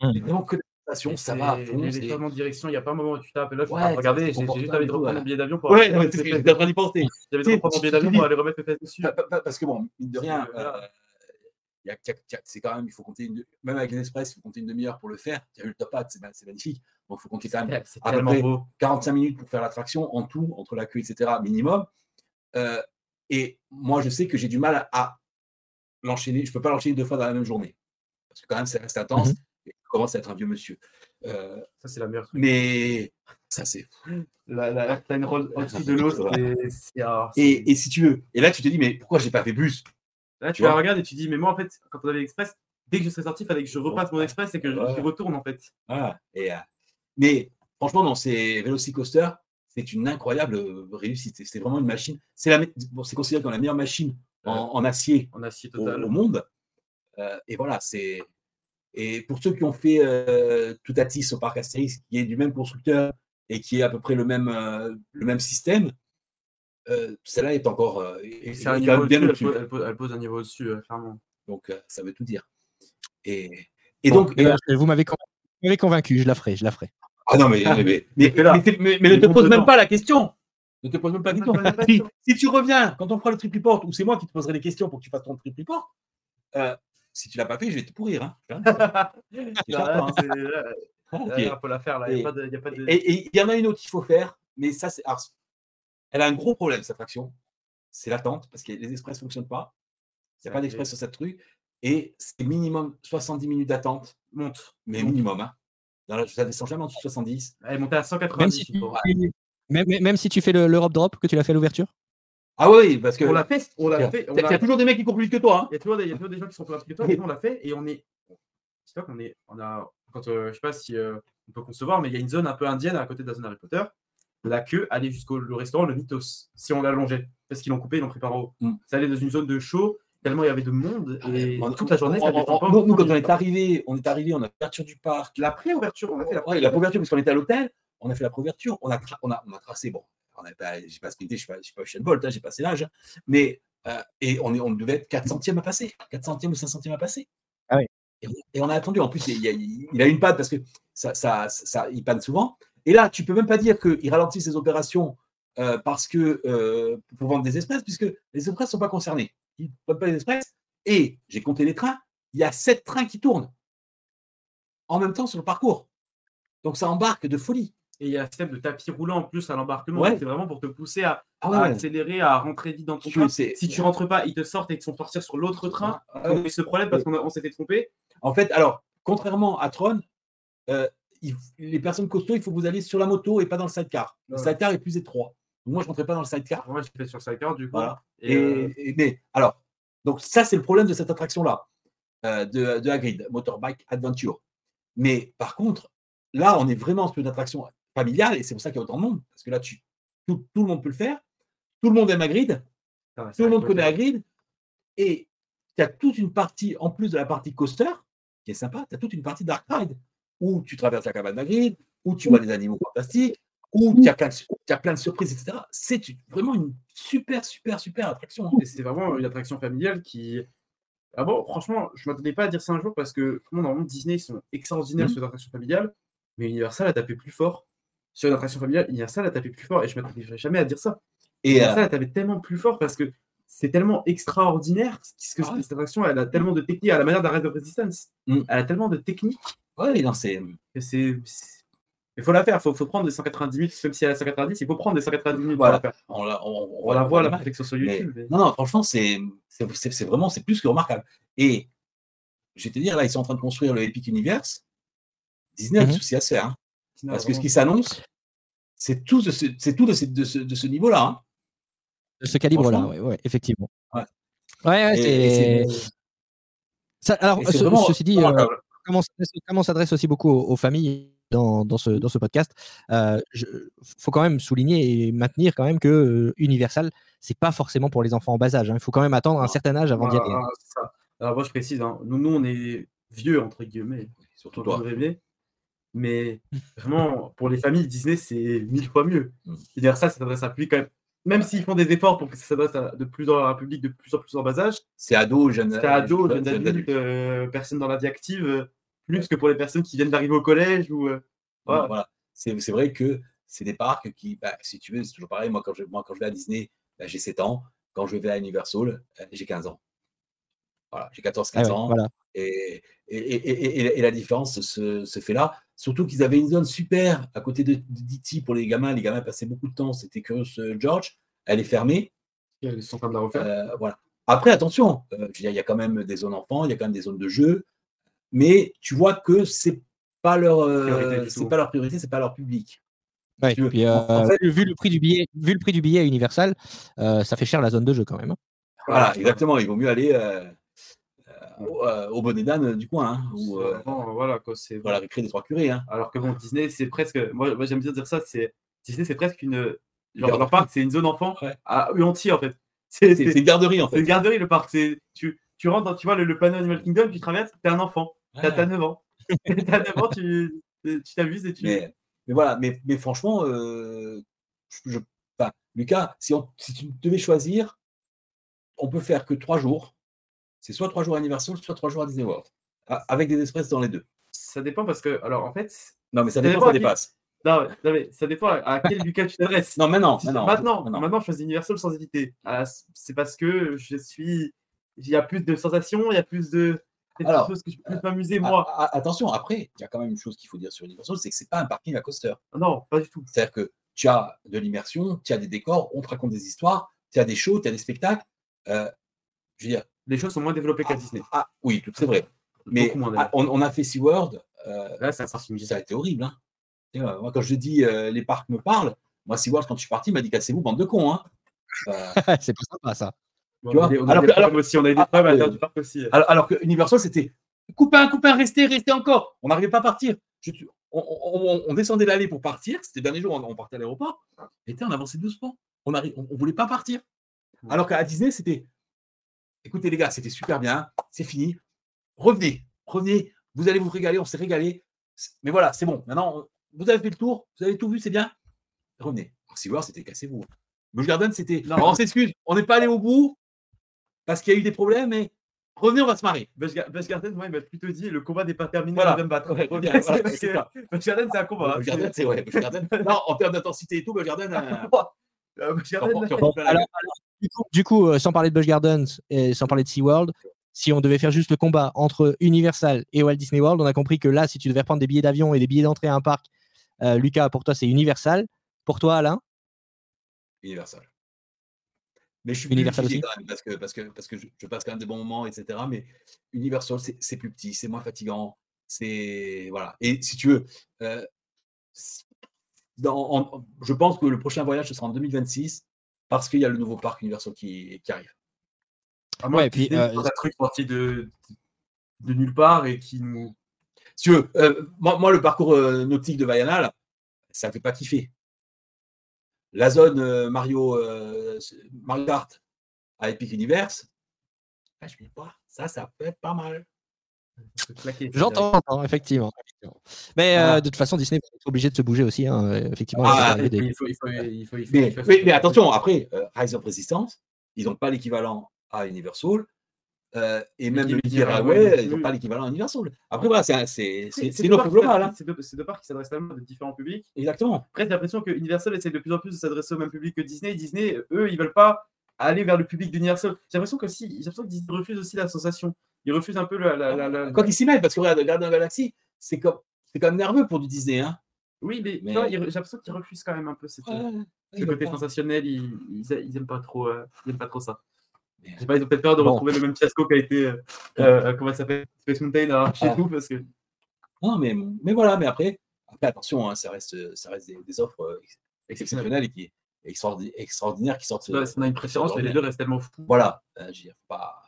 Mmh. Vraiment que ça va. Les changements de direction, il n'y a pas un moment où tu tapes. Là, je ouais, regarder, j'ai juste envie de reprendre mon billet d'avion pour. Ouais, j'étais en train d'y penser. J'avais de reprendre mon billet d'avion pour aller remettre mes fesses dessus. Parce que bon, mine de rien, c'est quand même, il faut compter une, même avec l'express, il faut compter une demi-heure pour le faire. Tu as vu le top hat, c'est magnifique. Donc, il faut compter quand même à peu près 45 minutes pour faire l'attraction en tout, entre la queue, etc., minimum. Euh, et moi, je sais que j'ai du mal à l'enchaîner. Je ne peux pas l'enchaîner deux fois dans la même journée. Parce que quand même, ça reste intense. Mmh commence à être un vieux monsieur. Euh, ça, c'est la meilleure. Mais ça, c'est. La, la, une au-dessus de l'autre. Et, et, si tu veux, et là, tu te dis, mais pourquoi j'ai pas fait bus? Là, tu, vas regarder et tu dis, mais moi, en fait, quand on avait l'express, dès que je serais sorti, il fallait que je repasse mon express et que je, retourne, en fait. Ah, et, euh, mais franchement, dans ces Velocicoasters, c'est une incroyable réussite. C'est vraiment une machine. C'est bon, considéré comme la meilleure machine en, acier, en acier total. Au, monde. Euh, et voilà, c'est et pour ceux qui ont fait euh, Toutatis au parc Astérix, qui est du même constructeur et qui est à peu près le même, euh, le même système, euh, celle-là est encore euh, c'est un niveau bien au-dessus. Elle, elle, pose un niveau au-dessus, clairement. Donc, ça veut tout dire. Et, et donc. vous m'avez convaincu, je la ferai, je la ferai. Ah non, mais, mais, mais, mais, ne te pose même pas la question. Ne te pose même pas la question. si, tu reviens, quand on fera le triple report, ou c'est moi qui te poserai les questions pour que tu fasses ton triple report, si tu l'as pas fait, je vais te pourrir. Hein. la faire. Là. Et il y, en a une autre qu'il faut faire, mais ça, c'est. Elle a un gros problème, cette attraction. C'est l'attente, parce que les express ne fonctionnent pas. Il n'y a pas d'express sur cette rue. Et c'est minimum 70 minutes d'attente. Monte. Mais minimum. Hein. ça ne descend jamais en dessous de 70. Elle est montée à 190. Même si, même, si tu fais l'Europe Drop, que tu l'as fait à l'ouverture? Ah oui, parce que. On l'a fait. On l'a fait. Il y a toujours des mecs qui courent plus vite que toi. Hein. Il, y a toujours des, gens qui sont plus rapides que toi. On l'a fait et on est. C'est qu'on est. On a. Quand, euh, je sais pas si euh, on peut concevoir, mais il y a une zone un peu indienne à côté de la zone Harry Potter. La queue allait jusqu'au restaurant, le Mythos, si on l'allongeait. Parce qu'ils l'ont coupé, ils l'ont pris par haut. Mm. Ça allait dans une zone de show, tellement il y avait de monde. Ah, et toute la journée, ça nous, nous, quand on est arrivé, on est arrivé, on a l'ouverture du parc. La pré-ouverture, on a fait la pré-ouverture. la pré-ouverture, parce qu'on était à l'hôtel, on a fait la pré-ouverture, on a, on, a, on a tracé, bon, j'ai pas sprinté, je ne suis pas Usain Bolt, hein, j'ai passé l'âge. Mais, euh, et on, est, on devait être 4 centièmes à passer, 4 centièmes ou 5 centièmes à passer. Ah oui. et, on, a attendu. En plus, il, il, a une panne parce que ça, ça, ça, il panne souvent. Et là, tu peux même pas dire qu'il ralentit ses opérations euh, parce que euh, pour vendre des espèces, puisque les express ne sont pas concernés. Ils ne prennent pas les express. Et j'ai compté les trains, il y a 7 trains qui tournent en même temps sur le parcours. Donc ça embarque de folie. Et il y a un système de tapis roulant en plus à l'embarquement. C'est vraiment pour te pousser à, ah accélérer, à rentrer vite dans ton train. Si tu rentres pas, ils te sortent et ils te font partir sur l'autre train. Ah, ah ce problème parce qu'on s'était trompé. En fait, alors, contrairement à Tron, euh, les personnes costauds, il faut que vous alliez sur la moto et pas dans le sidecar. Le sidecar est plus étroit. Moi, je ne rentrais pas dans le sidecar. Moi, fait sur le sidecar, du coup. Et, euh, mais, alors, donc ça, c'est le problème de cette attraction-là, euh, de, de Hagrid, Motorbike Adventure. Mais par contre, là, on est vraiment sur une attraction familiale et c'est pour ça qu'il y a autant de monde. Parce que là, tu, tout, le monde peut le faire. Tout le monde aime Hagrid. Ah tout le monde connaît Hagrid. Et tu as toute une partie, en plus de la partie coaster, qui est sympa, tu as toute une partie Dark Ride, où tu traverses la cabane d'Hagrid, où tu vois des animaux fantastiques, où tu as, as, plein de surprises, etc. C'est vraiment une super, super, super attraction. Hein. C'est vraiment une attraction familiale qui. Ah bon, franchement, je m'attendais pas à dire ça un jour parce que tout dans Disney, ils sont extraordinaires mmh. sur les attractions familiales, mais Universal a tapé plus fort. Sur une attraction familiale, Universal a tapé plus fort et je ne m'attendais jamais à dire ça. Et euh, a tapé tellement plus fort parce que c'est tellement extraordinaire ce que ah cette attraction, elle a tellement de technique, à la manière d'Arrêt de Resistance. Mmh. Elle a tellement de technique. Ouais, non, c'est. Il faut la faire, il faut, faut, prendre des 190 000, même si elle a 190, il faut prendre des 190 000 voilà. la faire. On, la, on, on, la voit, la perfection sur YouTube. Non, non, franchement, c'est vraiment, c'est plus que remarquable. Et je vais te dire, là, ils sont en train de construire le Epic Universe. Disney a mm -hmm. à se faire. Hein. Parce que ce qui s'annonce, c'est tout, de ce, tout de ce, de ce, de ce niveau-là. Hein. De ce calibre-là, oui, ouais, effectivement. Ouais, ouais, ouais c'est. Alors, ce, vraiment, ceci dit, euh, comment s'adresse aussi beaucoup aux, aux familles dans, dans, ce, dans ce podcast. Il euh, faut quand même souligner et maintenir quand même que euh, Universal, c'est pas forcément pour les enfants en bas âge. Hein. Il faut quand même attendre un certain âge avant d'y aller. Hein. Alors moi je précise, hein, nous, nous, on est vieux entre guillemets, surtout toi. Mais vraiment, pour les familles, Disney, c'est mille fois mieux. Mm. Universal, ça s'adresse à plus quand même même s'ils font des efforts pour que ça s'adresse de plus en un public de plus en plus en bas âge. C'est ado, jeune. C'est ado, jeune adulte, euh, personne dans la vie active plus que pour les personnes qui viennent d'arriver au collège. ou euh, voilà. C'est vrai que c'est des parcs qui, bah, si tu veux, c'est toujours pareil. Moi, quand je, moi, quand je vais à Disney, bah, j'ai 7 ans. Quand je vais à Universal, euh, j'ai 15 ans. Voilà, j'ai 14-15 ah ans. Voilà. Et, et, et, la différence se, se fait là. Surtout qu'ils avaient une zone super à côté de, de pour les gamins. Les gamins passaient beaucoup de temps. C'était Curious George. Elle est fermée. Ils sont en train de la refaire. Euh, voilà. Après, attention, il y a quand même des zones enfants, il y a quand même des zones de jeu mais tu vois que c'est pas leur euh, c'est pas leur priorité, c'est pas leur public. Ouais, puis, euh, vu le prix du billet, vu le prix du billet à Universal, euh, ça fait cher la zone de jeu quand même. Hein. Voilà, exactement. Il vaut mieux aller au, au bonnet d'âne du coin, hein, ou voilà quoi, c'est voilà des trois curés. Hein. Alors que bon, Disney, c'est presque, moi, moi j'aime bien dire ça, c'est Disney, c'est presque une genre, leur parc, c'est une zone enfant à eux entier en fait. C'est une garderie en fait. C'est une garderie le parc. C'est tu, tu rentres dans, tu vois le, le panneau Animal Kingdom, tu traverses, t'es un enfant. T'as 9 ans. T'as 9 ans, tu t'amuses et tu. Mais, mais, voilà, mais, mais franchement, euh, je, Lucas, si, on, si tu devais choisir, on peut faire que 3 jours. C'est soit 3 jours à Universal, soit 3 jours à Disney World. Avec des express dans les deux. Ça dépend parce que, alors en fait. Non, mais ça, dépend, ça dépasse. Non, non, mais ça dépend à quel Lucas tu t'adresses. Non, maintenant. Maintenant, maintenant, maintenant, je choisis Universal sans hésiter. Ah, c'est parce que je suis. Il y a plus de sensations, il y a plus de alors, chose que je peux m'amuser, moi. attention, après, il y a quand même une chose qu'il faut dire sur Universal, c'est que c'est pas un parking à coaster. Non, pas du tout. C'est-à-dire que tu as de l'immersion, tu as des décors, on te raconte des histoires, tu as des shows, tu as des spectacles. Euh, je veux dire, les choses sont moins développées qu'à ah, Disney. Ah, oui, c'est vrai. Mais on, a fait SeaWorld. Euh, Là, ça, a été horrible. Hein. moi, quand je dis euh, les parcs me parlent, moi, SeaWorld, quand je suis parti, il m'a dit cassez-vous, bande de cons. Hein. c'est pas sympa, ça alors, que, aussi, on a des ah, problèmes du parc aussi. Alors, que Universal, c'était coupin, coupin, restez, restez encore. On n'arrivait pas à partir. on, descendait l'allée pour partir. C'était le dernier jour, on, partait à l'aéroport. Et on avançait doucement. On ne on, voulait pas partir. Alors qu'à Disney, c'était écoutez les gars, c'était super bien, c'est fini. Revenez, revenez, vous allez vous régaler, on s'est régalé. Mais voilà, c'est bon. Maintenant, vous avez fait le tour, vous avez tout vu, c'est bien. Revenez. Si voir, c'était cassez-vous. Busch Garden, c'était. on s'excuse, on n'est pas allé au bout, parce qu'il y a eu des problèmes, mais revenez, on va se marrer. Busch Garden, moi, il m'a plutôt dit le combat n'est pas terminé, voilà. on va me battre. Ouais, reviens, voilà, Busch Garden, c'est un combat. Busch Garden, c'est ouais. Garden. non, en termes d'intensité et tout, Busch Garden. Euh... Garden. alors, du coup, du coup euh, sans parler de Busch Gardens et sans parler de SeaWorld, si on devait faire juste le combat entre Universal et Walt Disney World, on a compris que là, si tu devais prendre des billets d'avion et des billets d'entrée à un parc, euh, Lucas, pour toi, c'est Universal. Pour toi, Alain? Universal. Mais je suis Universal aussi? Quand même parce que, parce que, parce que je, passe quand même des bons moments, etc. Mais Universal, c'est plus petit, c'est moins fatigant. C'est voilà. Et si tu veux, euh, dans, je pense que le prochain voyage ce sera en 2026 parce qu'il y a le nouveau parc Universal qui, qui arrive. Ah, moi, et puis euh, un truc sorti de, de nulle part et qui nous. Si tu veux, euh, moi, moi, le parcours nautique de Vaiana, là, ça ne fait pas kiffer. la zone Mario, Mario Kart à Epic Universe, ah, je me dis, ça, ça peut être pas mal. J'entends, effectivement. Mais euh, de toute façon, Disney va être obligé de se bouger aussi. Hein, effectivement, mais, attention, après, euh, Rise of Resistance, ils n'ont pas l'équivalent à Universal. Euh, et même le Mickey ils n'ont pas l'équivalent à Universal. Après, voilà, c'est une offre globale. Hein. C'est deux, parcs qui s'adressent à de différents publics. Exactement. Après, j'ai l'impression que Universal essaie de plus en plus de s'adresser au même public que Disney. Disney, eux, ils veulent pas aller vers le public d'Universal. J'ai l'impression que si, j'ai l'impression qu'ils refusent aussi la sensation il refuse un peu la. la, la, Quoi qu'il s'y mette, parce que regarde, Gardien Galaxy, c'est comme, c'est quand même nerveux pour du Disney. Hein. Oui, mais, j'ai l'impression qu'ils refusent quand même un peu cette, ce côté sensationnel. Ils, ils, aiment pas trop, euh, ils aiment pas trop ça. Je pas, ils ont peut-être peur de retrouver le même fiasco qui a été, euh, euh, comment ça s'appelle, Space Mountain chez nous, parce que. Non, mais, mais voilà, mais après, après attention, hein, ça reste, ça reste des, offres exceptionnelles et qui extraordinaires qui sortent. on a une préférence, mais les deux restent tellement fous. Voilà, je pas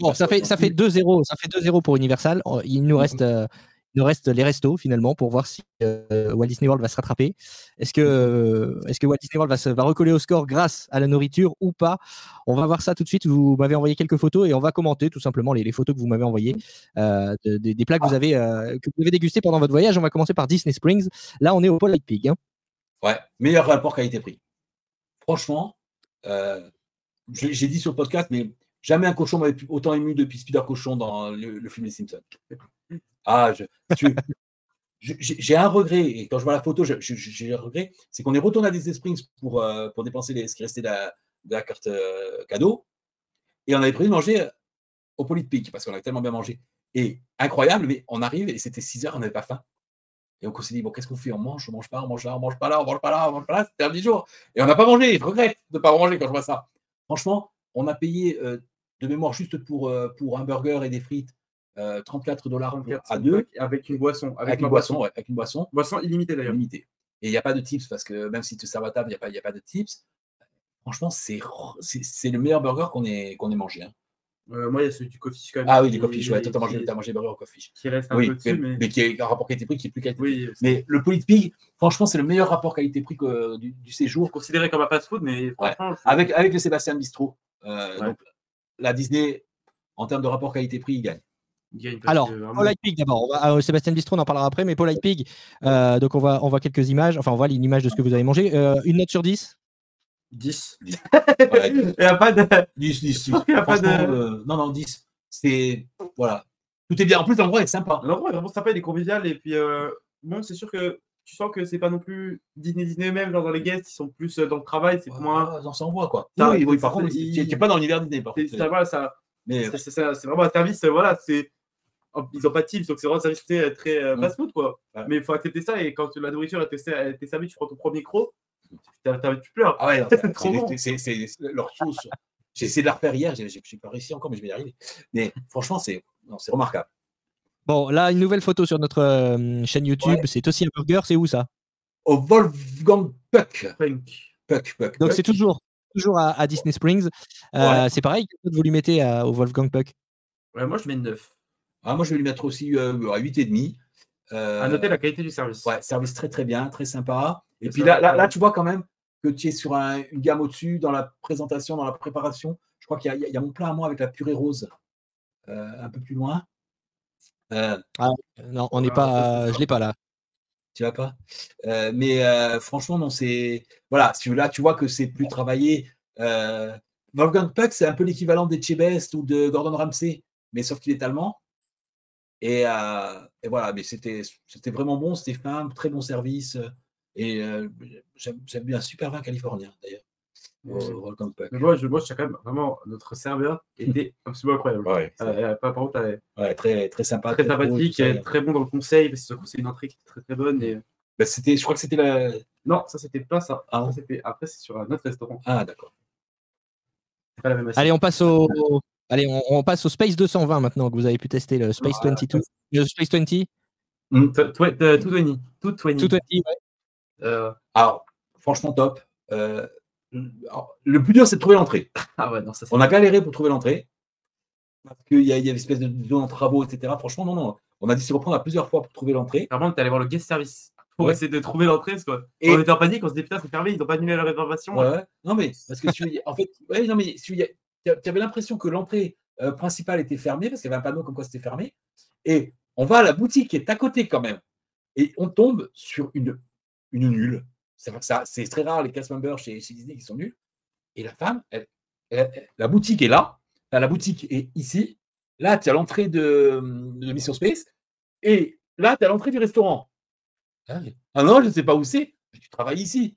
Bon, ça fait, ça fait 2-0 ça fait 2-0 pour Universal. Il nous reste, euh, il nous reste les restos finalement pour voir si euh, Walt Disney World va se rattraper. Est-ce que, euh, est-ce que Walt Disney World va, va recoller au score grâce à la nourriture ou pas? On va voir ça tout de suite. Vous m'avez envoyé quelques photos et on va commenter tout simplement les, les photos que vous m'avez envoyées des plats que vous avez que vous avez dégustés pendant votre voyage. On va commencer par Disney Springs. Là, on est au Polite Pig. Hein. Ouais, meilleur rapport qualité-prix. Franchement, j'ai dit sur le podcast, mais Jamais un cochon m'avait autant ému depuis Spider Cochon dans le, film Les Simpsons. Ah, j'ai un regret, et quand je vois la photo, j'ai un regret, c'est qu'on est retourné à Disney Springs pour, euh, dépenser ce qui restait de la, carte euh, cadeau, et on avait prévu de manger au Polypic, parce qu'on avait tellement bien mangé. Et incroyable, mais on arrive, et c'était 6 heures, on n'avait pas faim. Et on s'est dit, bon, qu'est-ce qu'on fait? On mange, on mange pas, on mange là, on mange pas là, on mange pas là, on mange pas là, c'était un petit jour. Et on n'a pas mangé, je regrette de ne pas manger quand je vois ça. Franchement, on a payé euh, de mémoire, juste pour, euh, pour un burger et des frites, 34 euh, dollars à deux. Avec une boisson. Avec, une boisson, avec une boisson. Boisson illimitée d'ailleurs. Illimitée. Et il n'y a pas de tips, parce que même si tu sers à table, il n'y a, pas, a pas de tips. Franchement, c'est le meilleur burger qu'on ait, qu'on ait mangé. Hein. Euh, moi, il y a celui du coffee quand même. Ah oui, du coffee ouais, toi, as mangé, burger au coffee Qui reste un peu dessus, mais... mais... qui est un rapport qualité-prix qui est plus qualité. Oui, mais le Pig, franchement, c'est le meilleur rapport qualité-prix du, du, séjour. Considéré comme un fast-food, mais avec, avec le Sébastien Bistro. donc, la Disney, en termes de rapport qualité-prix, il gagne. Alors, Paul Pig d'abord. Euh, Sébastien Bistro, on en parlera après, mais Paul Pig, euh, donc on voit, on voit quelques images. Enfin, on voit une image de ce que vous avez mangé. Euh, une note sur 10 10. il n'y a pas de. 10, 10. Il a pas de... non, non, 10. C'est. Voilà. Tout est bien. En plus, l'endroit est sympa. L'endroit est vraiment sympa, il est convivial. Et puis, bon, c'est sûr que tu sens que c'est pas non plus Disney Disney même genre dans les guests ils sont plus dans le travail c'est moins on s'en voit quoi oui, oui, par contre tu n'es pas dans l'univers Disney par contre ça, ça mais c'est vraiment un service voilà c'est ils n'ont pas de teams donc c'est vraiment un service très, très euh, fast food quoi mais il faut accepter ça et quand la nourriture est servie tu prends ton premier croc tu pleures ah ouais c'est leur chose j'ai essayé de la refaire hier j'ai pas réussi encore mais je vais y arriver mais franchement c'est remarquable Bon, là, une nouvelle photo sur notre euh, chaîne YouTube. C'est aussi un burger. C'est où ça? Au Wolfgang Puck. Puck, Puck, Donc, c'est toujours, toujours à, Disney Springs. Euh, c'est pareil, vous lui mettez au Wolfgang Puck? Moi, je mets 9. Ah, moi, je vais lui mettre aussi euh, à 8,5. Euh, à noter la qualité du service. Ouais, service très, très bien, très sympa. Et, puis là, là, tu vois quand même que tu es sur une gamme au-dessus dans la présentation, dans la préparation. Je crois qu'il y, y, a mon plat à moi avec la purée rose un peu plus loin. Euh, ah, non, on n'est pas. je l'ai pas là. Tu vas pas? Euh, mais euh, franchement, non, c'est voilà. Là, tu vois que c'est plus travaillé. Wolfgang Puck, c'est un peu l'équivalent des Chebest ou de Gordon Ramsay, mais sauf qu'il est allemand. Et, et voilà, mais c'était c'était vraiment bon, c'était fin, très bon service. Et j'aime bien super vin californien d'ailleurs. Mais moi, je, moi, je quand même vraiment notre serveur était absolument incroyable. Ouais, euh, par contre, ouais, très, très sympa. Très, sympathique, très bon dans le conseil, parce que c'est une entrée qui est très très bonne. Et... Bah, c'était, je crois que c'était la. Non, ça c'était pas ça. Ah. c'était... Après, c'est sur un autre restaurant. Ah, d'accord. Pas la même Allez, on passe au. Allez, on, passe au Space 220 maintenant que vous avez pu tester le Space 22. Le Space 20 mm, Tout 20. Tout 20. Tout 20, ouais. Euh, alors, franchement, top. Euh, le plus dur, c'est de trouver l'entrée. Ah ouais, on a galéré pour trouver l'entrée. Parce qu'il y, a une espèce de zone en travaux, etc. Franchement, non, non. On a dû s'y reprendre à plusieurs fois pour trouver l'entrée. Par contre, tu allé voir le guest service. pour essayer de trouver l'entrée. Et... On était en panique, on se dit putain, c'est fermé, ils n'ont pas annulé la réservation. Ouais, Non, mais parce que tu, en fait, ouais, non, mais tu avais l'impression que l'entrée euh, principale était fermée parce qu'il y avait un panneau comme quoi c'était fermé. Et on va à la boutique qui est à côté quand même. Et on tombe sur une, une nulle. C'est très rare les cast members chez, chez, Disney qui sont nuls. Et la femme, elle, la boutique est là. la boutique est ici. Là, tu as l'entrée de, de Mission Space. Et là, tu as l'entrée du restaurant. Ah, ah non, je ne sais pas où c'est. Tu travailles ici.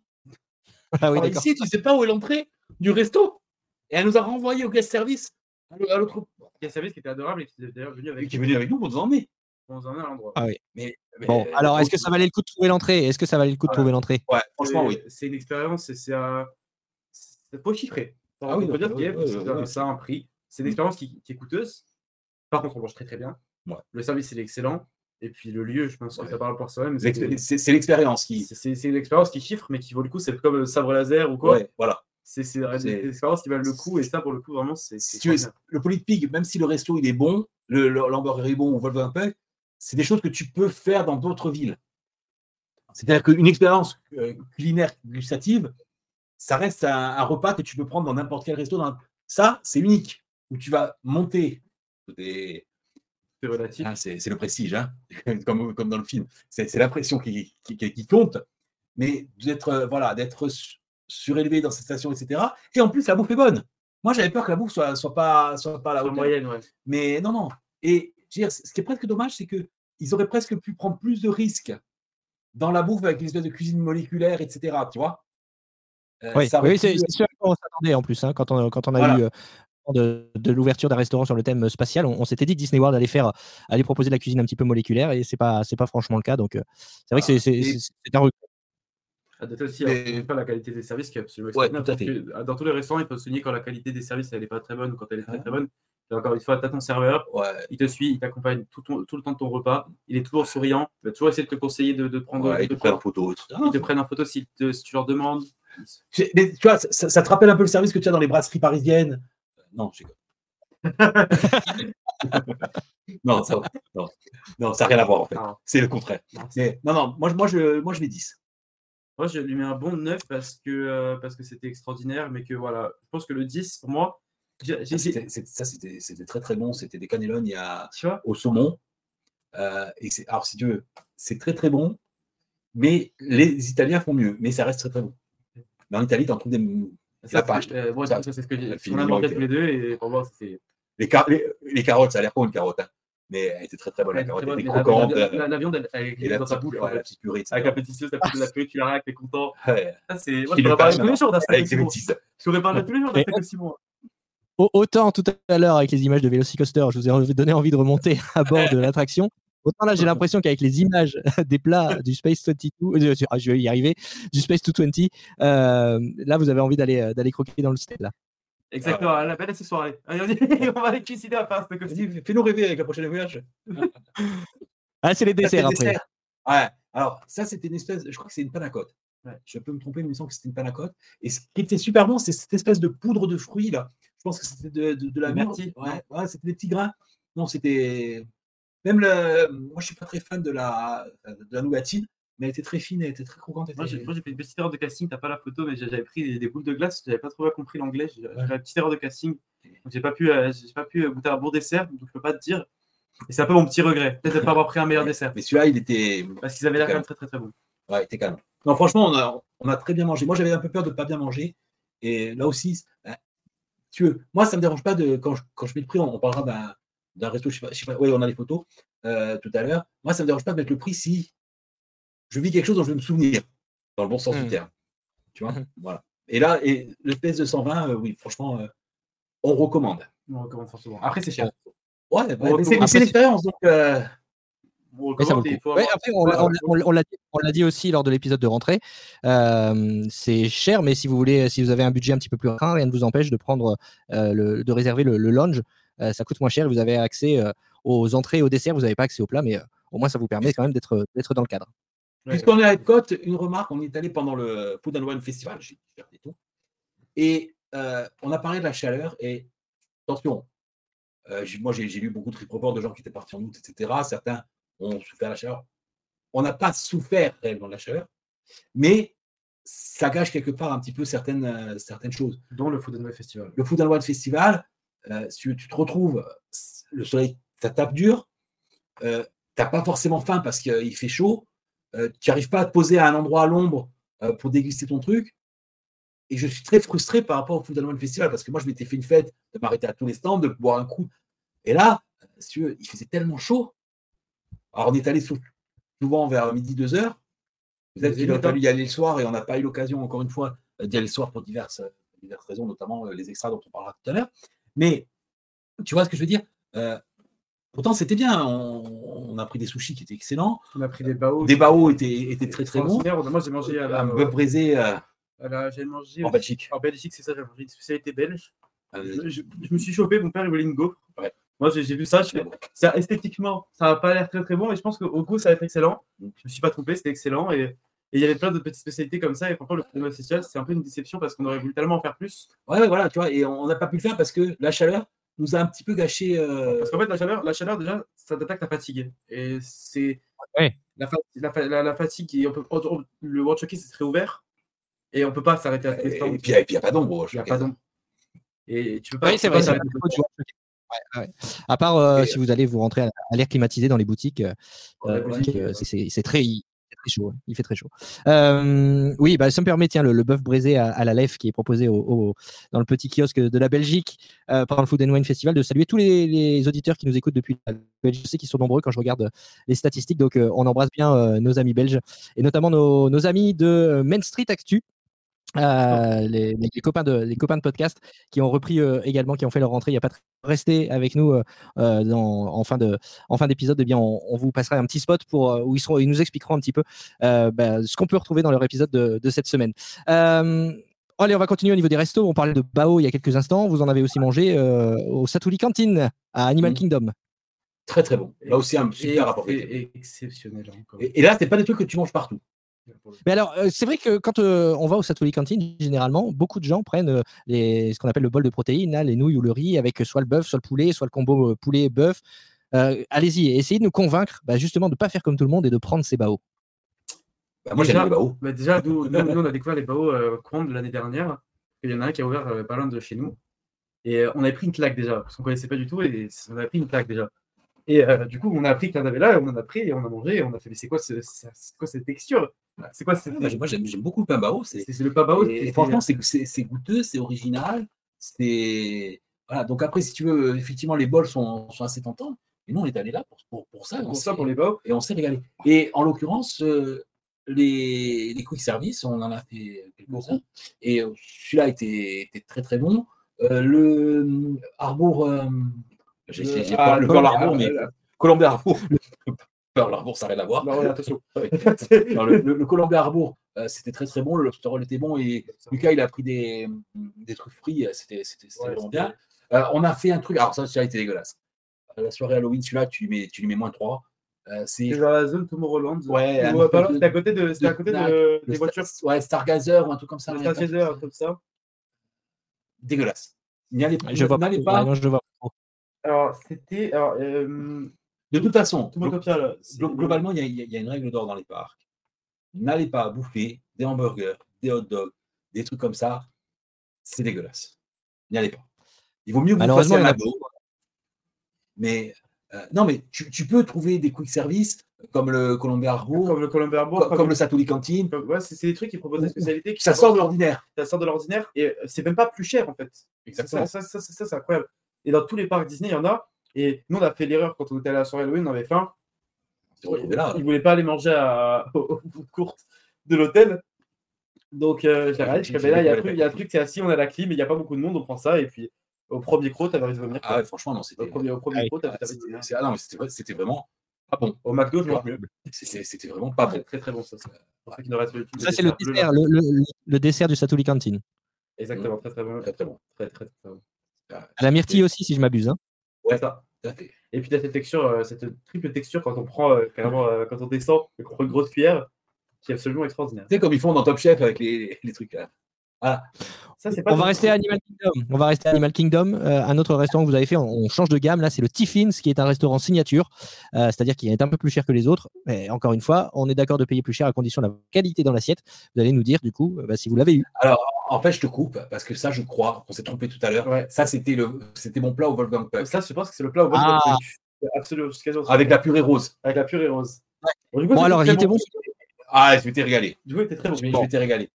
Ah oui, ici, tu ne sais pas où est l'entrée du resto. Et elle nous a renvoyé au guest service à l'autre. Guest service qui était adorable et qui est d'ailleurs venu avec, qui est venu avec nous pour nous emmener. Emmener à l'endroit. Ah oui. Mais, bon, alors est-ce que ça valait le coup de trouver l'entrée? Est-ce que ça valait le coup de trouver l'entrée? Ouais, franchement, oui. C'est une expérience, c'est un. C'est pas chiffré. Ah oui, on peut dire que ça a un prix. C'est une expérience qui, qui, est coûteuse. Par contre, on mange très très bien. Ouais. Le service, il est excellent. Et puis le lieu, je pense que ça parle pour soi-même. C'est l'expérience qui. C'est l'expérience qui chiffre, mais qui vaut le coup. C'est comme le sabre laser ou quoi. Ouais, voilà. C'est l'expérience qui valent le coup. Et ça, pour le coup, vraiment, c'est. le Pig, même si le resto il est bon, le, l'hamburger est bon ou Volvo un peu, c'est des choses que tu peux faire dans d'autres villes. C'est-à-dire qu'une expérience euh, culinaire gustative, ça reste un, repas que tu peux prendre dans n'importe quel resto. Ça, c'est unique. Où tu vas monter des, c'est relatif. Ah, c'est le prestige, hein comme, comme dans le film. C'est l'impression qui, qui, qui, compte. Mais d'être euh, voilà, d'être surélevé dans cette station, etc. Et en plus, la bouffe est bonne. Moi, j'avais peur que la bouffe soit, soit pas, soit pas la moyenne. Ouais. Mais non, non. Et ce qui est presque dommage, c'est qu'ils auraient presque pu prendre plus de risques dans la bouffe avec l'espèce de cuisine moléculaire, etc. Tu vois euh, oui, oui c'est sûr qu'on s'attendait en plus. Hein, quand, on, quand on a eu euh, de, l'ouverture d'un restaurant sur le thème spatial, on, s'était dit Disney World allait faire, allait proposer de la cuisine un petit peu moléculaire et c'est pas, c'est pas franchement le cas. Donc euh, c'est vrai que c'est, c'est, un recul. aussi, mais... pas la qualité des services qui est absolument ouais, euh, Dans tous les restaurants, ils peuvent souligner quand la qualité des services elle n'est pas très bonne ou quand elle est très très bonne. Et encore une fois, tu as ton serveur, il te suit, il t'accompagne tout, tout, le temps de ton repas, il est toujours souriant, il va toujours essayer de te conseiller de, de prendre. Ouais, de te en photo. Ils te prennent en photo si, tu leur demandes. Mais, tu vois, ça, ça, te rappelle un peu le service que tu as dans les brasseries parisiennes non, j'ai non, ça non, non, ça n'a rien à voir en fait. C'est le contraire. Non, non, moi, moi, je, moi je mets 10. Moi, je lui mets un bon 9 parce que euh, parce que c'était extraordinaire, mais que voilà, je pense que le 10, pour moi, ça, c'était très très bon. C'était des cannellones il y a, au saumon. Euh, et alors, si tu veux, c'est très très bon, mais les Italiens font mieux, mais ça reste très très bon. Mais en Italie, tu en trouves des, ça, euh, moi, ça, c'est ce que j'ai. On a mangé tous les deux et pour moi, c'est. Les, les, carottes, ça a l'air con une carotte, hein. mais elle était très très bonne. La carotte était croquante. La, la, viande, elle, est dans sa bouche. la petite purée. Avec la petite sauce, la petite purée, tu la raques, t'es content. Ouais. c'est... Moi, je pourrais parler tous les jours d'un Avec ses bêtises. Je pourrais parler tous les jours d'un steak aussi bon. Autant tout à l'heure avec les images de Velocicoaster, je vous ai donné envie de remonter à bord de l'attraction. Autant là, j'ai l'impression qu'avec les images des plats du Space 22, euh, ah, je vais y arriver, du Space 220, euh, là, vous avez envie d'aller euh, d'aller croquer dans le stade là. Exactement, la belle ce soirée. on va aller cuisiner à part ce Fais-nous rêver avec la prochaine voyage. ah, c'est les desserts après. Ouais, alors ça, c'était une espèce, je crois que c'est une panacote. Ouais. Je peux me tromper, mais il me semble que c'était une panacote. Et ce qui était super bon, c'est cette espèce de poudre de fruits là. Je pense que c'était de, de, la myrtille. Ouais, ouais c'était des petits grains. Non, c'était même le, moi, je suis pas très fan de la, de la nougatine, mais elle était très fine, elle était très croquante. Moi, j'ai fait une petite erreur de casting. T'as pas la photo, mais j'avais pris des, boules de glace. J'avais pas trop compris l'anglais. J'ai fait une petite erreur de casting. Donc, j'ai pas pu, euh, j'ai pas pu goûter un bon dessert. Donc, je peux pas te dire. Et c'est un peu mon petit regret. Peut-être de pas avoir pris un meilleur dessert. Mais celui-là, il était. Parce qu'ils avaient l'air quand même très, très, très bon. Ouais, il était même. Non, franchement, on a, on a très bien mangé. Moi, j'avais un peu peur de ne pas bien manger. Et là aussi, tu veux, moi, ça me dérange pas de quand je, quand je mets le prix, on, parlera d'un d'un resto, je sais pas, je sais pas, oui, on a les photos euh, tout à l'heure. Moi, ça ne me dérange pas de mettre le prix si je vis quelque chose dont je vais me souvenir, dans le bon sens du mmh. terme. Tu vois? Mmh. Voilà. Et là, et le PS 220, euh, oui, franchement, euh, on recommande. On recommande forcément. Après, c'est cher. Ouais, c'est l'expérience. Donc, on, l'a dit aussi lors de l'épisode de rentrée. c'est cher, mais si vous voulez, si vous avez un budget un petit peu plus rare, rien ne vous empêche de prendre, le, de réserver le, le lounge euh, ça coûte moins cher. Vous avez accès euh, aux entrées et aux desserts. Vous n'avez pas accès aux plats, mais euh, au moins, ça vous permet quand même d'être dans le cadre. Puisqu'on est à Epcot, une remarque, on est allé pendant le Food and Wine Festival, j'ai et tout. Et on a parlé de la chaleur et attention, moi j'ai lu beaucoup de reports de gens qui étaient partis en août, etc. Certains ont souffert la chaleur. on n'a pas souffert réellement de la chaleur, mais ça gâche quelque part un petit peu certaines, euh, certaines choses. Dont le Food and Festival. Le Food and Festival, euh, si tu te retrouves, le soleil, ça tape dur, euh, tu n'as pas forcément faim parce qu'il fait chaud, tu n'arrives pas à te poser à un endroit à l'ombre pour déguster ton truc. Et je suis très frustré par rapport au Food and Festival parce que moi, je m'étais fait une fête de m'arrêter à tous les stands, de boire un coup. Et là, il faisait tellement chaud. Alors, on est allé souvent vers midi, deux heures. Peut-être qu'il fallu y aller le soir et on n'a pas eu l'occasion, encore une fois, d'y aller le soir pour diverses, diverses raisons, notamment euh, les extras dont on parlera tout à l'heure. Mais tu vois ce que je veux dire euh, Pourtant, c'était bien. On, a pris des sushis qui étaient excellents. On a pris des baos. Des baos étaient, étaient très très bons. Moi, j'ai mangé un bœuf braisé. Euh, j'ai mangé en Belgique. En Belgique, c'est ça. J'ai mangé une spécialité belge. je, me suis chopé. Mon père, il voulait une go. Moi, j'ai vu ça. ça esthétiquement, ça n'a pas l'air très très bon, mais je pense qu'au goût, ça va être excellent. Je ne me suis pas trompé, c'était excellent. Et il y avait plein de petites spécialités comme ça. Et franchement, le cinéma social, c'est un peu une déception parce qu'on aurait voulu tellement en faire plus. Ouais, voilà, tu vois. Et on n'a pas pu le faire parce que la chaleur nous a un petit peu gâché. Euh, parce qu'en fait, la chaleur, la chaleur déjà, ça t'attaque ta fatigue. Et c'est. La, la, fatigue, et on peut, le World Showcase c'est très ouvert et on peut pas s'arrêter à Et puis il n'y a pas d'ombre. Il n'y a pas d'ombre. Et tu peux pas. Oui, c'est vrai. À part euh, si vous allez vous rentrer à, l'air climatisé dans les boutiques, euh, euh, c'est très, chaud. Il fait très chaud. oui, bah, ça me permet, tiens, le, le bœuf braisé à, la lèvre qui est proposé au, dans le petit kiosque de la Belgique pendant le Food and Wine Festival, de saluer tous les, auditeurs qui nous écoutent depuis la Belgique. Je sais qu'ils sont nombreux quand je regarde les statistiques, donc on embrasse bien nos amis belges et notamment nos, nos amis de Main Street Actu euh, les, copains de, les copains de podcast qui ont repris euh, également, qui ont fait leur rentrée il n'y a pas très rester avec nous euh, dans, en fin de en fin d'épisode, eh bien on, vous passera un petit spot pour où ils seront, ils nous expliqueront un petit peu bah, ce qu'on peut retrouver dans leur épisode de, de cette semaine. allez, on va continuer au niveau des restos. On parlait de Bao il y a quelques instants. Vous en avez aussi mangé au Satouli Cantine à Animal mmh. Kingdom. Très très bon. Là aussi un super rapport. exceptionnel. Et, et, là, c'est pas des trucs que tu manges partout. Mais alors, euh, c'est vrai que quand euh, on va au Satouli Cantine, généralement, beaucoup de gens prennent euh, les, ce qu'on appelle le bol de protéines, les nouilles ou le riz, avec soit le bœuf, soit le poulet, soit le combo poulet-bœuf. Allez-y, essayez de nous convaincre bah, justement de ne pas faire comme tout le monde et de prendre ces baos. Bah, moi, j'aime les baos. Bah, déjà, nous, on a découvert les baos euh, l'année dernière. Il y en a un qui a ouvert pas loin de chez nous. Et on avait pris une claque déjà, parce qu'on ne connaissait pas du tout, et on avait pris une claque déjà. Et du coup, on a appris qu'il y en avait là, on en a pris, et on a mangé, et on a fait, mais c'est quoi, quoi cette texture? C'est quoi Moi, j'aime beaucoup le pain bao. C'est le pain bao. Et, franchement, c'est goûteux, c'est original. C'est voilà. Donc après, si tu veux, effectivement, les bols sont, sont assez tentants. Et nous, on est allé là pour, pour, pour ça. Pour ça, pour les bao. Et on s'est régalé. Et en l'occurrence, euh, les, les quick service, on en a fait quelques-uns. Et euh, celui-là était, était, très très bon. Euh, le Arbour, j'ai pas ah, le Pearl Arbour, mais Colombia Arbour. Pearl Harbor, ça n'a rien à voir. Non, attention. le, le, Columbia Harbor, euh, c'était très très bon. Le lobster roll était bon. Et Lucas, il a pris des, des trucs frits. Euh, c'était vraiment bien. Euh, on a fait un truc. Alors, ça, ça a été dégueulasse. La soirée Halloween, celui-là, tu lui mets, tu lui mets moins 3. c'est dans la zone Tomorrowland. Ouais, c'était à côté, de, à côté de, des voitures. Ouais, Stargazer ou un truc comme ça. Stargazer, comme ça. Dégueulasse. N'y allez je vois pas. je vois pas. Alors, c'était. Alors, de toute façon, globalement, il y, a une règle d'or dans les parcs. N'allez pas bouffer des hamburgers, des hot dogs, des trucs comme ça. C'est dégueulasse. N'y allez pas. Il vaut mieux vous passer un McDo. Mais euh, non, mais tu, peux trouver des quick service comme le Columbia Harbour, comme le Harbour, comme, le Satouli Cantine. Ouais, c'est des trucs qui proposent des spécialités. ça sort de l'ordinaire. Ça sort de l'ordinaire et c'est même pas plus cher en fait. Exactement. Ça, ça, ça c'est incroyable. Et dans tous les parcs Disney, il y en a. Et nous, on a fait l'erreur quand on était à la soirée Halloween, on avait faim. Ils ne voulaient pas aller manger à, au, bout de courte de l'hôtel. Donc, euh, j'ai regardé, je là, il y a un truc, il y a un truc, c'est assis, on a la clim, mais il n'y a pas beaucoup de monde, on prend ça, et puis au premier croc, t'avais envie de vomir. Ah ouais, franchement, non, c'était. Au premier, au premier croc, t'avais Ah non, mais c'était vraiment pas bon. Au McDo, je vois mieux. C'était vraiment pas bon. Très, très bon, ça. Ça, c'est le dessert, le, dessert du Satouli Cantine. Exactement, très, très bon. Très, très bon. Très, très, très bon. À la myrtille aussi, si je m'abuse. Hein. Ouais, ça. Et puis, tu as cette texture, euh, cette triple texture quand on prend, euh, carrément, euh, quand on descend, on prend une grosse cuillère, qui est absolument extraordinaire. Tu sais, comme ils font dans Top Chef avec les, les trucs là. Voilà on va rester à Animal Kingdom. On va rester Animal Kingdom. Euh, un autre restaurant que vous avez fait, on, change de gamme. Là, c'est le Tiffins, qui est un restaurant signature, euh, c'est-à-dire qu'il est un peu plus cher que les autres. Mais encore une fois, on est d'accord de payer plus cher à condition de la qualité dans l'assiette. Vous allez nous dire du coup euh, bah, si vous l'avez eu. Alors, en fait, je te coupe parce que ça, je crois, on s'est trompé tout à l'heure. Ça, c'était le, c'était mon plat au Wolfgang Puck. Ça, je pense que c'est le plat au Wolfgang ah. Absolument. Avec la purée rose. Avec la purée rose. Bon, alors, il était bon. Ah, je m'étais régalé. Du coup, il était très bon. Je m'étais régalé.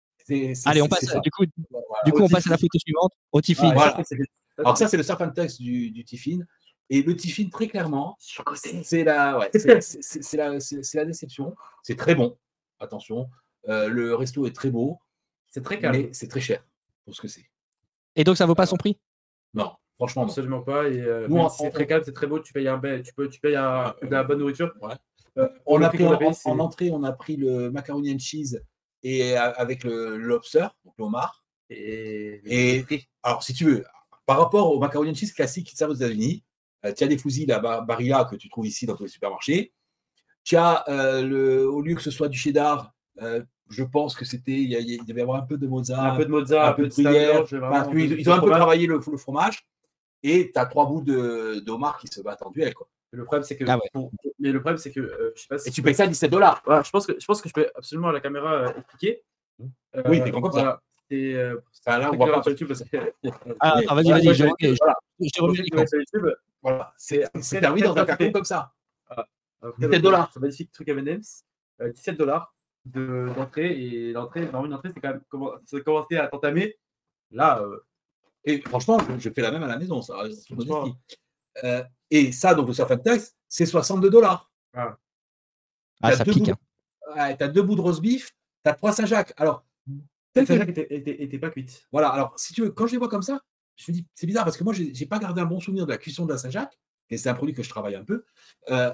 Allez, on passe. Du coup, du coup on passe à la photo suivante, au Tiffin. Alors ça, c'est le serpentex du, du Tiffin. Et le Tiffin, très clairement, c'est la, ouais, c'est la, la, déception. C'est très bon. Attention, euh, le resto est très beau. C'est très calme. Mais c'est très cher pour ce que c'est. Et donc, ça vaut pas son prix? Non, franchement. Absolument pas. Et euh, c'est très calme, c'est très beau. Tu payes, un, tu peux, tu payes un, de la bonne nourriture. Ouais. Euh, on a pris, en, en, entrée, on a pris le macaroni and cheese et avec le lobster, donc l'homard. Et, alors, si tu veux, par rapport au macaroni and cheese classique qui servent aux États-Unis, euh, tu as des fusils, la Barilla que tu trouves ici dans tous les supermarchés. Tu as, euh, le, au lieu que ce soit du cheddar, euh, je pense que c'était, il, devait y avoir un peu de mozza, un peu de mozza, un, peu de gruyère. ils, ont un peu travaillé le, fromage et tu as trois bouts de, de homard qui se battent en duel. Quoi. Le problème, c'est que. Ah mais le problème, c'est que. Euh, je sais pas si Et tu payes ça 17 dollars. je, pense que, je pense que je peux absolument à la caméra euh, expliquer. Euh, oui, t'es comme ça. Et, euh, là, on voit pas sur YouTube. Parce que... Ah, attends, vas-y, vas-y. Je, je, je te remets sur YouTube. Voilà. C'est servi dans un carton comme ça. 17 dollars. C'est un magnifique truc M&M's. 17 dollars d'entrée. Et l'entrée, normalement, une entrée, c'est quand même ça commencer à t'entamer. Là. Et franchement, je fais la même à la maison. Ça, euh, et ça, donc le surf tax, c'est 62 dollars. Ah, ah ça pique. Hein. tu as deux bouts de roast beef, tu as trois Saint-Jacques. Alors, Saint-Jacques n'était pas cuite. Voilà, alors si tu veux, quand je les vois comme ça, je me dis, c'est bizarre parce que moi, je n'ai pas gardé un bon souvenir de la cuisson de la Saint-Jacques, et c'est un produit que je travaille un peu. Euh,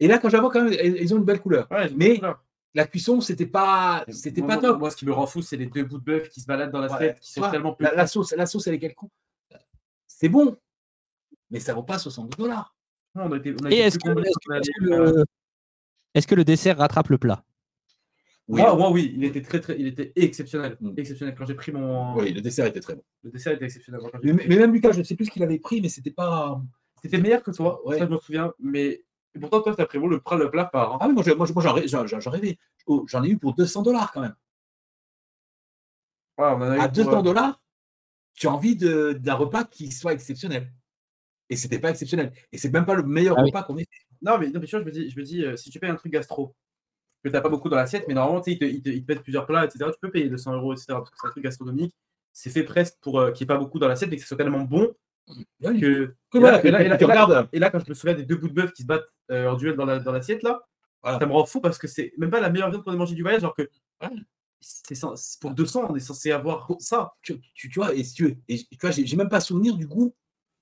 et là, quand je la vois, quand même, ils ont une belle couleur. mais la cuisson, c'était pas, c'était pas top. Moi, ce qui me rend fou, c'est les deux bouts de bœuf qui se baladent dans la tête, qui sont tellement la, la, sauce, la sauce, elle est quel coup C'est bon, mais ça ne vaut pas 70 dollars. Et est-ce que, le... dessert rattrape le plat? Oui. Moi, oui, il était très, très, il était exceptionnel. Mm. Exceptionnel. Quand j'ai pris mon. Oui, le dessert était très bon. Le dessert était exceptionnel. Mais, même Lucas, je ne sais plus ce qu'il avait pris, mais c'était pas. C'était meilleur que toi. Ça, je me souviens. Mais et pourtant, toi, tu as pris le, le plat par. Hein. Ah oui, moi, moi, moi j'en rêvais. Oh, j'en ai eu pour 200 dollars quand même. Ah, on a à 200 euh, dollars, tu as envie d'un repas qui soit exceptionnel et c'était pas exceptionnel. Et c'est même pas le meilleur ah repas qu'on ait fait. Non, mais, non, mais tu vois, je me dis, je me dis euh, si tu payes un truc gastro, que tu n'as pas beaucoup dans l'assiette, mais normalement, il te, il, te, il te mettent plusieurs plats, etc., tu peux payer 200 euros, etc., parce que c'est un truc gastronomique. C'est fait presque pour euh, qu'il n'y ait pas beaucoup dans l'assiette, mais que ce soit tellement bon que. Et là, quand je me souviens des deux bouts de bœuf qui se battent euh, en duel dans l'assiette, là, ça me rend fou parce que c'est même pas la meilleure viande qu'on ait mangé du voyage, alors que. C'est pour 200, on est censé avoir ça. Tu, tu, vois, et si tu veux, et, tu vois, j'ai même pas souvenir du goût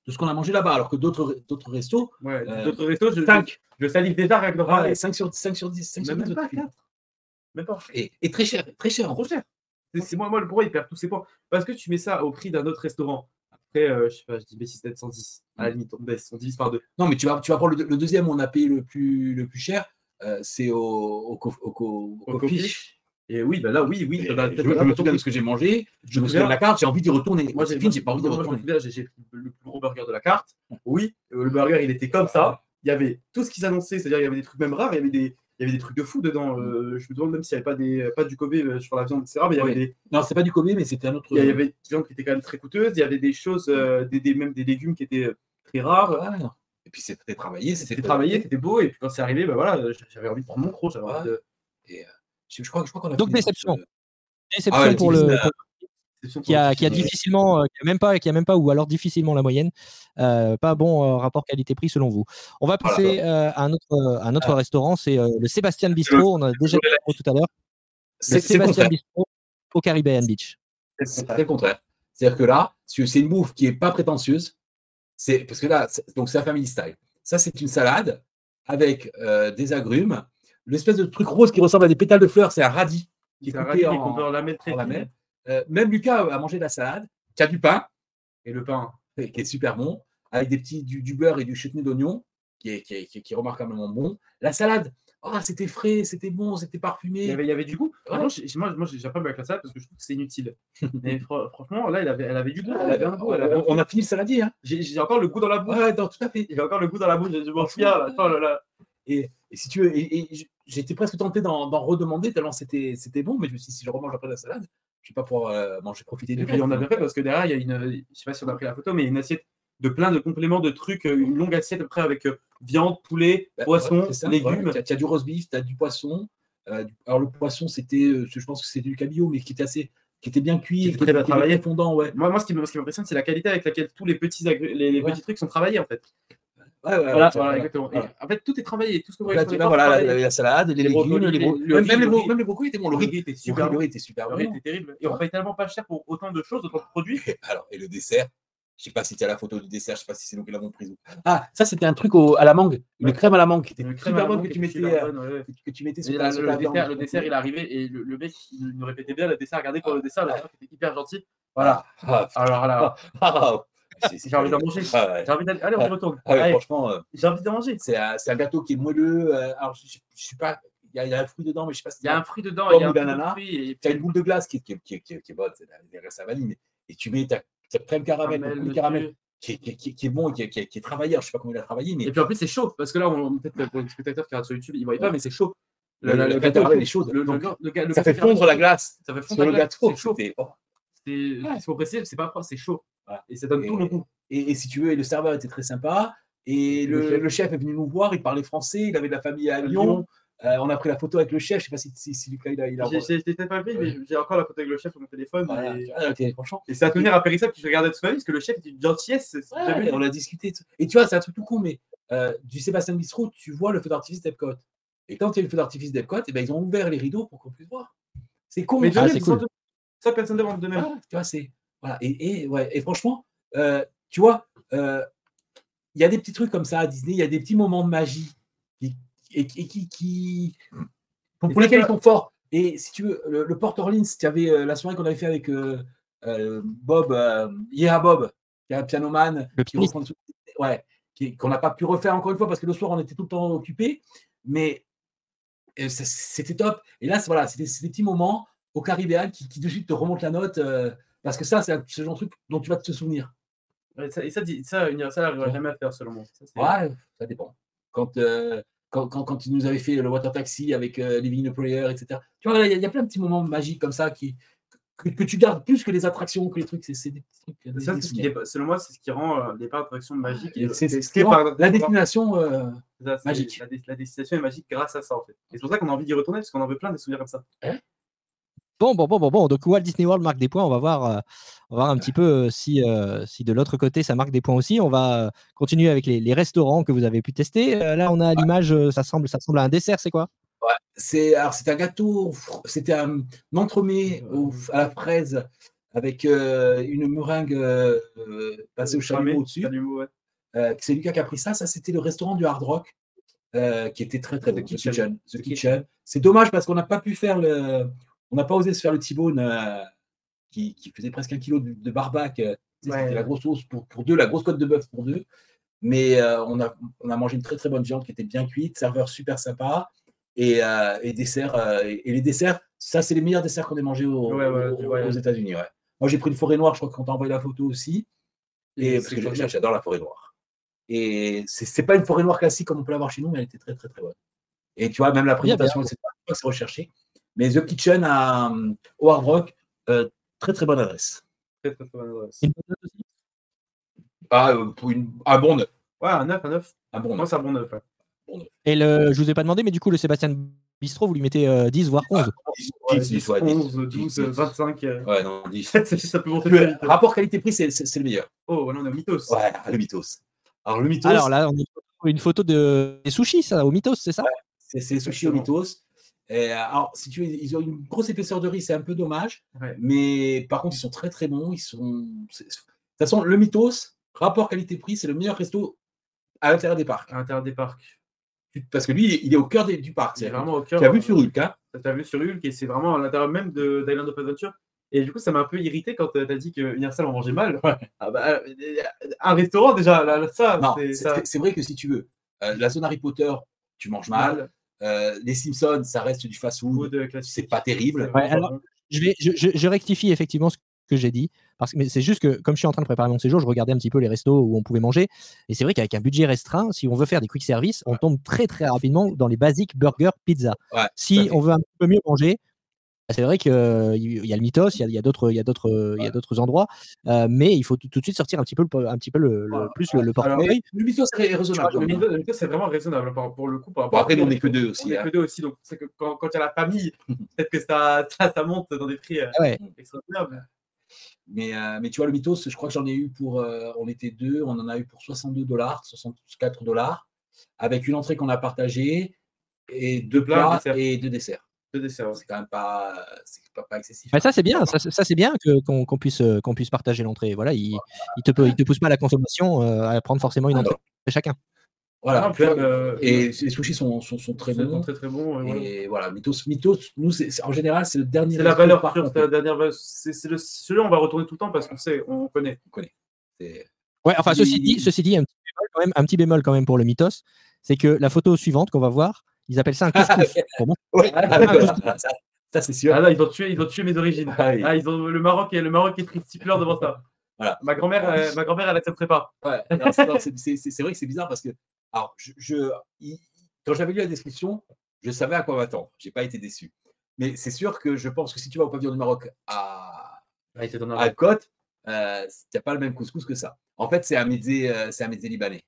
de ce qu'on a mangé là-bas, alors que d'autres d'autres restos. Ouais, euh, d'autres restos, je, 5. je salive déjà avec le ah, 5 sur 5 sur 10, 5 sur 10. Même pas 4. Même pas. Et, et, très cher, très cher. Trop cher. C'est moi, moi, le pourquoi il perd tous ses points. Parce que tu mets ça au prix d'un autre restaurant. Après, euh, je sais pas, je dis B6 710. À la mm. limite, on baisse, on divise par deux. Non, mais tu vas, tu vas prendre le, le deuxième, on a payé le plus, le plus cher. Euh, c'est au, au, au, au, au, au et oui, ben là, oui, oui. je, me souviens de ce que j'ai mangé, je me souviens de la carte, j'ai envie d'y retourner. Moi, j'ai pas envie d'y retourner. J'ai le plus gros burger de la carte. Oui, euh, le burger, il était comme ça. Il y avait tout ce qu'ils annonçaient, c'est-à-dire il y avait des trucs même rares, il y avait des, il y avait des trucs de fou dedans. Euh, je me demande même s'il n'y avait pas, des, pas du Kobe euh, sur la viande, etc. Mais il y avait des... Non, c'est pas du Kobe, mais c'était un autre. Il y avait des viandes qui étaient quand même très coûteuses. Il y avait des choses, des, des, même des légumes qui étaient très rares. Et puis c'était travaillé. C'était travaillé, c'était beau. Et puis quand c'est arrivé, ben voilà, j'avais envie de prendre mon croc. Et, je, crois, je crois qu'on a Donc déception. Déception ah pour le. qui a, qui a difficilement, euh, qui a même pas, qui a même pas ou alors difficilement la moyenne. Euh, pas bon euh, rapport qualité-prix selon vous. On va passer à un autre, un autre ah. restaurant, c'est le Sébastien Bistro. On a déjà parlé tout à l'heure. C'est Sébastien Bistro au Caribbean Beach. C'est le contraire. C'est-à-dire que là, c'est une bouffe qui est pas prétentieuse. C'est parce que là, donc c'est un family style. Ça, c'est une salade avec des agrumes. L'espèce de truc rose qui ressemble à des pétales de fleurs, c'est un radis qui est coupé en, en la très euh, même Lucas a mangé de la salade, qui a du pain. Et le pain. Qui est super bon, avec des petits, du, beurre et du chutney d'oignon, qui est, qui, est, qui est, remarquablement bon. La salade, ah, c'était frais, c'était bon, c'était parfumé. Il y, avait, il y avait du goût. moi, moi j'ai pas avec la salade parce que je trouve que c'est inutile. Mais franchement, là, elle avait, elle avait du goût. Elle avait un goût On, a fini le saladier. Hein. J'ai encore le goût dans la bouche. Ouais, tout à fait. J'ai encore le goût dans la bouche. Je m'en souviens. Là. Oh là, là. Et, et, si tu veux, et, j'étais presque tenté d'en redemander tellement c'était bon, mais je me suis dit, si je remange après la salade, je vais pas pouvoir euh, manger, profiter du Et puis on a bien fait parce que derrière, il y a une, je sais pas si on a pris la photo, mais il y a une assiette de plein de compléments de trucs, euh, une longue assiette après avec euh, viande, poulet, bah, poisson, légumes. tu as, du roast beef, tu as du poisson. Euh, alors le poisson, c'était, je pense que c'était du cabillaud, mais qui était assez, qui était bien cuit, qui était très bien travaillé, fondant. Ouais. Moi, moi, ce qui m'impressionne, c'est la qualité avec laquelle tous les petits, les, petits trucs sont travaillés en fait. Ouais, ouais, voilà, voilà, exactement. en fait, tout est travaillé, tout ce que vous voyez. Là, voilà, la, la, salade, les, légumes, les, même, même, les, même les brocolis étaient bons. Le riz était super, le riz était super bon. Le riz était terrible. Et on paye tellement pas cher pour autant de choses, d'autres produits. Alors, et le dessert, je sais pas si tu as la photo du dessert, je sais pas si c'est nous qui l'avons prise. Ah, ça c'était un truc au, à la mangue, une crème à la mangue qui était super bonne que tu mettais, euh, que tu mettais sur, la, le, dessert, le dessert, il est arrivé et le, mec il nous répétait bien le dessert. Regardez pour le dessert, le dessert était hyper gentil. Voilà. Ah, Alors là. Ah, j'ai envie d'en manger. J'ai envie d'aller. Allez, on retourne. franchement, euh, j'ai envie d'en manger. C'est un, un, gâteau qui est moelleux. Euh, alors, je, je, suis pas. Il y, a, un fruit dedans, mais je sais pas si. Il y a un fruit dedans. Il y a un banana. Tu as une boule de glace qui, qui, qui, qui est bonne, c'est la, la vanille. Et tu mets ta, crème caramel, le caramel qui, qui, est bon et qui, est travaillé. je ne sais pas comment il a travaillé. Mais... Et puis en plus, c'est chaud. Parce que là, peut-être pour les spectateurs qui regardent sur YouTube, ils ne voient pas, mais c'est chaud. Le, le, le, gâteau est chaud. ça fait fondre la glace. Ça fait fondre le gâteau. C'est chaud. Il faut préciser, c'est pas froid, c'est chaud. Et ça donne tout le goût. Et, si tu veux, le serveur était très sympa. Et le, chef est venu nous voir, il parlait français, il avait de la famille à Lyon. Euh, on a pris la photo avec le chef. Je sais pas si, si, si Lucas il a. Il a... J'ai peut-être pas vu, mais j'ai encore la photo avec le chef sur mon téléphone. et... Ah, okay, et c'est à tenir à Périssable que je regardais toute ma vie parce que le chef est une gentillesse. on a discuté. Et tu vois, c'est un truc tout con, mais euh, du Sébastien Bistro, tu vois le feu d'artifice d'Epcot. Et quand il y a le feu d'artifice d'Epcot, et eh ben, ils ont ouvert les rideaux pour qu'on puisse voir. C'est con. Mais ah, c'est cool. Ça, personne ne demande de même. tu vois, c'est. Voilà. Et, et, ouais. et franchement, euh, tu vois, il y a des petits trucs comme ça à Disney, il y a des petits moments de magie qui, et, qui, qui, pour, lesquels ils sont forts. Et si tu veux, le, Port Orleans, tu avais euh, la soirée qu'on avait fait avec euh, euh, Bob, Yeah Bob, qui est un pianoman, qui ouais, qu'on n'a pas pu refaire encore une fois parce que le soir on était tout le temps occupé, mais c'était top. Et là, voilà, c'était des petits moments au Caribéan qui, qui de suite te remontent la note parce que ça, c'est ce genre de truc dont tu vas te souvenir. Et ça, et ça, ça Universal n'arrivera jamais à faire selon moi. ouais, ça dépend. Quand, quand, quand, quand, il nous avait fait le Water Taxi avec euh, Living the Prayer, etc. Tu vois, il y, a plein de petits moments magiques comme ça qui, que, tu gardes plus que les attractions, que les trucs. C'est des trucs. ça, selon moi, c'est ce qui rend euh, les parcs d'attractions magiques. C'est ce qui rend la destination euh, magique. La, destination est magique grâce à ça, en fait. Et c'est pour ça qu'on a envie d'y retourner, parce qu'on en veut plein des souvenirs comme ça. Hein Bon, bon, bon, bon, bon. Donc Walt Disney World marque des points. On va voir, euh, on va voir un petit peu euh, si, euh, si de l'autre côté ça marque des points aussi. On va continuer avec les, restaurants que vous avez pu tester. là, on a l'image, ça semble, ça ressemble à un dessert. C'est quoi? Ouais, C'est alors c'est un gâteau. C'était un, entremets à la fraise avec une meringue passée au chalumeau au-dessus. c'est Lucas qui a pris ça. Ça, c'était le restaurant du Hard Rock. qui était très très bon. The Kitchen. C'est dommage parce qu'on n'a pas pu faire le, on n'a pas osé se faire le T-bone euh, qui, faisait presque un kilo de, barbac. Euh, la grosse sauce pour, deux, la grosse côte de bœuf pour deux. Mais euh, on, a, on a mangé une très très bonne viande qui était bien cuite, serveur super sympa. Et, dessert, et, les desserts, ça c'est les meilleurs desserts qu'on ait mangés aux, États-Unis. Moi j'ai pris une forêt noire, je crois qu'on t'a envoyé la photo aussi. Et, parce que j'adore la forêt noire. Et c'est pas une forêt noire classique comme on peut l'avoir chez nous, mais elle était très très très bonne. Et tu vois, même la présentation, c'est recherché. Mais The Kitchen à, au Hard Rock, euh, très très bonne adresse. Très très, bonne adresse. Ah, euh, pour une, un bon neuf. Ouais, un neuf, un neuf. Un bon Moi, c'est un bon neuf. Et le, je vous ai pas demandé, mais du coup, le Sébastien Bistro, vous lui mettez 10 euh, voire 11 10, 10, 10, 11, 12, 25. Ouais, non, 10. ça peut monter le rapport qualité-prix, c'est, c'est, le meilleur. Oh, là, on a Mythos. Ouais, le Mythos. Alors, le Mythos. Alors là, on a une photo de des sushis, ça, au Mythos, c'est ça? Ouais, c'est, c'est sushis au Mythos. Et, alors, si tu veux, ils ont une grosse épaisseur de riz, c'est un peu dommage. Mais par contre, ils sont très très bons. Ils sont. De toute façon, le Mythos, rapport qualité-prix, c'est le meilleur resto à l'intérieur des parcs. À l'intérieur des parcs. Parce que lui, il est au cœur du parc. C'est vraiment au cœur. Tu as vu sur Hulk, hein Tu as vu sur Hulk et c'est vraiment à l'intérieur même d'Island of Adventure. Et du coup, ça m'a un peu irrité quand tu as dit que Universal en mangeait mal. Ah bah, un restaurant, déjà, là, ça. C'est vrai que si tu veux, euh, la zone Harry Potter, tu manges mal. Les Simpsons, ça reste du fast-food. C'est pas terrible. je, vais, je, rectifie effectivement ce que j'ai dit. Parce que c'est juste que, comme je suis en train de préparer mon séjour, je regardais un petit peu les restos où on pouvait manger. Et c'est vrai qu'avec un budget restreint, si on veut faire des quick service, on tombe très très rapidement dans les basiques burger, pizza. si on veut un peu mieux manger, c'est vrai qu'il y a le mythos, il y a, d'autres, il y a d'autres, il y a d'autres endroits, euh, mais il faut tout, de suite sortir un petit peu, le, un petit peu le, plus le, le portefeuille. Le mythos c'est raisonnable. Le mythos c'est vraiment raisonnable pour, le coup. après, nous on n'est que deux aussi. On n'est hein. que deux aussi, donc c'est que quand, quand il y a la famille, peut-être que ça, ça, monte dans des prix euh, ouais. extraordinaires. Mais, euh, mais tu vois, le mythos, je crois que j'en ai eu pour. Euh, on était deux, on en a eu pour 62 dollars, 64 dollars, avec une entrée qu'on a partagée et deux plats et deux desserts. Deux desserts. C'est quand même pas, pas, pas excessif. Mais ça, c'est bien, ça, ça c'est bien qu'on puisse, euh, qu'on puisse partager l'entrée. Voilà, il ne te, il te pousse pas à la consommation à prendre forcément une entrée chacun. Voilà, ah, euh, et les sushis sont, sont, sont très bons. Très, très bons. Et, voilà, Mythos, Mythos nous, en général, c'est le dernier. C'est la valeur par c'est la dernière C'est celui-là, on va retourner tout le temps parce qu'on sait, on connaît. On connaît. Ouais, enfin, ceci dit, ceci dit un, petit bémol quand même, un petit bémol quand même pour le Mythos, c'est que la photo suivante qu'on va voir, ils appellent ça un couscous. ça, c'est sûr. Ah là, ils ont tué, ils ont tué mes origines. Ah, ah ils ont, le Maroc est le Maroc est stipulaire devant ça. Voilà. Ma grand-mère, euh, ma grand-mère, elle accepterait pas. Ouais, c'est vrai que c'est bizarre parce que alors, je, quand j'avais lu la description, je savais à quoi m'attendre. Je n'ai pas été déçu. Mais c'est sûr que je pense que si tu vas au pavillon du Maroc à, à Côte, euh, tu n'as pas le même couscous que ça. En fait, c'est un mezzé, euh, c'est un libanais.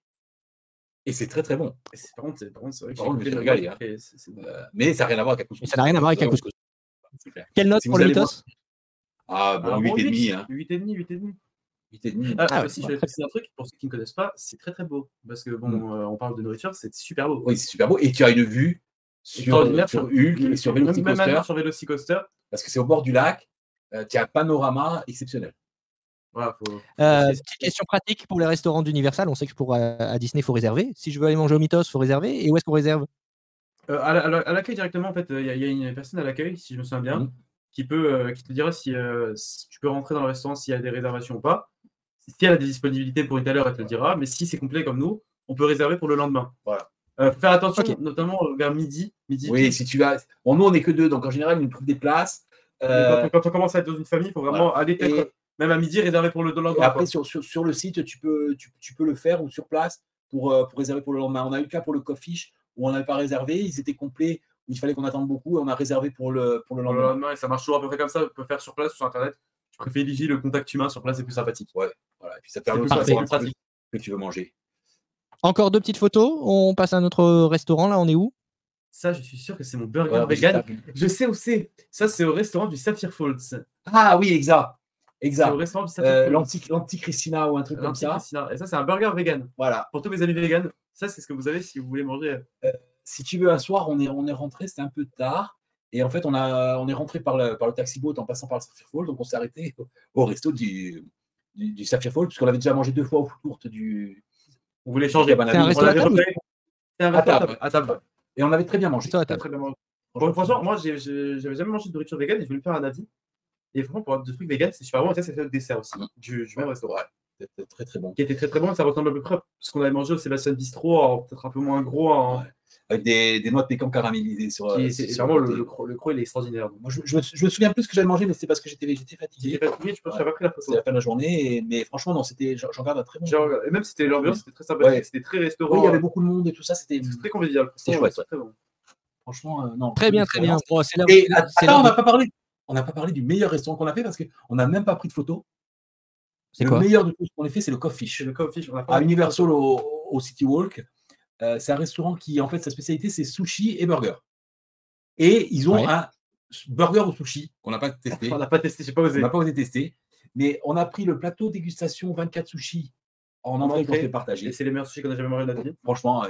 Et c'est très très bon. Par contre, c'est vrai que j'ai régalé. Hein. Euh, mais ça n'a rien à voir avec un couscous. ça n'a rien à voir avec un couscous. Quelle note pour le mythos Ah, bon, 8,5. Hein. 8,5, 8,5. Ah, ah, si je vais préciser un truc, pour ceux qui ne connaissent pas, c'est très très beau. Parce que bon, mm. euh, on parle de nourriture, c'est super beau. Oui, c'est super beau. Et tu as une vue sur, sur Hulk et sur Velocicoaster. sur Velocicoaster. Parce que c'est au bord du lac. Euh, tu as un panorama exceptionnel. Voilà, faut... euh, petite question pratique pour les restaurants d'Universal. On sait que pour à Disney, il faut réserver. Si je veux aller manger au Mythos, il faut réserver. Et où est-ce qu'on réserve? Euh, À l'accueil directement, en fait, il y, a une personne à l'accueil, si je me souviens bien, qui, peut, qui te dira si, si, tu peux rentrer dans le restaurant s'il y a des réservations ou pas. Si elle a des disponibilités pour une telle heure, elle te le dira. Mais si c'est complet comme nous, on peut réserver pour le lendemain. Voilà. Euh, faire attention, notamment vers midi, midi. Oui, si tu vas. Bon, nous, on n'est que deux, donc en général, on trouve des places. Euh, quand, on commence à être dans une famille, il faut vraiment aller même à midi réserver pour le lendemain. après, sur, sur, le site, tu peux, tu, peux le faire ou sur place pour, euh, pour réserver pour le lendemain. On a eu le cas pour le coffee où on n'avait pas réservé, ils étaient complets, où il fallait qu'on attende beaucoup et on a réservé pour le, pour le lendemain. le lendemain. Et ça marche toujours à peu près comme ça. On peut faire sur place ou sur Internet. Je privilégie le contact humain sur place, c'est plus sympathique. Ouais. Voilà. Et puis ça permet aussi de pratique que tu veux manger. Encore deux petites photos. On passe à notre restaurant. Là, on est où? Ça, je suis sûr que c'est mon burger vegan. Je sais où c'est. Ça, c'est au restaurant du Sapphire Falls. Ah oui, exact. Exact. au restaurant Falls. L'anti-Christina ou un truc comme ça. Et ça, c'est un burger vegan. Voilà. Pour tous mes amis vegan, ça, c'est ce que vous avez si vous voulez manger. Euh, si tu veux, un soir, on est, on est rentré, c'était un peu tard. Et en fait, on, a, on est rentré par le, par le taxi-boat en passant par le Sapphire Falls. Donc, on s'est arrêté au, resto du, du, du Sapphire Falls, puisqu'on avait déjà mangé deux fois au foot du. On voulait changer. C'est un resto à table. à table. À table. Et on avait très bien mangé. Très bien mangé. franchement, moi, j'avais jamais mangé de nourriture vegan et je voulais me faire un avis. Et franchement, pour des trucs vegan, c'est super bon. c'est le dessert aussi mm. du, du même restaurant. C'était très très bon. Qui était très très bon. Ça ressemble à peu près à ce qu'on avait mangé au Sébastien Bistro, peut-être un peu moins gros. Avec des, des, noix de pécan caramélisées sur. Euh, c'est vraiment le, le, croc, il est extraordinaire. Moi, je, je, me souviens plus ce que j'avais mangé, mais c'était parce que j'étais fatigué. J'étais fatigué, je pense que j'avais pris la photo. C'était la fin de la journée, mais franchement, non, c'était, j'en garde un très bon. Et même c'était l'ambiance, c'était très sympa, c'était très restaurant. Oui, il y avait beaucoup de monde et tout ça, c'était très convivial. C'était chouette. Très bon. Franchement, euh, non. Très bien, très bien. Bon, là et attends, on n'a pas parlé. On n'a pas parlé du meilleur restaurant qu'on a fait parce qu'on n'a même pas pris de photos. C'est le meilleur de tout ce qu'on a fait, c'est le Coffee Fish. Le Coffee Fish, à Universal au, au City Walk. Euh, c'est un restaurant qui, en fait, sa spécialité, c'est sushi et burger. Et ils ont un burger au sushi qu'on n'a pas testé. on n'a pas testé, je sais pas osé. On n'a pas osé tester. Mais on a pris le plateau dégustation 24 sushis en entrée qu'on s'est partagé. Et c'est les meilleurs sushis qu'on a jamais mangé de notre vie. Franchement,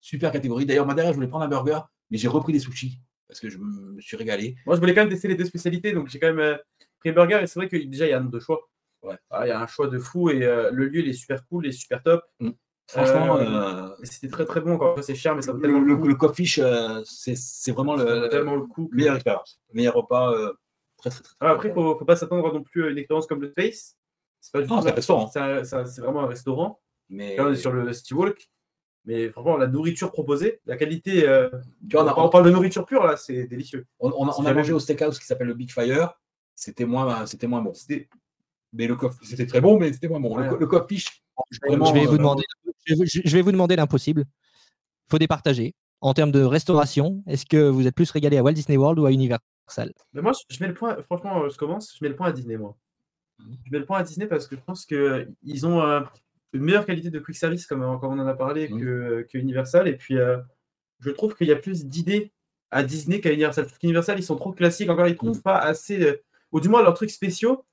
super catégorie. D'ailleurs, moi derrière, je voulais prendre un burger, mais j'ai repris des sushis parce que je me suis régalé. Moi, je voulais quand même tester les deux spécialités, donc j'ai quand même euh, pris burger. Et c'est vrai que déjà, il y a un de choix. Ouais. Ah, il y a un choix de fou et euh, le lieu, il est super cool, il est super top. Mm. Franchement, euh, euh, c'était très très bon. Encore c'est cher, mais ça vaut tellement le, le, le coffee, euh, c'est vraiment le, tellement le coup. Meilleure expérience. Meilleur repas. très, très, très, après, il ne faut, faut, pas s'attendre non plus à une expérience comme le Space. C'est pas du tout un restaurant. C'est vraiment un restaurant. Mais... Là, on est sur le City Walk. Mais franchement, la nourriture proposée, la qualité. Euh, tu vois, on, parle de nourriture pure, là, c'est délicieux. On, a mangé au steakhouse qui s'appelle le Big Fire. C'était moins, c'était moins bon. C'était, mais le coq, c'était très bon, mais c'était moins bon. Le, coq fish. Je vais, vous demander, je vais vous demander l'impossible. Il faut départager. En termes de restauration, est-ce que vous êtes plus régalé à Walt Disney World ou à Universal? Mais Moi, je mets le point, franchement, je commence, je mets le point à Disney, moi. Je mets le point à Disney parce que je pense qu'ils ont euh, une meilleure qualité de quick service, comme, on en a parlé, mmh. que, que, Universal. Et puis, euh, je trouve qu'il y a plus d'idées à Disney qu'à Universal. Universal, ils sont trop classiques. Encore, ils ne trouvent mmh. pas assez, euh, ou du moins leurs trucs spéciaux,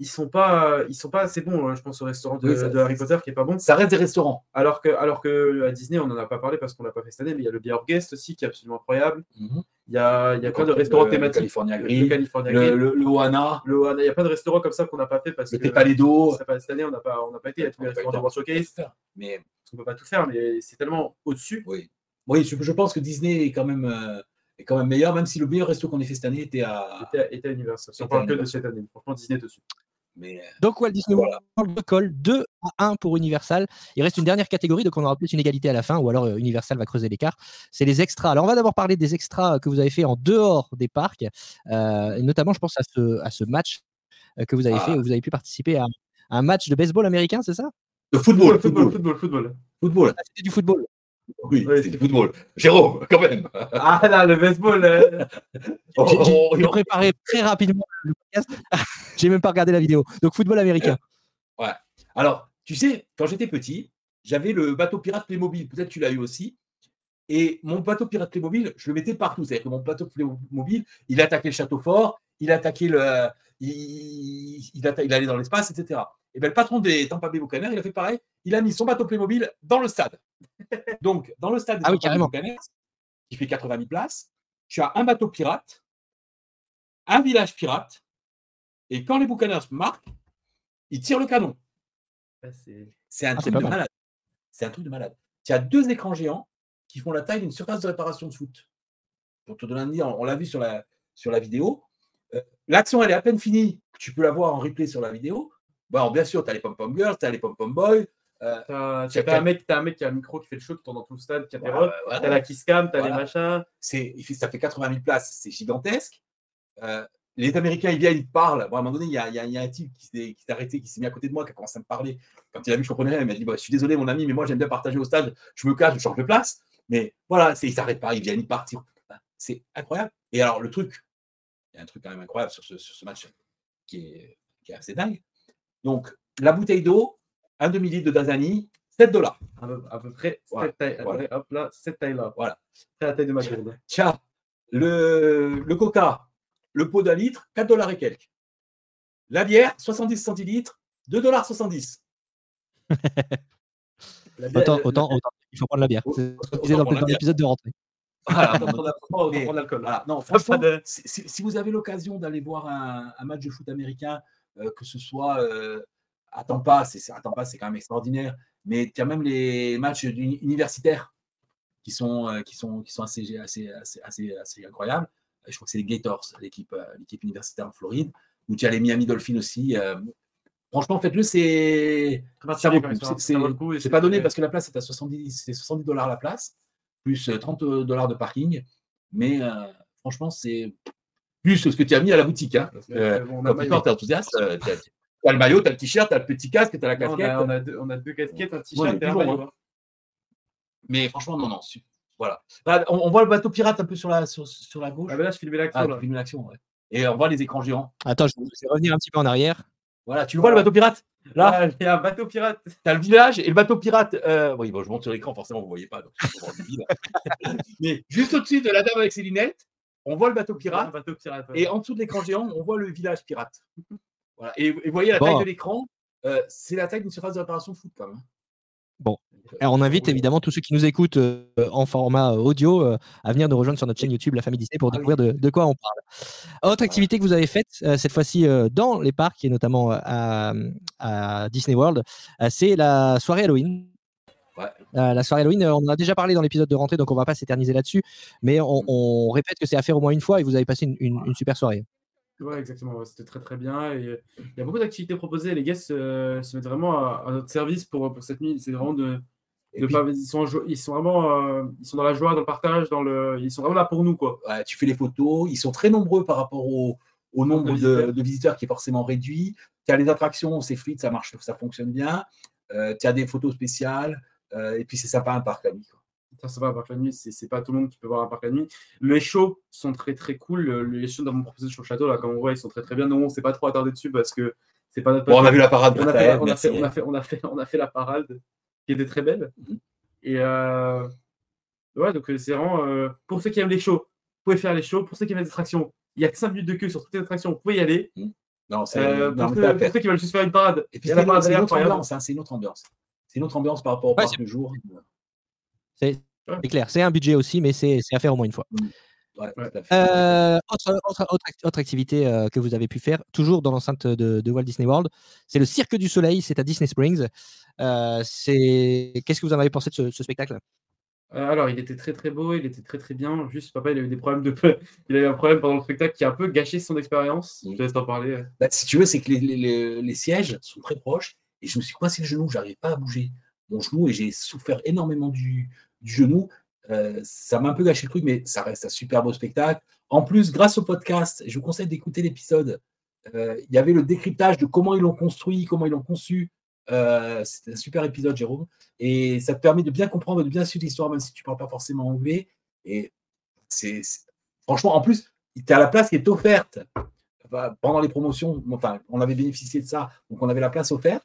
ils sont pas ils sont pas assez bons hein, je pense au restaurant de, Harry Potter qui est pas bon ça reste des restaurants alors que alors que à Disney on n'en a pas parlé parce qu'on l'a pas fait cette année mais il y a le Beer Guest aussi qui est absolument incroyable mhm. Il y a il y a plein de restaurants thématiques California Grill. Le, le, le, le Ohana le il y a plein de restaurants comme ça qu'on n'a pas fait parce le que d'eau cette année on n'a pas on n'a pas été à tous les restaurants de World Showcase. mais on peut pas tout faire mais c'est tellement au-dessus. Oui. Oui je, pense que Disney est quand même euh, est quand même meilleur, même si le meilleur resto qu'on ait fait cette année était à, était, était à Universal. Si on parle que de cette année. Franchement, Disney est dessus. Euh, donc Walt Disney World colle 2 à 1 pour Universal. Il reste une dernière catégorie, donc on aura plus une égalité à la fin, ou alors euh, Universal va creuser l'écart. C'est les extras. Alors on va d'abord parler des extras que vous avez fait en dehors des parcs, euh, et notamment je pense à ce, à ce match que vous avez fait, ah. où vous avez pu participer à un match de baseball américain, c'est ça? De football, football, football, football. football. Ah, c'était du football. Oui, c'est du football. Jérôme, quand même. Ah là, le baseball. Euh... J'ai préparé très rapidement le podcast. J'ai même pas regardé la vidéo. Donc, football américain. Ouais. Alors, tu sais, quand j'étais petit, j'avais le bateau pirate Playmobil. Peut-être tu l'as eu aussi. Et mon bateau pirate Playmobil, je le mettais partout. C'est-à-dire que mon bateau Playmobil, il attaquait le château fort, il attaquait le. Il, il, il allait dans l'espace, etc. Et bien, le patron des Tampa Bay Buccaneers, il a fait pareil. Il a mis son bateau Playmobil dans le stade. Donc, dans le stade des ah qui fait 80 000 places, tu as un bateau pirate, un village pirate, et quand les Buccaneers marquent, ils tirent le canon. C'est un, ah, truc de malade. C'est un truc de malade. Tu as deux écrans géants qui font la taille d'une surface de réparation de foot. Pour te donner un idée, on l'a vu sur la, sur la vidéo. Euh, l'action, elle est à peine finie. Tu peux la voir en replay sur la vidéo. Bon, bien sûr, tu as les pom-pom girls, tu as les pom-pom boys, euh, t'as un, mec, un mec qui a un micro qui fait le show, qui tourne dans tout le stade, qui a t'as la kiss cam, t'as les machins. C'est, ça fait 80 000 places, c'est gigantesque. Euh, les Américains, ils viennent, ils parlent. Bon, à un moment donné, il y a, il y a, un type qui s'est, qui s'est arrêté, qui s'est mis à côté de moi, qui a commencé à me parler. Quand il a vu que je comprenais rien, il m'a dit bah, Je suis désolé, mon ami, mais moi, j'aime bien partager au stade. Je me cache, je change de place. Mais voilà, c'est, ils s'arrêtent pas, ils viennent, ils partent. C'est incroyable. Et alors, le truc, il y a un truc quand même incroyable sur ce, sur ce match qui est, qui est assez dingue. Donc, la bouteille d'eau, un demi-litre de Dasani, 7 dollars. À, peu près, cette taille, hop là, cette taille-là. Voilà. C'est la taille de ma gourde. Tiens, le, le coca, le pot d'un litre, 4 dollars et quelques. La bière, 70 centilitres, 2 dollars 70. autant, autant, autant, il faut prendre la bière. C'est ce qu'on disait dans, l'épisode de rentrée. Voilà, voilà, non, franchement, si, si, vous avez l'occasion d'aller voir un, un, match de foot américain, euh, que ce soit euh, à Tampa, c'est c'est quand même extraordinaire. Mais tu as même les matchs universitaires qui sont, euh, qui sont, qui sont assez, assez, assez, assez, incroyables. Je crois que c'est les Gators, l'équipe euh, l'équipe universitaire en Floride, où tu as les Miami Dolphins aussi. Euh. franchement, faites-le, c'est ça C'est pas donné parce que la place est à 70, 70 dollars la place, plus 30 dollars de parking. Mais franchement, c'est plus ce que tu as mis à la boutique. Hein. Euh, quand tu es enthousiaste, T'as le maillot, t'as le t-shirt, t'as le petit casque, t'as la casquette. on, a, deux, on, a deux, casquettes, un t-shirt et un maillot. Hein. Mais franchement, non, non. Voilà. on, voit le bateau pirate un peu sur la, sur, sur la gauche. Ah, ben là, je filmais l'action. Ah, l'action, ouais. Et on voit les écrans géants. Attends, je vais revenir un petit peu en arrière. Voilà, tu vois le bateau pirate? Là, il y a un bateau pirate. T'as le village et le bateau pirate. Euh... Oui, bon, je monte sur l'écran, forcément, vous ne voyez pas. Donc Mais juste au-dessus de la dame avec ses lunettes, on voit le bateau pirate. bateau pirate Et en dessous de l'écran géant, on voit le village pirate. Et, vous voyez la taille de l'écran, euh, c'est la taille d'une surface de réparation foot quand même. Bon, Alors, on invite évidemment tous ceux qui nous écoutent euh, en format audio euh, à venir nous rejoindre sur notre chaîne YouTube La Famille Disney pour ah découvrir de, quoi on parle. Autre activité que vous avez faite cette fois-ci dans les parcs et notamment à, Disney World, c'est la soirée Halloween. La soirée Halloween, on en a déjà parlé dans l'épisode de rentrée, donc on ne va pas s'éterniser là-dessus, mais on, répète que c'est à faire au moins une fois et vous avez passé une super soirée. Ouais, exactement. C'était très très bien. Et euh, il y a beaucoup d'activités proposées. Les guests euh, se mettent vraiment à, notre service pour, pour cette nuit. C'est vraiment de, ils, sont, ils sont vraiment ils sont dans la joie, dans le partage, dans le, ils sont vraiment là pour nous. Quoi. tu fais les photos, ils sont très nombreux par rapport au, au nombre de visiteurs. qui est forcément réduit. Tu as les attractions, c'est fluide, ça marche, ça fonctionne bien. tu as des photos spéciales. Et puis c'est sympa un parc la nuit. Ça, ça va, un parc la nuit, c'est pas tout le monde qui peut voir un parc la nuit. Les shows sont très très cool. Les shows mon proposé sur le château, là, comme on voit, ils sont très très bien. Non, on s'est pas trop attardé dessus parce que c'est pas notre. on a vu la parade. On a, fait, on, a fait, on, a fait, on, a fait, on a fait la parade qui était très belle. Mhm. Et euh, ouais, donc c'est vraiment euh, pour ceux qui aiment les shows, vous pouvez faire les shows. Pour ceux qui aiment les attractions, il y a 5 minutes de queue sur toutes les attractions, vous pouvez y aller. Mhm. Non, c'est euh, pour, ceux, qui veulent juste faire une parade. Et puis c'est une, autre ambiance. Hein, c'est une autre ambiance. C'est une autre ambiance par rapport au parc de jour. C'est clair. C'est un budget aussi, mais c'est à faire au moins une fois. Mhm. Euh, autre, activité euh, que vous avez pu faire, toujours dans l'enceinte de, Walt Disney World, c'est le Cirque du Soleil, c'est à Disney Springs. Euh, Qu'est-ce que vous en avez pensé de ce, spectacle? Alors, il était très très beau, il était très très bien. Juste, papa, il a eu des problèmes de Il a eu un problème pendant le spectacle qui a un peu gâché son expérience. Je te laisse t'en parler. Bah, si tu veux, c'est que les, les, sièges sont très proches et je me suis coincé le genou, j'arrivais pas à bouger mon genou et j'ai souffert énormément du, genou. Euh, ça m'a un peu gâché le truc, mais ça reste un super beau spectacle. En plus, grâce au podcast, je vous conseille d'écouter l'épisode. Euh, il y avait le décryptage de comment ils l'ont construit, comment ils l'ont conçu. Euh, C'était un super épisode, Jérôme. Et ça te permet de bien comprendre, de bien suivre l'histoire, même si tu ne parles pas forcément anglais. Et c'est franchement, en plus, tu as la place qui est offerte pendant les promotions. Enfin, on avait bénéficié de ça, donc on avait la place offerte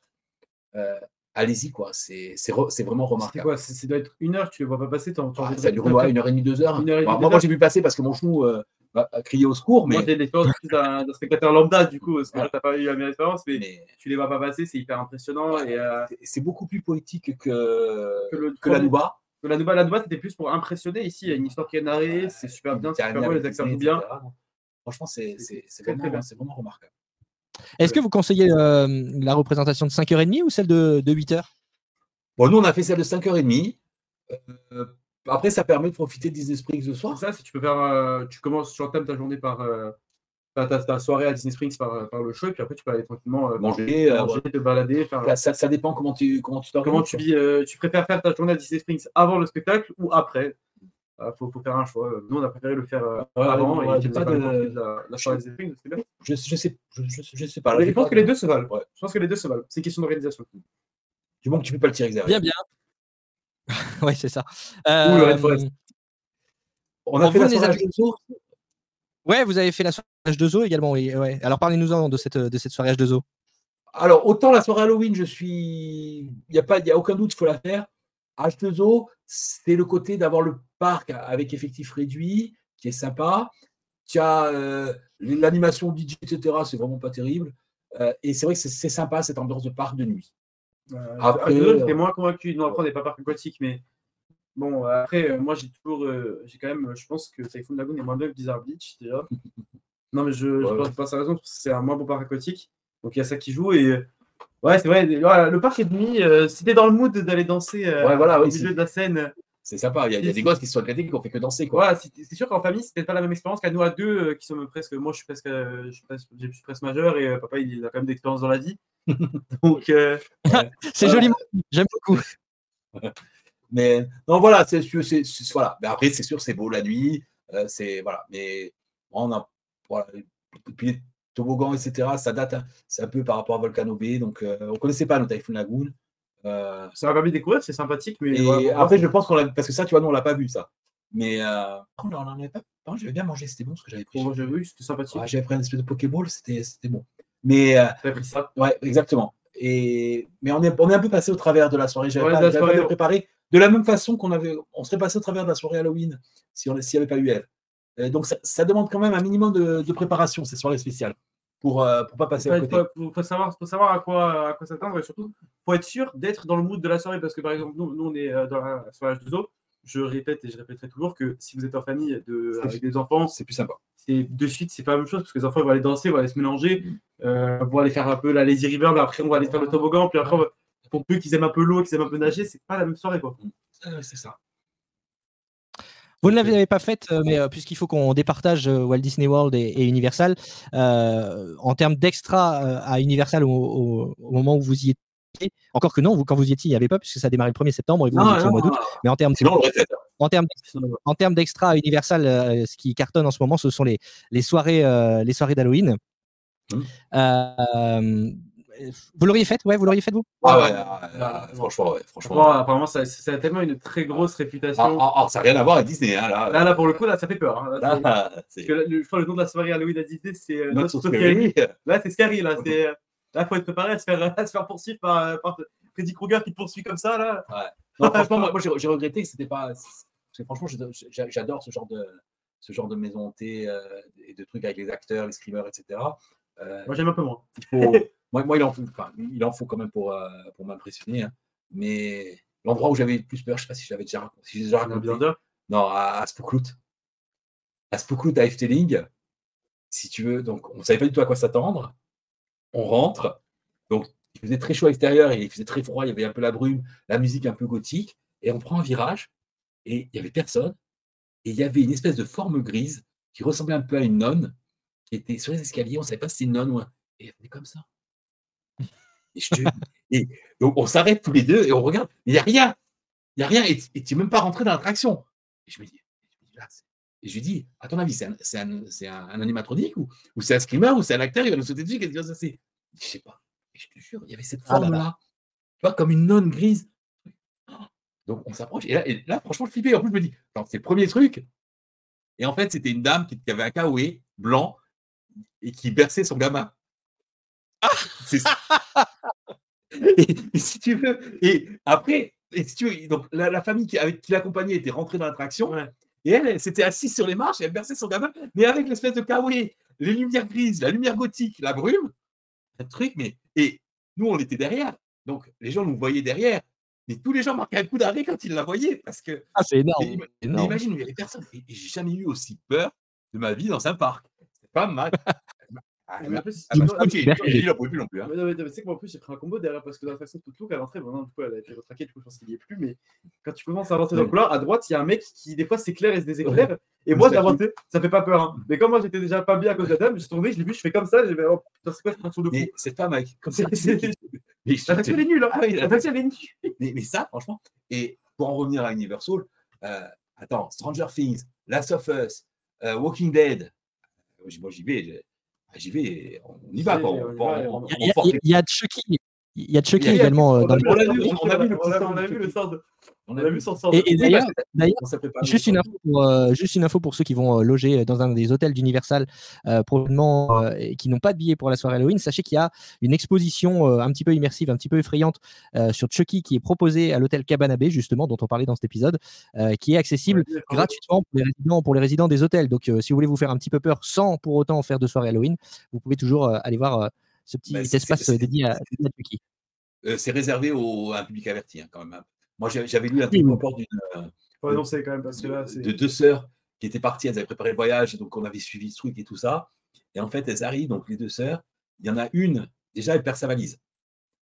allez-y, quoi. C'est vraiment remarquable. C'est doit être une heure, tu ne le vois pas passer. Ah, ça dure une heure et demie, deux heures. moi, j'ai vu passer parce que mon genou euh, a crié au secours. Mais... Moi, j'ai l'expérience d'un spectateur lambda, du coup, parce que tu n'as pas eu la même expérience, mais, mais, tu les vois pas passer, c'est hyper impressionnant. et euh, C'est beaucoup plus poétique que, que, la Nouba. la Nouba, la Nouba c'était plus pour impressionner. Ici, il y a une histoire qui est narrée, c'est super bien, c'est super beau, les acteurs bien. Franchement, c'est vraiment, vraiment remarquable. Est-ce que vous conseillez euh, la représentation de 5h30 ou celle de, 8h Bon, nous, on a fait celle de 5h30. Euh, après, ça permet de profiter de Disney Springs ce soir. Ça, si tu peux faire, euh, tu commences, sur thème ta journée par ta, soirée à Disney Springs par, le show, et puis après, tu peux aller tranquillement manger, te balader. Ça, dépend comment tu comment tu Comment tu, tu préfères faire ta journée à Disney Springs avant le spectacle ou après? Il ah, faut, faire un choix. Nous, on a préféré le faire euh, avant et j'ai pas de la, la soirée des bien. Je, je, sais, je, je, sais pas. je pense que les deux se valent. Je pense que les deux se valent. C'est question d'organisation. Du moment que tu peux pas le tirer Bien, bien. oui, c'est ça. Euh, on a fait la soirée H2O Ouais, vous avez fait la soirée H2O également. Oui, ouais. Alors parlez-nous-en de cette, de cette soirée H2O. Alors, autant la soirée Halloween, je suis. Il n'y a, pas, y a aucun doute, il faut la faire. H2O, c'est le côté d'avoir le parc avec effectif réduit, qui est sympa. Tu as euh, l'animation DJ, etc. C'est vraiment pas terrible. Euh, et c'est vrai que c'est sympa cette ambiance de parc de nuit. Euh, après, j'étais moins convaincu. Non, après, on n'est pas parc aquatique, mais bon, après, moi, j'ai toujours, j'ai quand même, je pense que Typhoon Lagoon est moins bien que Blizzard Beach déjà. non, mais je, je pense à raison, c'est un moins bon parc aquatique. Donc il y a ça qui joue et Ouais, c'est vrai. le parc est demi. Euh, si t'es dans le mood d'aller danser euh, voilà, au milieu de la scène. C'est sympa. Il y a, des gosses qui sont éclatés qui ont fait que danser. Quoi. c'est sûr qu'en famille, c'était pas la même expérience qu'à nous à deux, euh, qui sommes presque. Moi, je suis presque, je suis presque, presque majeur et papa, il a quand même d'expérience dans la vie. Donc, c'est joli. J'aime beaucoup. mais non, voilà. C'est voilà. Mais après, c'est sûr, c'est beau la nuit. c'est voilà. Mais on a. Voilà, toboggan, etc. Ça date, hein. c'est un peu par rapport à Volcano Bay. Donc, euh, on ne connaissait pas le Typhoon Lagoon. Euh, ça m'a permis de découvrir, c'est sympathique. Mais et après, je pense qu'on l'a. Parce que ça, tu vois, nous, on l'a pas vu, ça. Mais euh... on n'en avait pas. J'avais bien mangé, c'était bon ce que j'avais pris. Oh, j'avais vu, c'était sympathique. j'avais pris un espèce de Pokéball, c'était bon. Mais. Euh... pris ça Ouais, exactement. Et... Mais on est, on est un peu passé au travers de la soirée. J'avais pas, pas préparé. De la même façon qu'on avait, on serait passé au travers de la soirée Halloween si on s'il n'y avait pas eu elle. Donc ça, ça, demande quand même un minimum de, de préparation ces soirées spéciales pour ne euh, pas passer à côté. Il faut, savoir, faut savoir à quoi, à quoi s'attendre et surtout, il faut être sûr d'être dans le mood de la soirée parce que par exemple, nous, nous on est euh, dans la soirée H2O. Je répète et je répéterai toujours que si vous êtes en famille de, avec des enfants, c'est plus sympa. De suite, c'est pas la même chose parce que les enfants vont aller danser, vont aller se mélanger, euh, vont aller faire un peu la lazy river, mais après on va aller faire le toboggan, puis après, pour peu qu'ils aiment un peu l'eau, qu'ils aiment un peu nager, c'est pas la même soirée quoi. c'est ça. Vous ne l'avez pas faite, euh, mais euh, puisqu'il faut qu'on départage euh, Walt Disney World et, Universal, en termes d'extra à Universal au, moment où vous y Encore que non, vous, quand vous y étiez, il n'y avait pas, puisque ça a démarré le 1er septembre et vous, étiez au mois d'août. Mais en termes, en termes, en termes d'extra Universal, euh, ce qui cartonne en ce moment, ce sont les, les soirées, les soirées d'Halloween. Mmh. Vous l'auriez fait Ouais, vous l'auriez fait vous? Ah ouais, ah, ah, franchement, ouais, franchement. apparemment, ça, ça, a tellement une très grosse réputation. Ah, ça n'a rien à voir avec Disney. Hein, là. là. pour le coup, là, ça fait peur. Hein. Là, parce que le, je crois le nom de la soirée Halloween à Disney, c'est euh, Not Scary. Là, c'est Scary. Là, c'est. Là, faut être préparé à se faire, à se faire poursuivre par, par Freddy Krueger qui te poursuit comme ça. Là. Ouais. franchement, moi, j'ai regretté que c'était pas. franchement, j'adore ce genre de ce genre de maison hantée euh, et de trucs avec les acteurs, les screamers, etc. Euh, moi, j'aime un peu moins. Il faut, moi, il, en faut, il en faut quand même pour, euh, pour m'impressionner. Hein. Mais l'endroit où j'avais le plus peur, je ne sais pas si j'avais déjà. Si déjà raconté non, à, à Spookloot. À Spookloot, à Efteling, si tu veux. Donc, on ne savait pas du tout à quoi s'attendre. On rentre. Donc, il faisait très chaud à l'extérieur et il faisait très froid. Il y avait un peu la brume, la musique un peu gothique. Et on prend un virage et il n'y avait personne. Et il y avait une espèce de forme grise qui ressemblait un peu à une nonne qui était sur les escaliers. On ne savait pas si c'était une nonne ou un. Et elle était comme ça. Et, donc on s'arrête tous les deux et on regarde. Il n'y a rien. Il n'y a rien. Et, tu n'es même pas rentré dans l'attraction. Et je me dis, et je lui dis, à ton avis, c'est un, un, un, animatronique ou, ou c'est un screamer ou c'est un acteur, il va nous sauter dessus, qu'est-ce que c'est Je sais pas. Et je te jure, il y avait cette ah forme-là. Tu vois, comme une nonne grise. Donc on s'approche. Et là, franchement, je flippais. En plus, je me dis, c'est le premier truc. Et en fait, c'était une dame qui, avait un kawaii blanc et qui berçait son gamin. Ah C'est ça. et, si tu veux, et après, et si tu veux, donc la, famille qui, qui l'accompagnait était rentrée dans l'attraction. Et elle, s'était assise sur les marches et elle berçait son gamin, mais avec l'espèce de kawaii, les lumières grises, la lumière gothique, la brume, un truc, mais. Et nous, on était derrière. Donc, les gens nous voyaient derrière. Mais tous les gens marquaient un coup d'arrêt quand ils la voyaient. Parce que. Ah, c'est énorme. imagine, il n'y avait personne. Et, j'ai jamais eu aussi peur de ma vie dans un parc. C'est pas mal. Ah, mais en plus, ah, bah, il a plus non plus. Hein. Mais, mais, c'est que moi, en plus, j'ai pris un combo derrière parce que dans la façon toute à l'entrée, bon, du coup, elle a été retraquée, du coup, je pense qu'il n'y est plus. Mais quand tu commences à avancer dans le couloir, à droite, il y a un mec qui, des fois, s'éclaire et se déséclaire. Et moi, j'ai avancé, ça fait pas peur. Hein. Mais comme moi, j'étais déjà pas bien à cause de la dame, je suis tombé, je l'ai vu, je fais comme ça, j'ai fait, oh c'est quoi cette traction de Mais c'est pas, mec. Comme ça, la traction, est nulle. Hein. Ah la traction, elle est nulle. Mais ça, franchement, et pour en revenir à Universal, euh, attends, Stranger Things, Last of Us, euh, Walking Dead, moi j'y vais, j'y vais, on y va. Il y a Chucky. Il y a Chucky également dans les. On a vu, on a vu le, on a vu le sort. On a vu son sort. Et, d'ailleurs, juste, une info pour, euh, juste une info pour ceux qui vont euh, loger dans un des hôtels d'Universal euh, euh, et qui n'ont pas de billet pour la soirée Halloween. Sachez qu'il y a une exposition un petit peu immersive, un petit peu effrayante sur Chucky qui est proposée à l'hôtel Cabana Bay, justement, dont on parlait dans cet épisode, qui est accessible gratuitement pour les, résidents, pour les résidents des hôtels. Donc, si vous voulez vous faire un petit peu peur sans pour autant faire de soirée Halloween, vous pouvez toujours aller voir ce petit bah, espace dédié à, Chucky. c'est réservé au, à un public averti, hein, quand même. Moi, j'avais lu un truc au d'une. de, deux sœurs qui étaient parties, elles avaient préparé le voyage, donc on avait suivi ce truc et tout ça. Et en fait, elles arrivent, donc les deux sœurs, il y en a une, déjà, elle perd sa valise.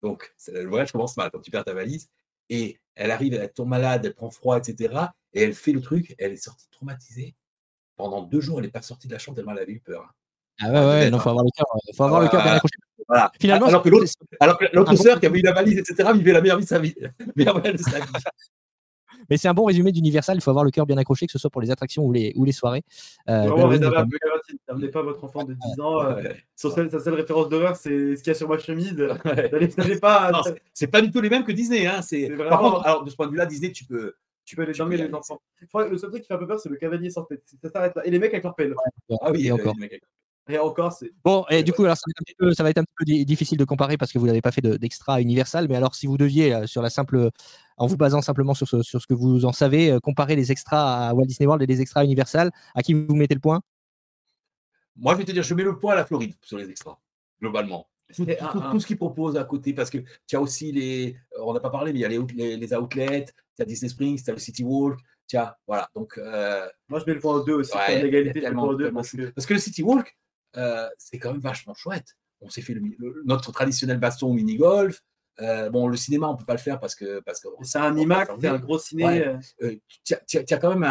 Donc, le voyage commence mal quand tu perds ta valise. Et elle arrive, elle tombe malade, elle prend froid, etc. Et elle fait le truc, elle est sortie traumatisée. Pendant deux jours, elle n'est pas sortie de la chambre tellement elle avait eu peur. Ah ouais, ouais, non, faut avoir le cœur, faut avoir le cœur bien accroché. Voilà. Finalement, alors que l'autre, alors que l'autre sœur qui avait eu la valise, etc., vivait la meilleure vie de sa vie. Mais c'est un bon résumé d'Universal. Il faut avoir le cœur bien accroché, que ce soit pour les attractions ou les, ou les soirées. Euh, Vraiment, réservé un peu N'amenez pas votre enfant de 10 ans. Euh, sa, seule, référence d'horreur, c'est ce qu'il y a sur ma chemise. N'allez pas. C'est pas du tout les mêmes que Disney. Hein. Vraiment... Par contre, alors, de ce point de vue-là, Disney, tu peux. Tu peux aller dormir les enfants. Le seul truc qui fait un peu peur, c'est le cavalier sans tête. Ça s'arrête là. Et les mecs avec leur pelle. Ah oui, et encore. Et encore, c'est. Bon, et du coup, alors, ça, va être un petit peu, difficile de comparer parce que vous n'avez pas fait d'extra universal. Mais alors, si vous deviez, euh, sur la simple, en vous basant simplement sur ce, sur ce que vous en savez, euh, comparer les extras à Walt Disney World et les extras universal, à qui vous mettez le point? Moi, je vais te dire, je mets le point à la Floride sur les extras, globalement. Tout, ce qu'ils proposent à côté, parce que tu as aussi les. Euh, on n'a pas parlé, mais il y a les, les, outlets, tu as Disney Springs, tu as le City Walk, tiens, voilà. Donc, Moi, je mets le point aux deux aussi, ouais, l'égalité, parce, que... parce que le City Walk, euh, c'est quand même vachement chouette. On s'est fait notre traditionnel baston au mini-golf. Euh, bon, le cinéma, on ne peut pas le faire parce que. Parce que c'est un IMAX, c'est un gros ciné. Euh. tu as, quand même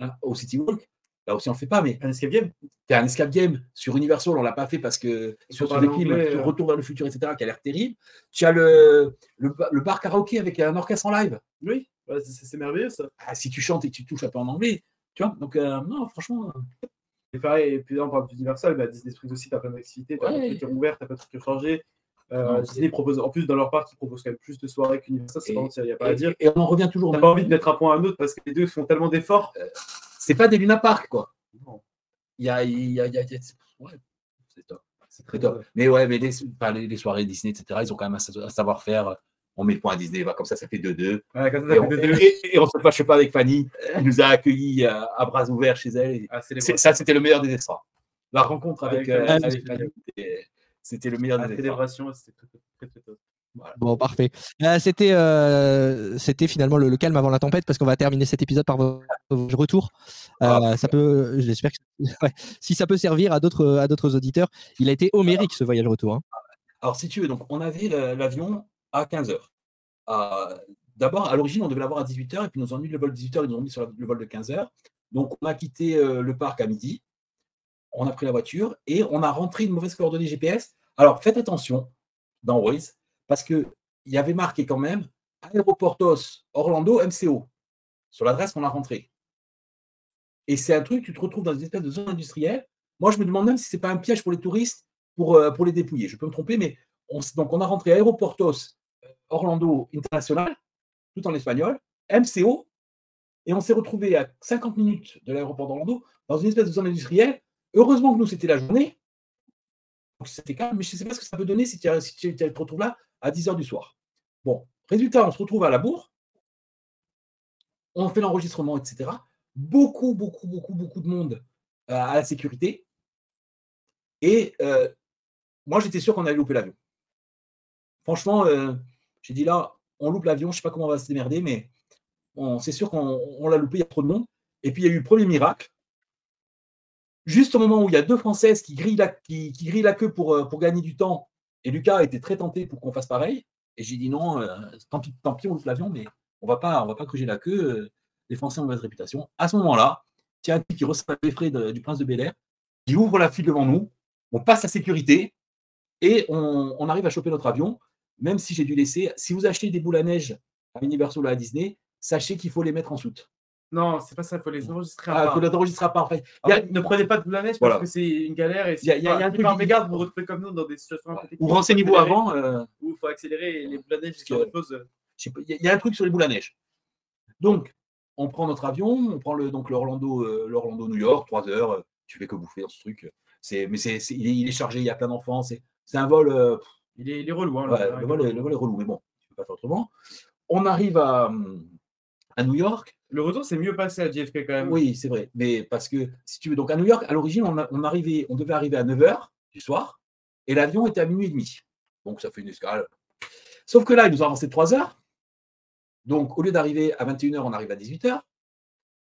un, au City Walk, Là aussi, on le fait pas, mais un escape game. C'est un escape game sur Universal, on l'a pas fait parce que sur des films, euh. Retour vers le futur, etc., qui a l'air terrible. Tu as le, le, bar karaoké avec un orchestre en live. Oui, c'est merveilleux ça. Ah, si tu chantes et que tu touches un peu en anglais, tu vois. Donc, non, franchement. Et pareil, et puis là, on parle d'Universal, bah, Disney Springs aussi, tu as plein d'activités, tu as ouais. des trucs ouverts, tu as pas de trucs changés. Euh, Disney propose, en plus, dans leur parc, ils proposent quand même plus de soirées qu'Universal, c'est il n'y a pas à dire. Et on en revient toujours. T'as pas envie de mettre un point à un autre parce que les deux font tellement d'efforts. c'est pas des Luna Park, quoi. Non il y a, y a, ouais, c'est top. C'est très top. Mais ouais, mais les, les, soirées Disney, etc., ils ont quand même un, savoir-faire. On met le point à Disney, comme ça, ça fait 2-2. et, on ne se fâche pas avec Fanny. Elle nous a accueillis à, bras ouverts chez elle. Ah, ça, c'était le meilleur des extras. La rencontre avec, avec, euh, Fanny, c'était le meilleur des célébration, c'était très, très, top. Bon, parfait. Euh, c'était, euh, c'était finalement le, calme avant la tempête parce qu'on va terminer cet épisode par votre retour. Euh, ah, ça peut, j'espère que si ça peut servir à d'autres, à d'autres auditeurs. Il a été homérique ce voyage retour. Hein. Alors, si tu veux, donc on avait l'avion à 15 h D'abord, à l'origine, on devait l'avoir à 18h et puis nous ont mis le vol de 18h, ils nous ont mis sur le vol de 15 h Donc, on a quitté le parc à midi. On a pris la voiture et on a rentré une mauvaise coordonnée GPS. Alors, faites attention dans Waze parce qu'il y avait marqué quand même Aéroportos Orlando MCO sur l'adresse qu'on a rentrée. Et c'est un truc, tu te retrouves dans une espèce de zone industrielle. Moi, je me demande même si ce n'est pas un piège pour les touristes pour, euh, pour les dépouiller. Je peux me tromper, mais on, donc on a rentré Aéroportos euh, Orlando International, tout en espagnol, MCO, et on s'est retrouvé à 50 minutes de l'aéroport d'Orlando dans une espèce de zone industrielle. Heureusement que nous, c'était la journée. Donc c'était calme, mais je ne sais pas ce que ça peut donner si tu, si tu te retrouves là à 10 h du soir. Bon, résultat, on se retrouve à la bourre, on fait l'enregistrement, etc. Beaucoup, beaucoup, beaucoup, beaucoup de monde euh, à la sécurité. Et euh, moi, j'étais sûr qu'on allait louper l'avion. Franchement, euh, j'ai dit là, on loupe l'avion, je ne sais pas comment on va se démerder, mais c'est sûr qu'on l'a loupé, il y a trop de monde. Et puis, il y a eu le premier miracle. Juste au moment où il y a deux Françaises qui grillent la, la queue pour, pour gagner du temps et Lucas a été très tenté pour qu'on fasse pareil. Et j'ai dit non, euh, tant, pis, on loupe l'avion, mais on va pas, va pas gruger la queue. Euh, les Français ont mauvaise réputation. À ce moment-là, il y a un type qui reçoit les frais du prince de Bel Air, qui ouvre la file devant nous, on passe à sécurité et on, arrive à choper notre avion, même si j'ai dû laisser. Si vous achetez des boules à neige à Universal ou à Disney, sachez qu'il faut les mettre en soute. Non, c'est pas ça, il faut les enregistrer à ah, Il faut les enregistrer à part. ne prenez pas de la neige parce que c'est une galère. Il y a, y a, un truc. mégarde, vous retrouvez comme nous dans des situations peu Ou renseignez-vous avant. Euh... Où il faut accélérer les boules à neige. Il y a un truc sur les boules à neige. Donc, on prend notre avion, on prend le, donc l'Orlando, euh, New York, 3 heures. Euh, tu fais que bouffer dans ce truc. C'est, mais c'est, il, est, chargé, il y a plein d'enfants. C'est, un vol. Euh, il, est, il est relou. Hein, le, vol, le, vol, est relou, mais bon, tu peux pas faire autrement. On arrive à, à New York. Le retour, c'est mieux passé à JFK quand même. Oui, c'est vrai. Mais parce que, si tu veux, donc à New York, à l'origine, on, on, arrivait, on devait arriver à 9h du soir et l'avion était à minuit et demi. Donc, ça fait une escale. Sauf que là, il nous a avancé de 3 heures. Donc, au lieu d'arriver à 21h, on arrive à 18h.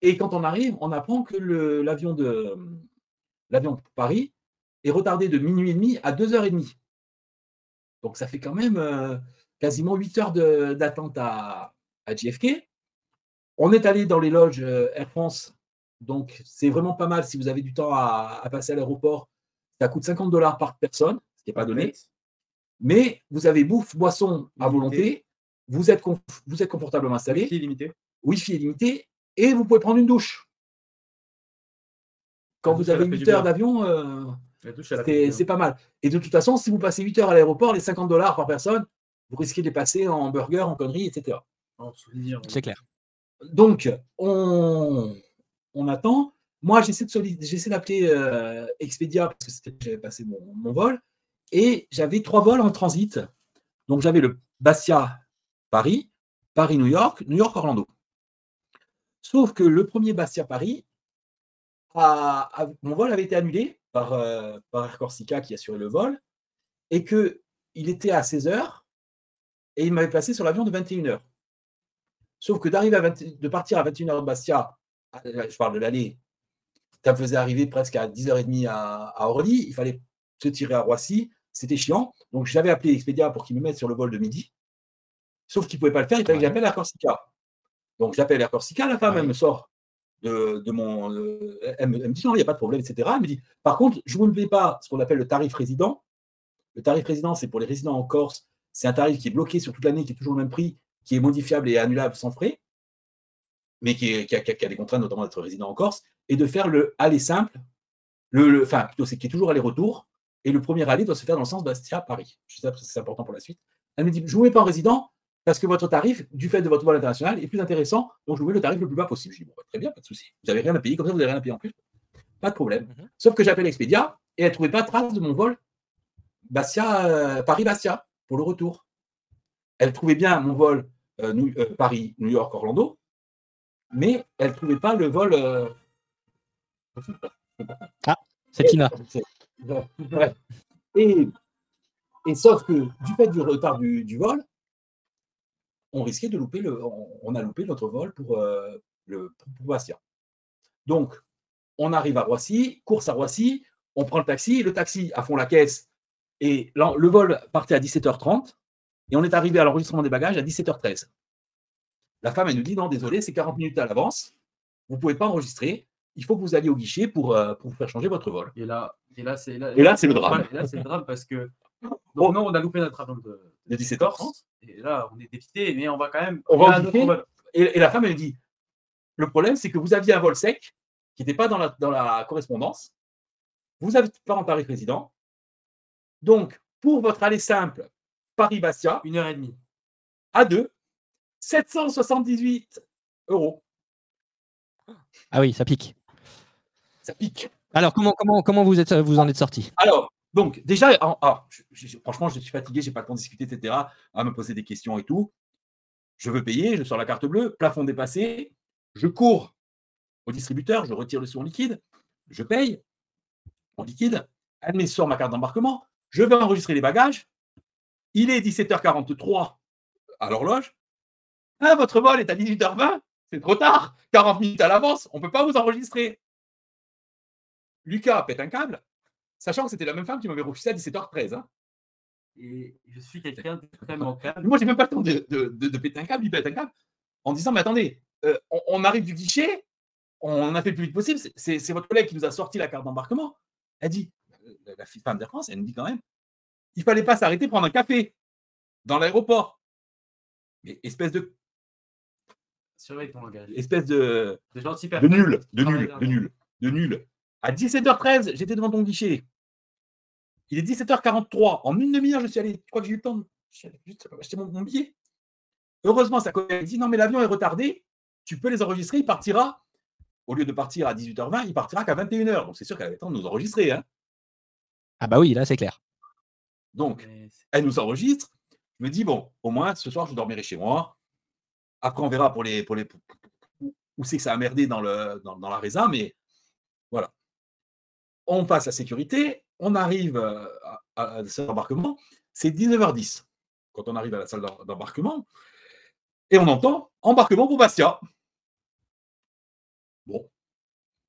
Et quand on arrive, on apprend que l'avion de l'avion Paris est retardé de minuit et demi à 2h30. Donc, ça fait quand même euh, quasiment 8 heures d'attente à, à JFK. On est allé dans les loges euh, Air France, donc c'est vraiment pas mal si vous avez du temps à, passer à l'aéroport. Ça coûte 50 dollars par personne, ce qui n'est pas donné. Mais vous avez bouffe, boisson à volonté, vous êtes, vous êtes confortablement installé. Wi-Fi limité. Wi-Fi limité, et vous pouvez prendre une douche. Quand vous avez 8 heures d'avion, euh, c'est pas mal. Et de toute façon, si vous passez 8 heures à l'aéroport, les 50 dollars par personne, vous risquez de les passer en burger, en conneries, etc. C'est clair. Donc, on, attend. Moi, j'essaie d'appeler euh, Expedia parce que j'avais passé mon, vol. Et j'avais trois vols en transit. Donc, j'avais le Bastia Paris, Paris-New York, New York-Orlando. Sauf que le premier Bastia-Paris, mon vol avait été annulé par, euh, par Air Corsica qui assurait le vol et qu'il était à 16h et il m'avait placé sur l'avion de 21h. Sauf que d'arriver de partir à 21h de Bastia, je parle de l'année, ça me faisait arriver presque à 10h30 à, à, Orly. Il fallait se tirer à Roissy. C'était chiant. Donc j'avais appelé Expedia pour qu'il me mette sur le vol de midi. Sauf qu'il ne pouvait pas le faire. Il fallait que j'appelle Air Corsica. Donc j'appelle Air Corsica. La femme, elle me sort de, mon. Euh, elle, me, dit non, il n'y a pas de problème, etc. Elle me dit par contre, je ne vous ne pas ce qu'on appelle le tarif résident. Le tarif résident, c'est pour les résidents en Corse. C'est un tarif qui est bloqué sur toute l'année, qui est toujours le même prix, qui est modifiable et annulable sans frais, mais qui, a, des contraintes, notamment d'être résident en Corse, et de faire le aller simple, le, enfin, plutôt, c'est qui est toujours aller-retour, et le premier aller doit se faire dans le sens Bastia-Paris. Je sais que c'est important pour la suite. Elle me dit je ne vous mets pas en résident, parce que votre tarif, du fait de votre vol international, est plus intéressant, donc je vous mets le tarif le plus bas possible. Je dis, bon, bah, très bien, pas de souci. Vous n'avez rien à payer, comme ça, vous n'avez rien à payer en plus. Pas de problème. Mhm. Sauf que j'appelle Expedia et elle ne trouvait pas de trace de mon vol Bastia, euh, Paris-Bastia pour le retour. Elle trouvait bien mon vol euh, euh, Paris-New York-Orlando, mais elle ne trouvait pas le vol. Ah, c'est Tina. Et, et, sauf que du fait du retard du vol, on risquait de louper le, on, a loupé notre vol pour, euh, le, pour Bastia. Donc, on arrive à Roissy, course à Roissy, on prend le taxi, le taxi à fond la caisse, et le vol partait à 17h30, et on est arrivé à l'enregistrement des bagages à 17h13. La femme, elle nous dit non, désolé, c'est 40 minutes à l'avance, vous ne pouvez pas enregistrer, il faut que vous alliez au guichet pour, euh, pour faire changer votre vol. Et là, et là c'est le drame. Et là, c'est le drame parce que donc, non, on a loupé notre avion de, de 17h30. Et là, on est dépité, mais on va quand même. On va et, et, la femme, elle dit le problème, c'est que vous aviez un vol sec qui n'était pas dans la, dans la correspondance. Vous n'avez pas en tarif résident. Donc, pour votre aller simple Paris-Bastia, une heure et demie, à deux, 778 euros. Ah oui, ça pique. Ça pique. Alors, comment, comment, comment vous, êtes, vous en êtes sorti? Alors, donc, déjà, ah, franchement, je suis fatigué, j'ai pas le temps de discuter, etc., à me poser des questions et tout. Je veux payer, je sors la carte bleue, plafond dépassé, je cours au distributeur, je retire le sou en liquide, je paye en liquide, elle sur ma carte d'embarquement, je vais enregistrer les bagages. Il est 17h43 à l'horloge. Ah, votre vol est à 18h20, c'est trop tard, 40 minutes à l'avance, on ne peut pas vous enregistrer. Lucas pète un câble, Sachant que c'était la même femme qui m'avait refusé à 17h13. Hein. Et je suis quelqu'un d'extrêmement calme. Moi, j'ai même pas le temps de, de, péter un câble, il pète un câble, en disant Mais attendez, euh, on, arrive du guichet, on a fait le plus vite possible. C'est votre collègue qui nous a sorti la carte d'embarquement. Elle dit La, la femme d'Air France, elle me dit quand même Il fallait pas s'arrêter prendre un café dans l'aéroport. Mais espèce de. Surveille ton langage. Espèce de. De, de nul, de nul, de nul, de nul. À 17h13, j'étais devant ton guichet. Il est 17h43. En une demi-heure, je suis allé. Tu crois que j'ai eu le temps de acheter mon, billet Heureusement, sa collègue dit non, mais l'avion est retardé. Tu peux les enregistrer. Il partira. Au lieu de partir à 18h20, il partira qu'à 21h. Donc c'est sûr qu'elle avait le temps de nous enregistrer. Hein. ah bah oui, là c'est clair. Donc, elle nous enregistre. Je me dis bon, au moins ce soir, je dormirai chez moi. Après, on verra pour les, pour les où c'est que ça a merdé dans, le, dans, dans la résa, mais voilà on passe à sécurité, on arrive euh, à, la salle d'embarquement, c'est 19h10 quand on arrive à la salle d'embarquement, et on entend embarquement pour Bastia. Bon,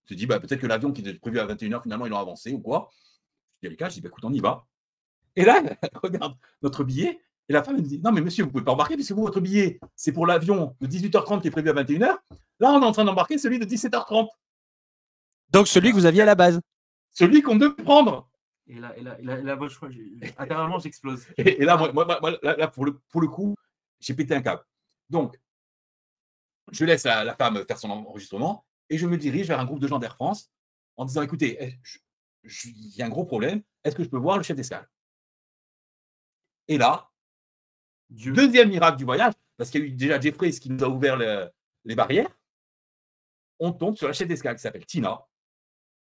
je dis bah, peut-être que l'avion qui était prévu à 21h, finalement, ils l'ont avancé ou quoi. Je dis à je dis bah, écoute, on y va. Et là, regarde notre billet, et la femme me dit Non, mais monsieur, vous ne pouvez pas embarquer, puisque vous, votre billet, c'est pour l'avion de 18h30 qui est prévu à 21h. Là, on est en train d'embarquer celui de 17h30. Donc celui que vous aviez à la base celui qu'on devait prendre. Et là, et là, et là, là je intérieurement, j'explose. Et, là, moi, moi, là, pour, le, pour le coup, j'ai pété un câble. Donc, je laisse la, femme faire son enregistrement et je me dirige vers un groupe de gens d'Air France en disant écoutez, il y a un gros problème, est-ce que je peux voir le chef d'escale? Et là, deuxième miracle du voyage, parce qu'il y a eu déjà Jeffrey qui nous a ouvert les barrières, on tombe sur la chef d'escale qui s'appelle Tina,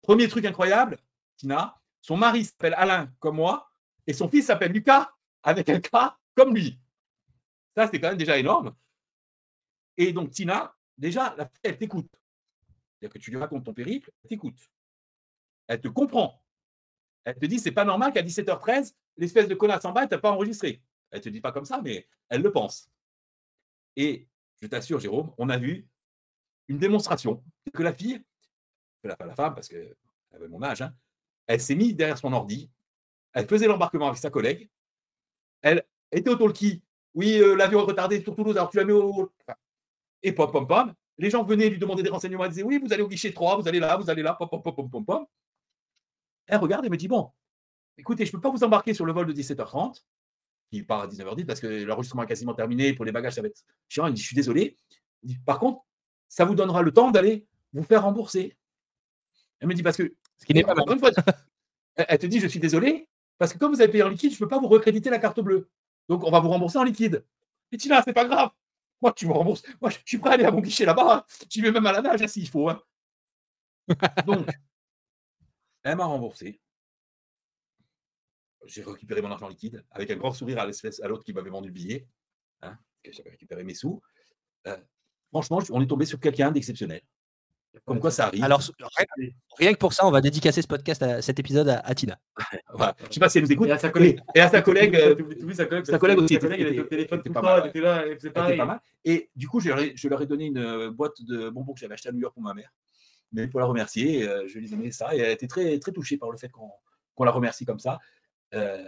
Premier truc incroyable, Tina, son mari s'appelle Alain comme moi, et son fils s'appelle Lucas avec un K comme lui. Ça, c'est quand même déjà énorme. Et donc, Tina, déjà, la fille, elle t'écoute. C'est-à-dire que tu lui racontes ton périple, elle t'écoute. Elle te comprend. Elle te dit, c'est pas normal qu'à 17h13, l'espèce de connasse en bas, elle t'a pas enregistré. Elle te dit pas comme ça, mais elle le pense. Et je t'assure, Jérôme, on a vu une démonstration que la fille, la, la femme, parce qu'elle avait mon âge, hein, elle s'est mise derrière son ordi, elle faisait l'embarquement avec sa collègue, elle était au talkie, oui, euh, l'avion est retardé sur Toulouse, alors tu la mets au. Et pom pom pom, les gens venaient lui demander des renseignements. Ils disaient Oui, vous allez au guichet 3, vous allez là, vous allez là, pom, pom, pom, pom, pom. Elle regarde et me dit Bon, écoutez, je ne peux pas vous embarquer sur le vol de 17h30, qui part à 19h10 parce que l'enregistrement est quasiment terminé. Pour les bagages, ça va être chiant. Il dit Je suis désolé. Par contre, ça vous donnera le temps d'aller vous faire rembourser. Elle me dit Parce que. Ce qui n'est pas Une fois, elle te dit Je suis désolé, parce que comme vous avez payé en liquide, je ne peux pas vous recréditer la carte bleue. Donc, on va vous rembourser en liquide. Et tu là, c'est pas grave. Moi, tu me rembourses. Moi, je suis prêt à aller à mon guichet là-bas. Hein. J'y vais même à la nage hein, s'il faut. Hein. Donc, elle m'a remboursé. J'ai récupéré mon argent liquide avec un grand sourire à l'espèce à l'autre qui m'avait vendu le billet. Hein, J'avais récupéré mes sous. Euh, franchement, on est tombé sur quelqu'un d'exceptionnel. Comme quoi ça arrive. Alors, rien, que pour ça, on va dédicacer ce podcast, à, cet épisode à, Tina. voilà. Je ne sais pas si elle nous écoute. Et à sa collègue. Et, à sa collègue. Euh, sa collègue, sa collègue aussi. Elle était au téléphone tout le temps. Elle était là. Elle faisait pareil. Pas mal. Et du coup, je leur, ai, je leur, ai, donné une euh, boîte de bonbons que j'avais acheté à New York pour ma mère. Mais pour la remercier, euh, je lui ai donné ça. Et elle était très, très touchée par le fait qu'on la remercie comme ça. Euh,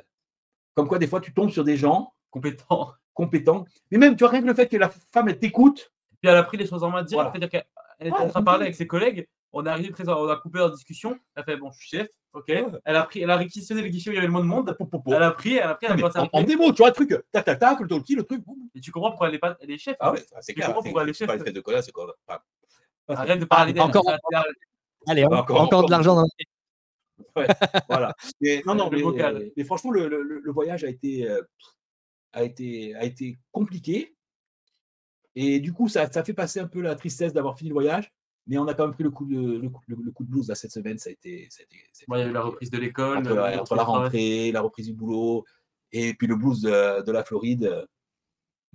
comme quoi, des fois, tu tombes sur des gens compétents. compétents. Mais même, tu vois, rien que le fait que la femme, elle t'écoute. Puis elle a pris les choses en main direct. Voilà. C'est-à-dire qu'elle était en train de parler avec ses collègues on est arrivé présent, on a coupé leur discussion. Elle a fait bon, je suis chef, ok. Elle a pris, elle a réquisitionné le guichet où il y avait le mot de monde. Elle a pris, elle a pris, elle a en, en démo, tu vois, le truc, tac, tac, tac, le talkie, le truc. Et tu comprends pourquoi elle est pas, elle est chef. Ah ouais, c'est clair. Tu comprends pourquoi elle est chef. Pas de cola, c'est quoi Arrête de parler d'elle. Encore, allez, encore, encore de l'argent dans le ouais, voilà. Mais, non, non, mais, mais, franchement, le, le, le, voyage a été, euh, a été, a été compliqué. Et du coup, ça, ça fait passer un peu la tristesse d'avoir fini le voyage. Mais on a quand même pris le coup de, le, le, coup de blues là, cette semaine. Ça a été, ça a été, il y a eu la reprise de l'école. Entre, la, entre la rentrée, la reprise du boulot, et puis le blues de, de la Floride.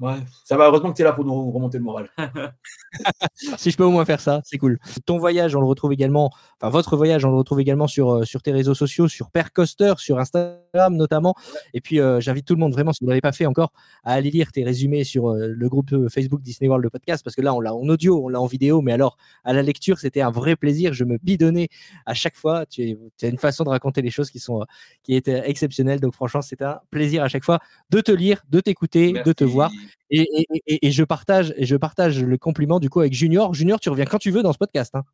Ouais, ça va, heureusement que tu es là pour nous remonter le moral. si je peux au moins faire ça, c'est cool. Ton voyage, on le retrouve également, enfin votre voyage, on le retrouve également sur, euh, sur tes réseaux sociaux, sur Père Coster, sur Instagram notamment. Et puis euh, j'invite tout le monde vraiment, si vous ne l'avez pas fait encore, à aller lire tes résumés sur euh, le groupe Facebook Disney World, le podcast, parce que là, on l'a en audio, on l'a en vidéo, mais alors à la lecture, c'était un vrai plaisir. Je me bidonnais à chaque fois. Tu, as une façon de raconter les choses qui, sont, qui étaient exceptionnelles. Donc franchement, c'était un plaisir à chaque fois de te lire, de t'écouter, de te voir. Et, et, et, je partage, et je partage le compliment du coup avec Junior. Junior, tu reviens quand tu veux dans ce podcast. Hein.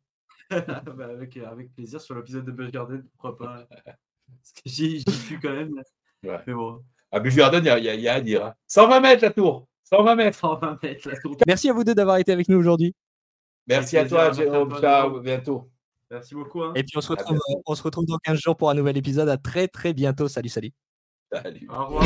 bah avec, avec, plaisir sur l'épisode de Bush Garden, pourquoi pas. Parce que j'y suis quand même. Ouais. Mais bon. À il y, y, a à dire. Hein. 120 mètres la tour 120 mètres 120 mètres la tour. Merci à vous deux d'avoir été avec nous aujourd'hui. Merci, à toi, Jérôme. Ciao, bientôt. Merci beaucoup. Hein. Et puis on se, retrouve, on se retrouve dans 15 jours pour un nouvel épisode. À très très bientôt. Salut, salut. Salut. Au revoir.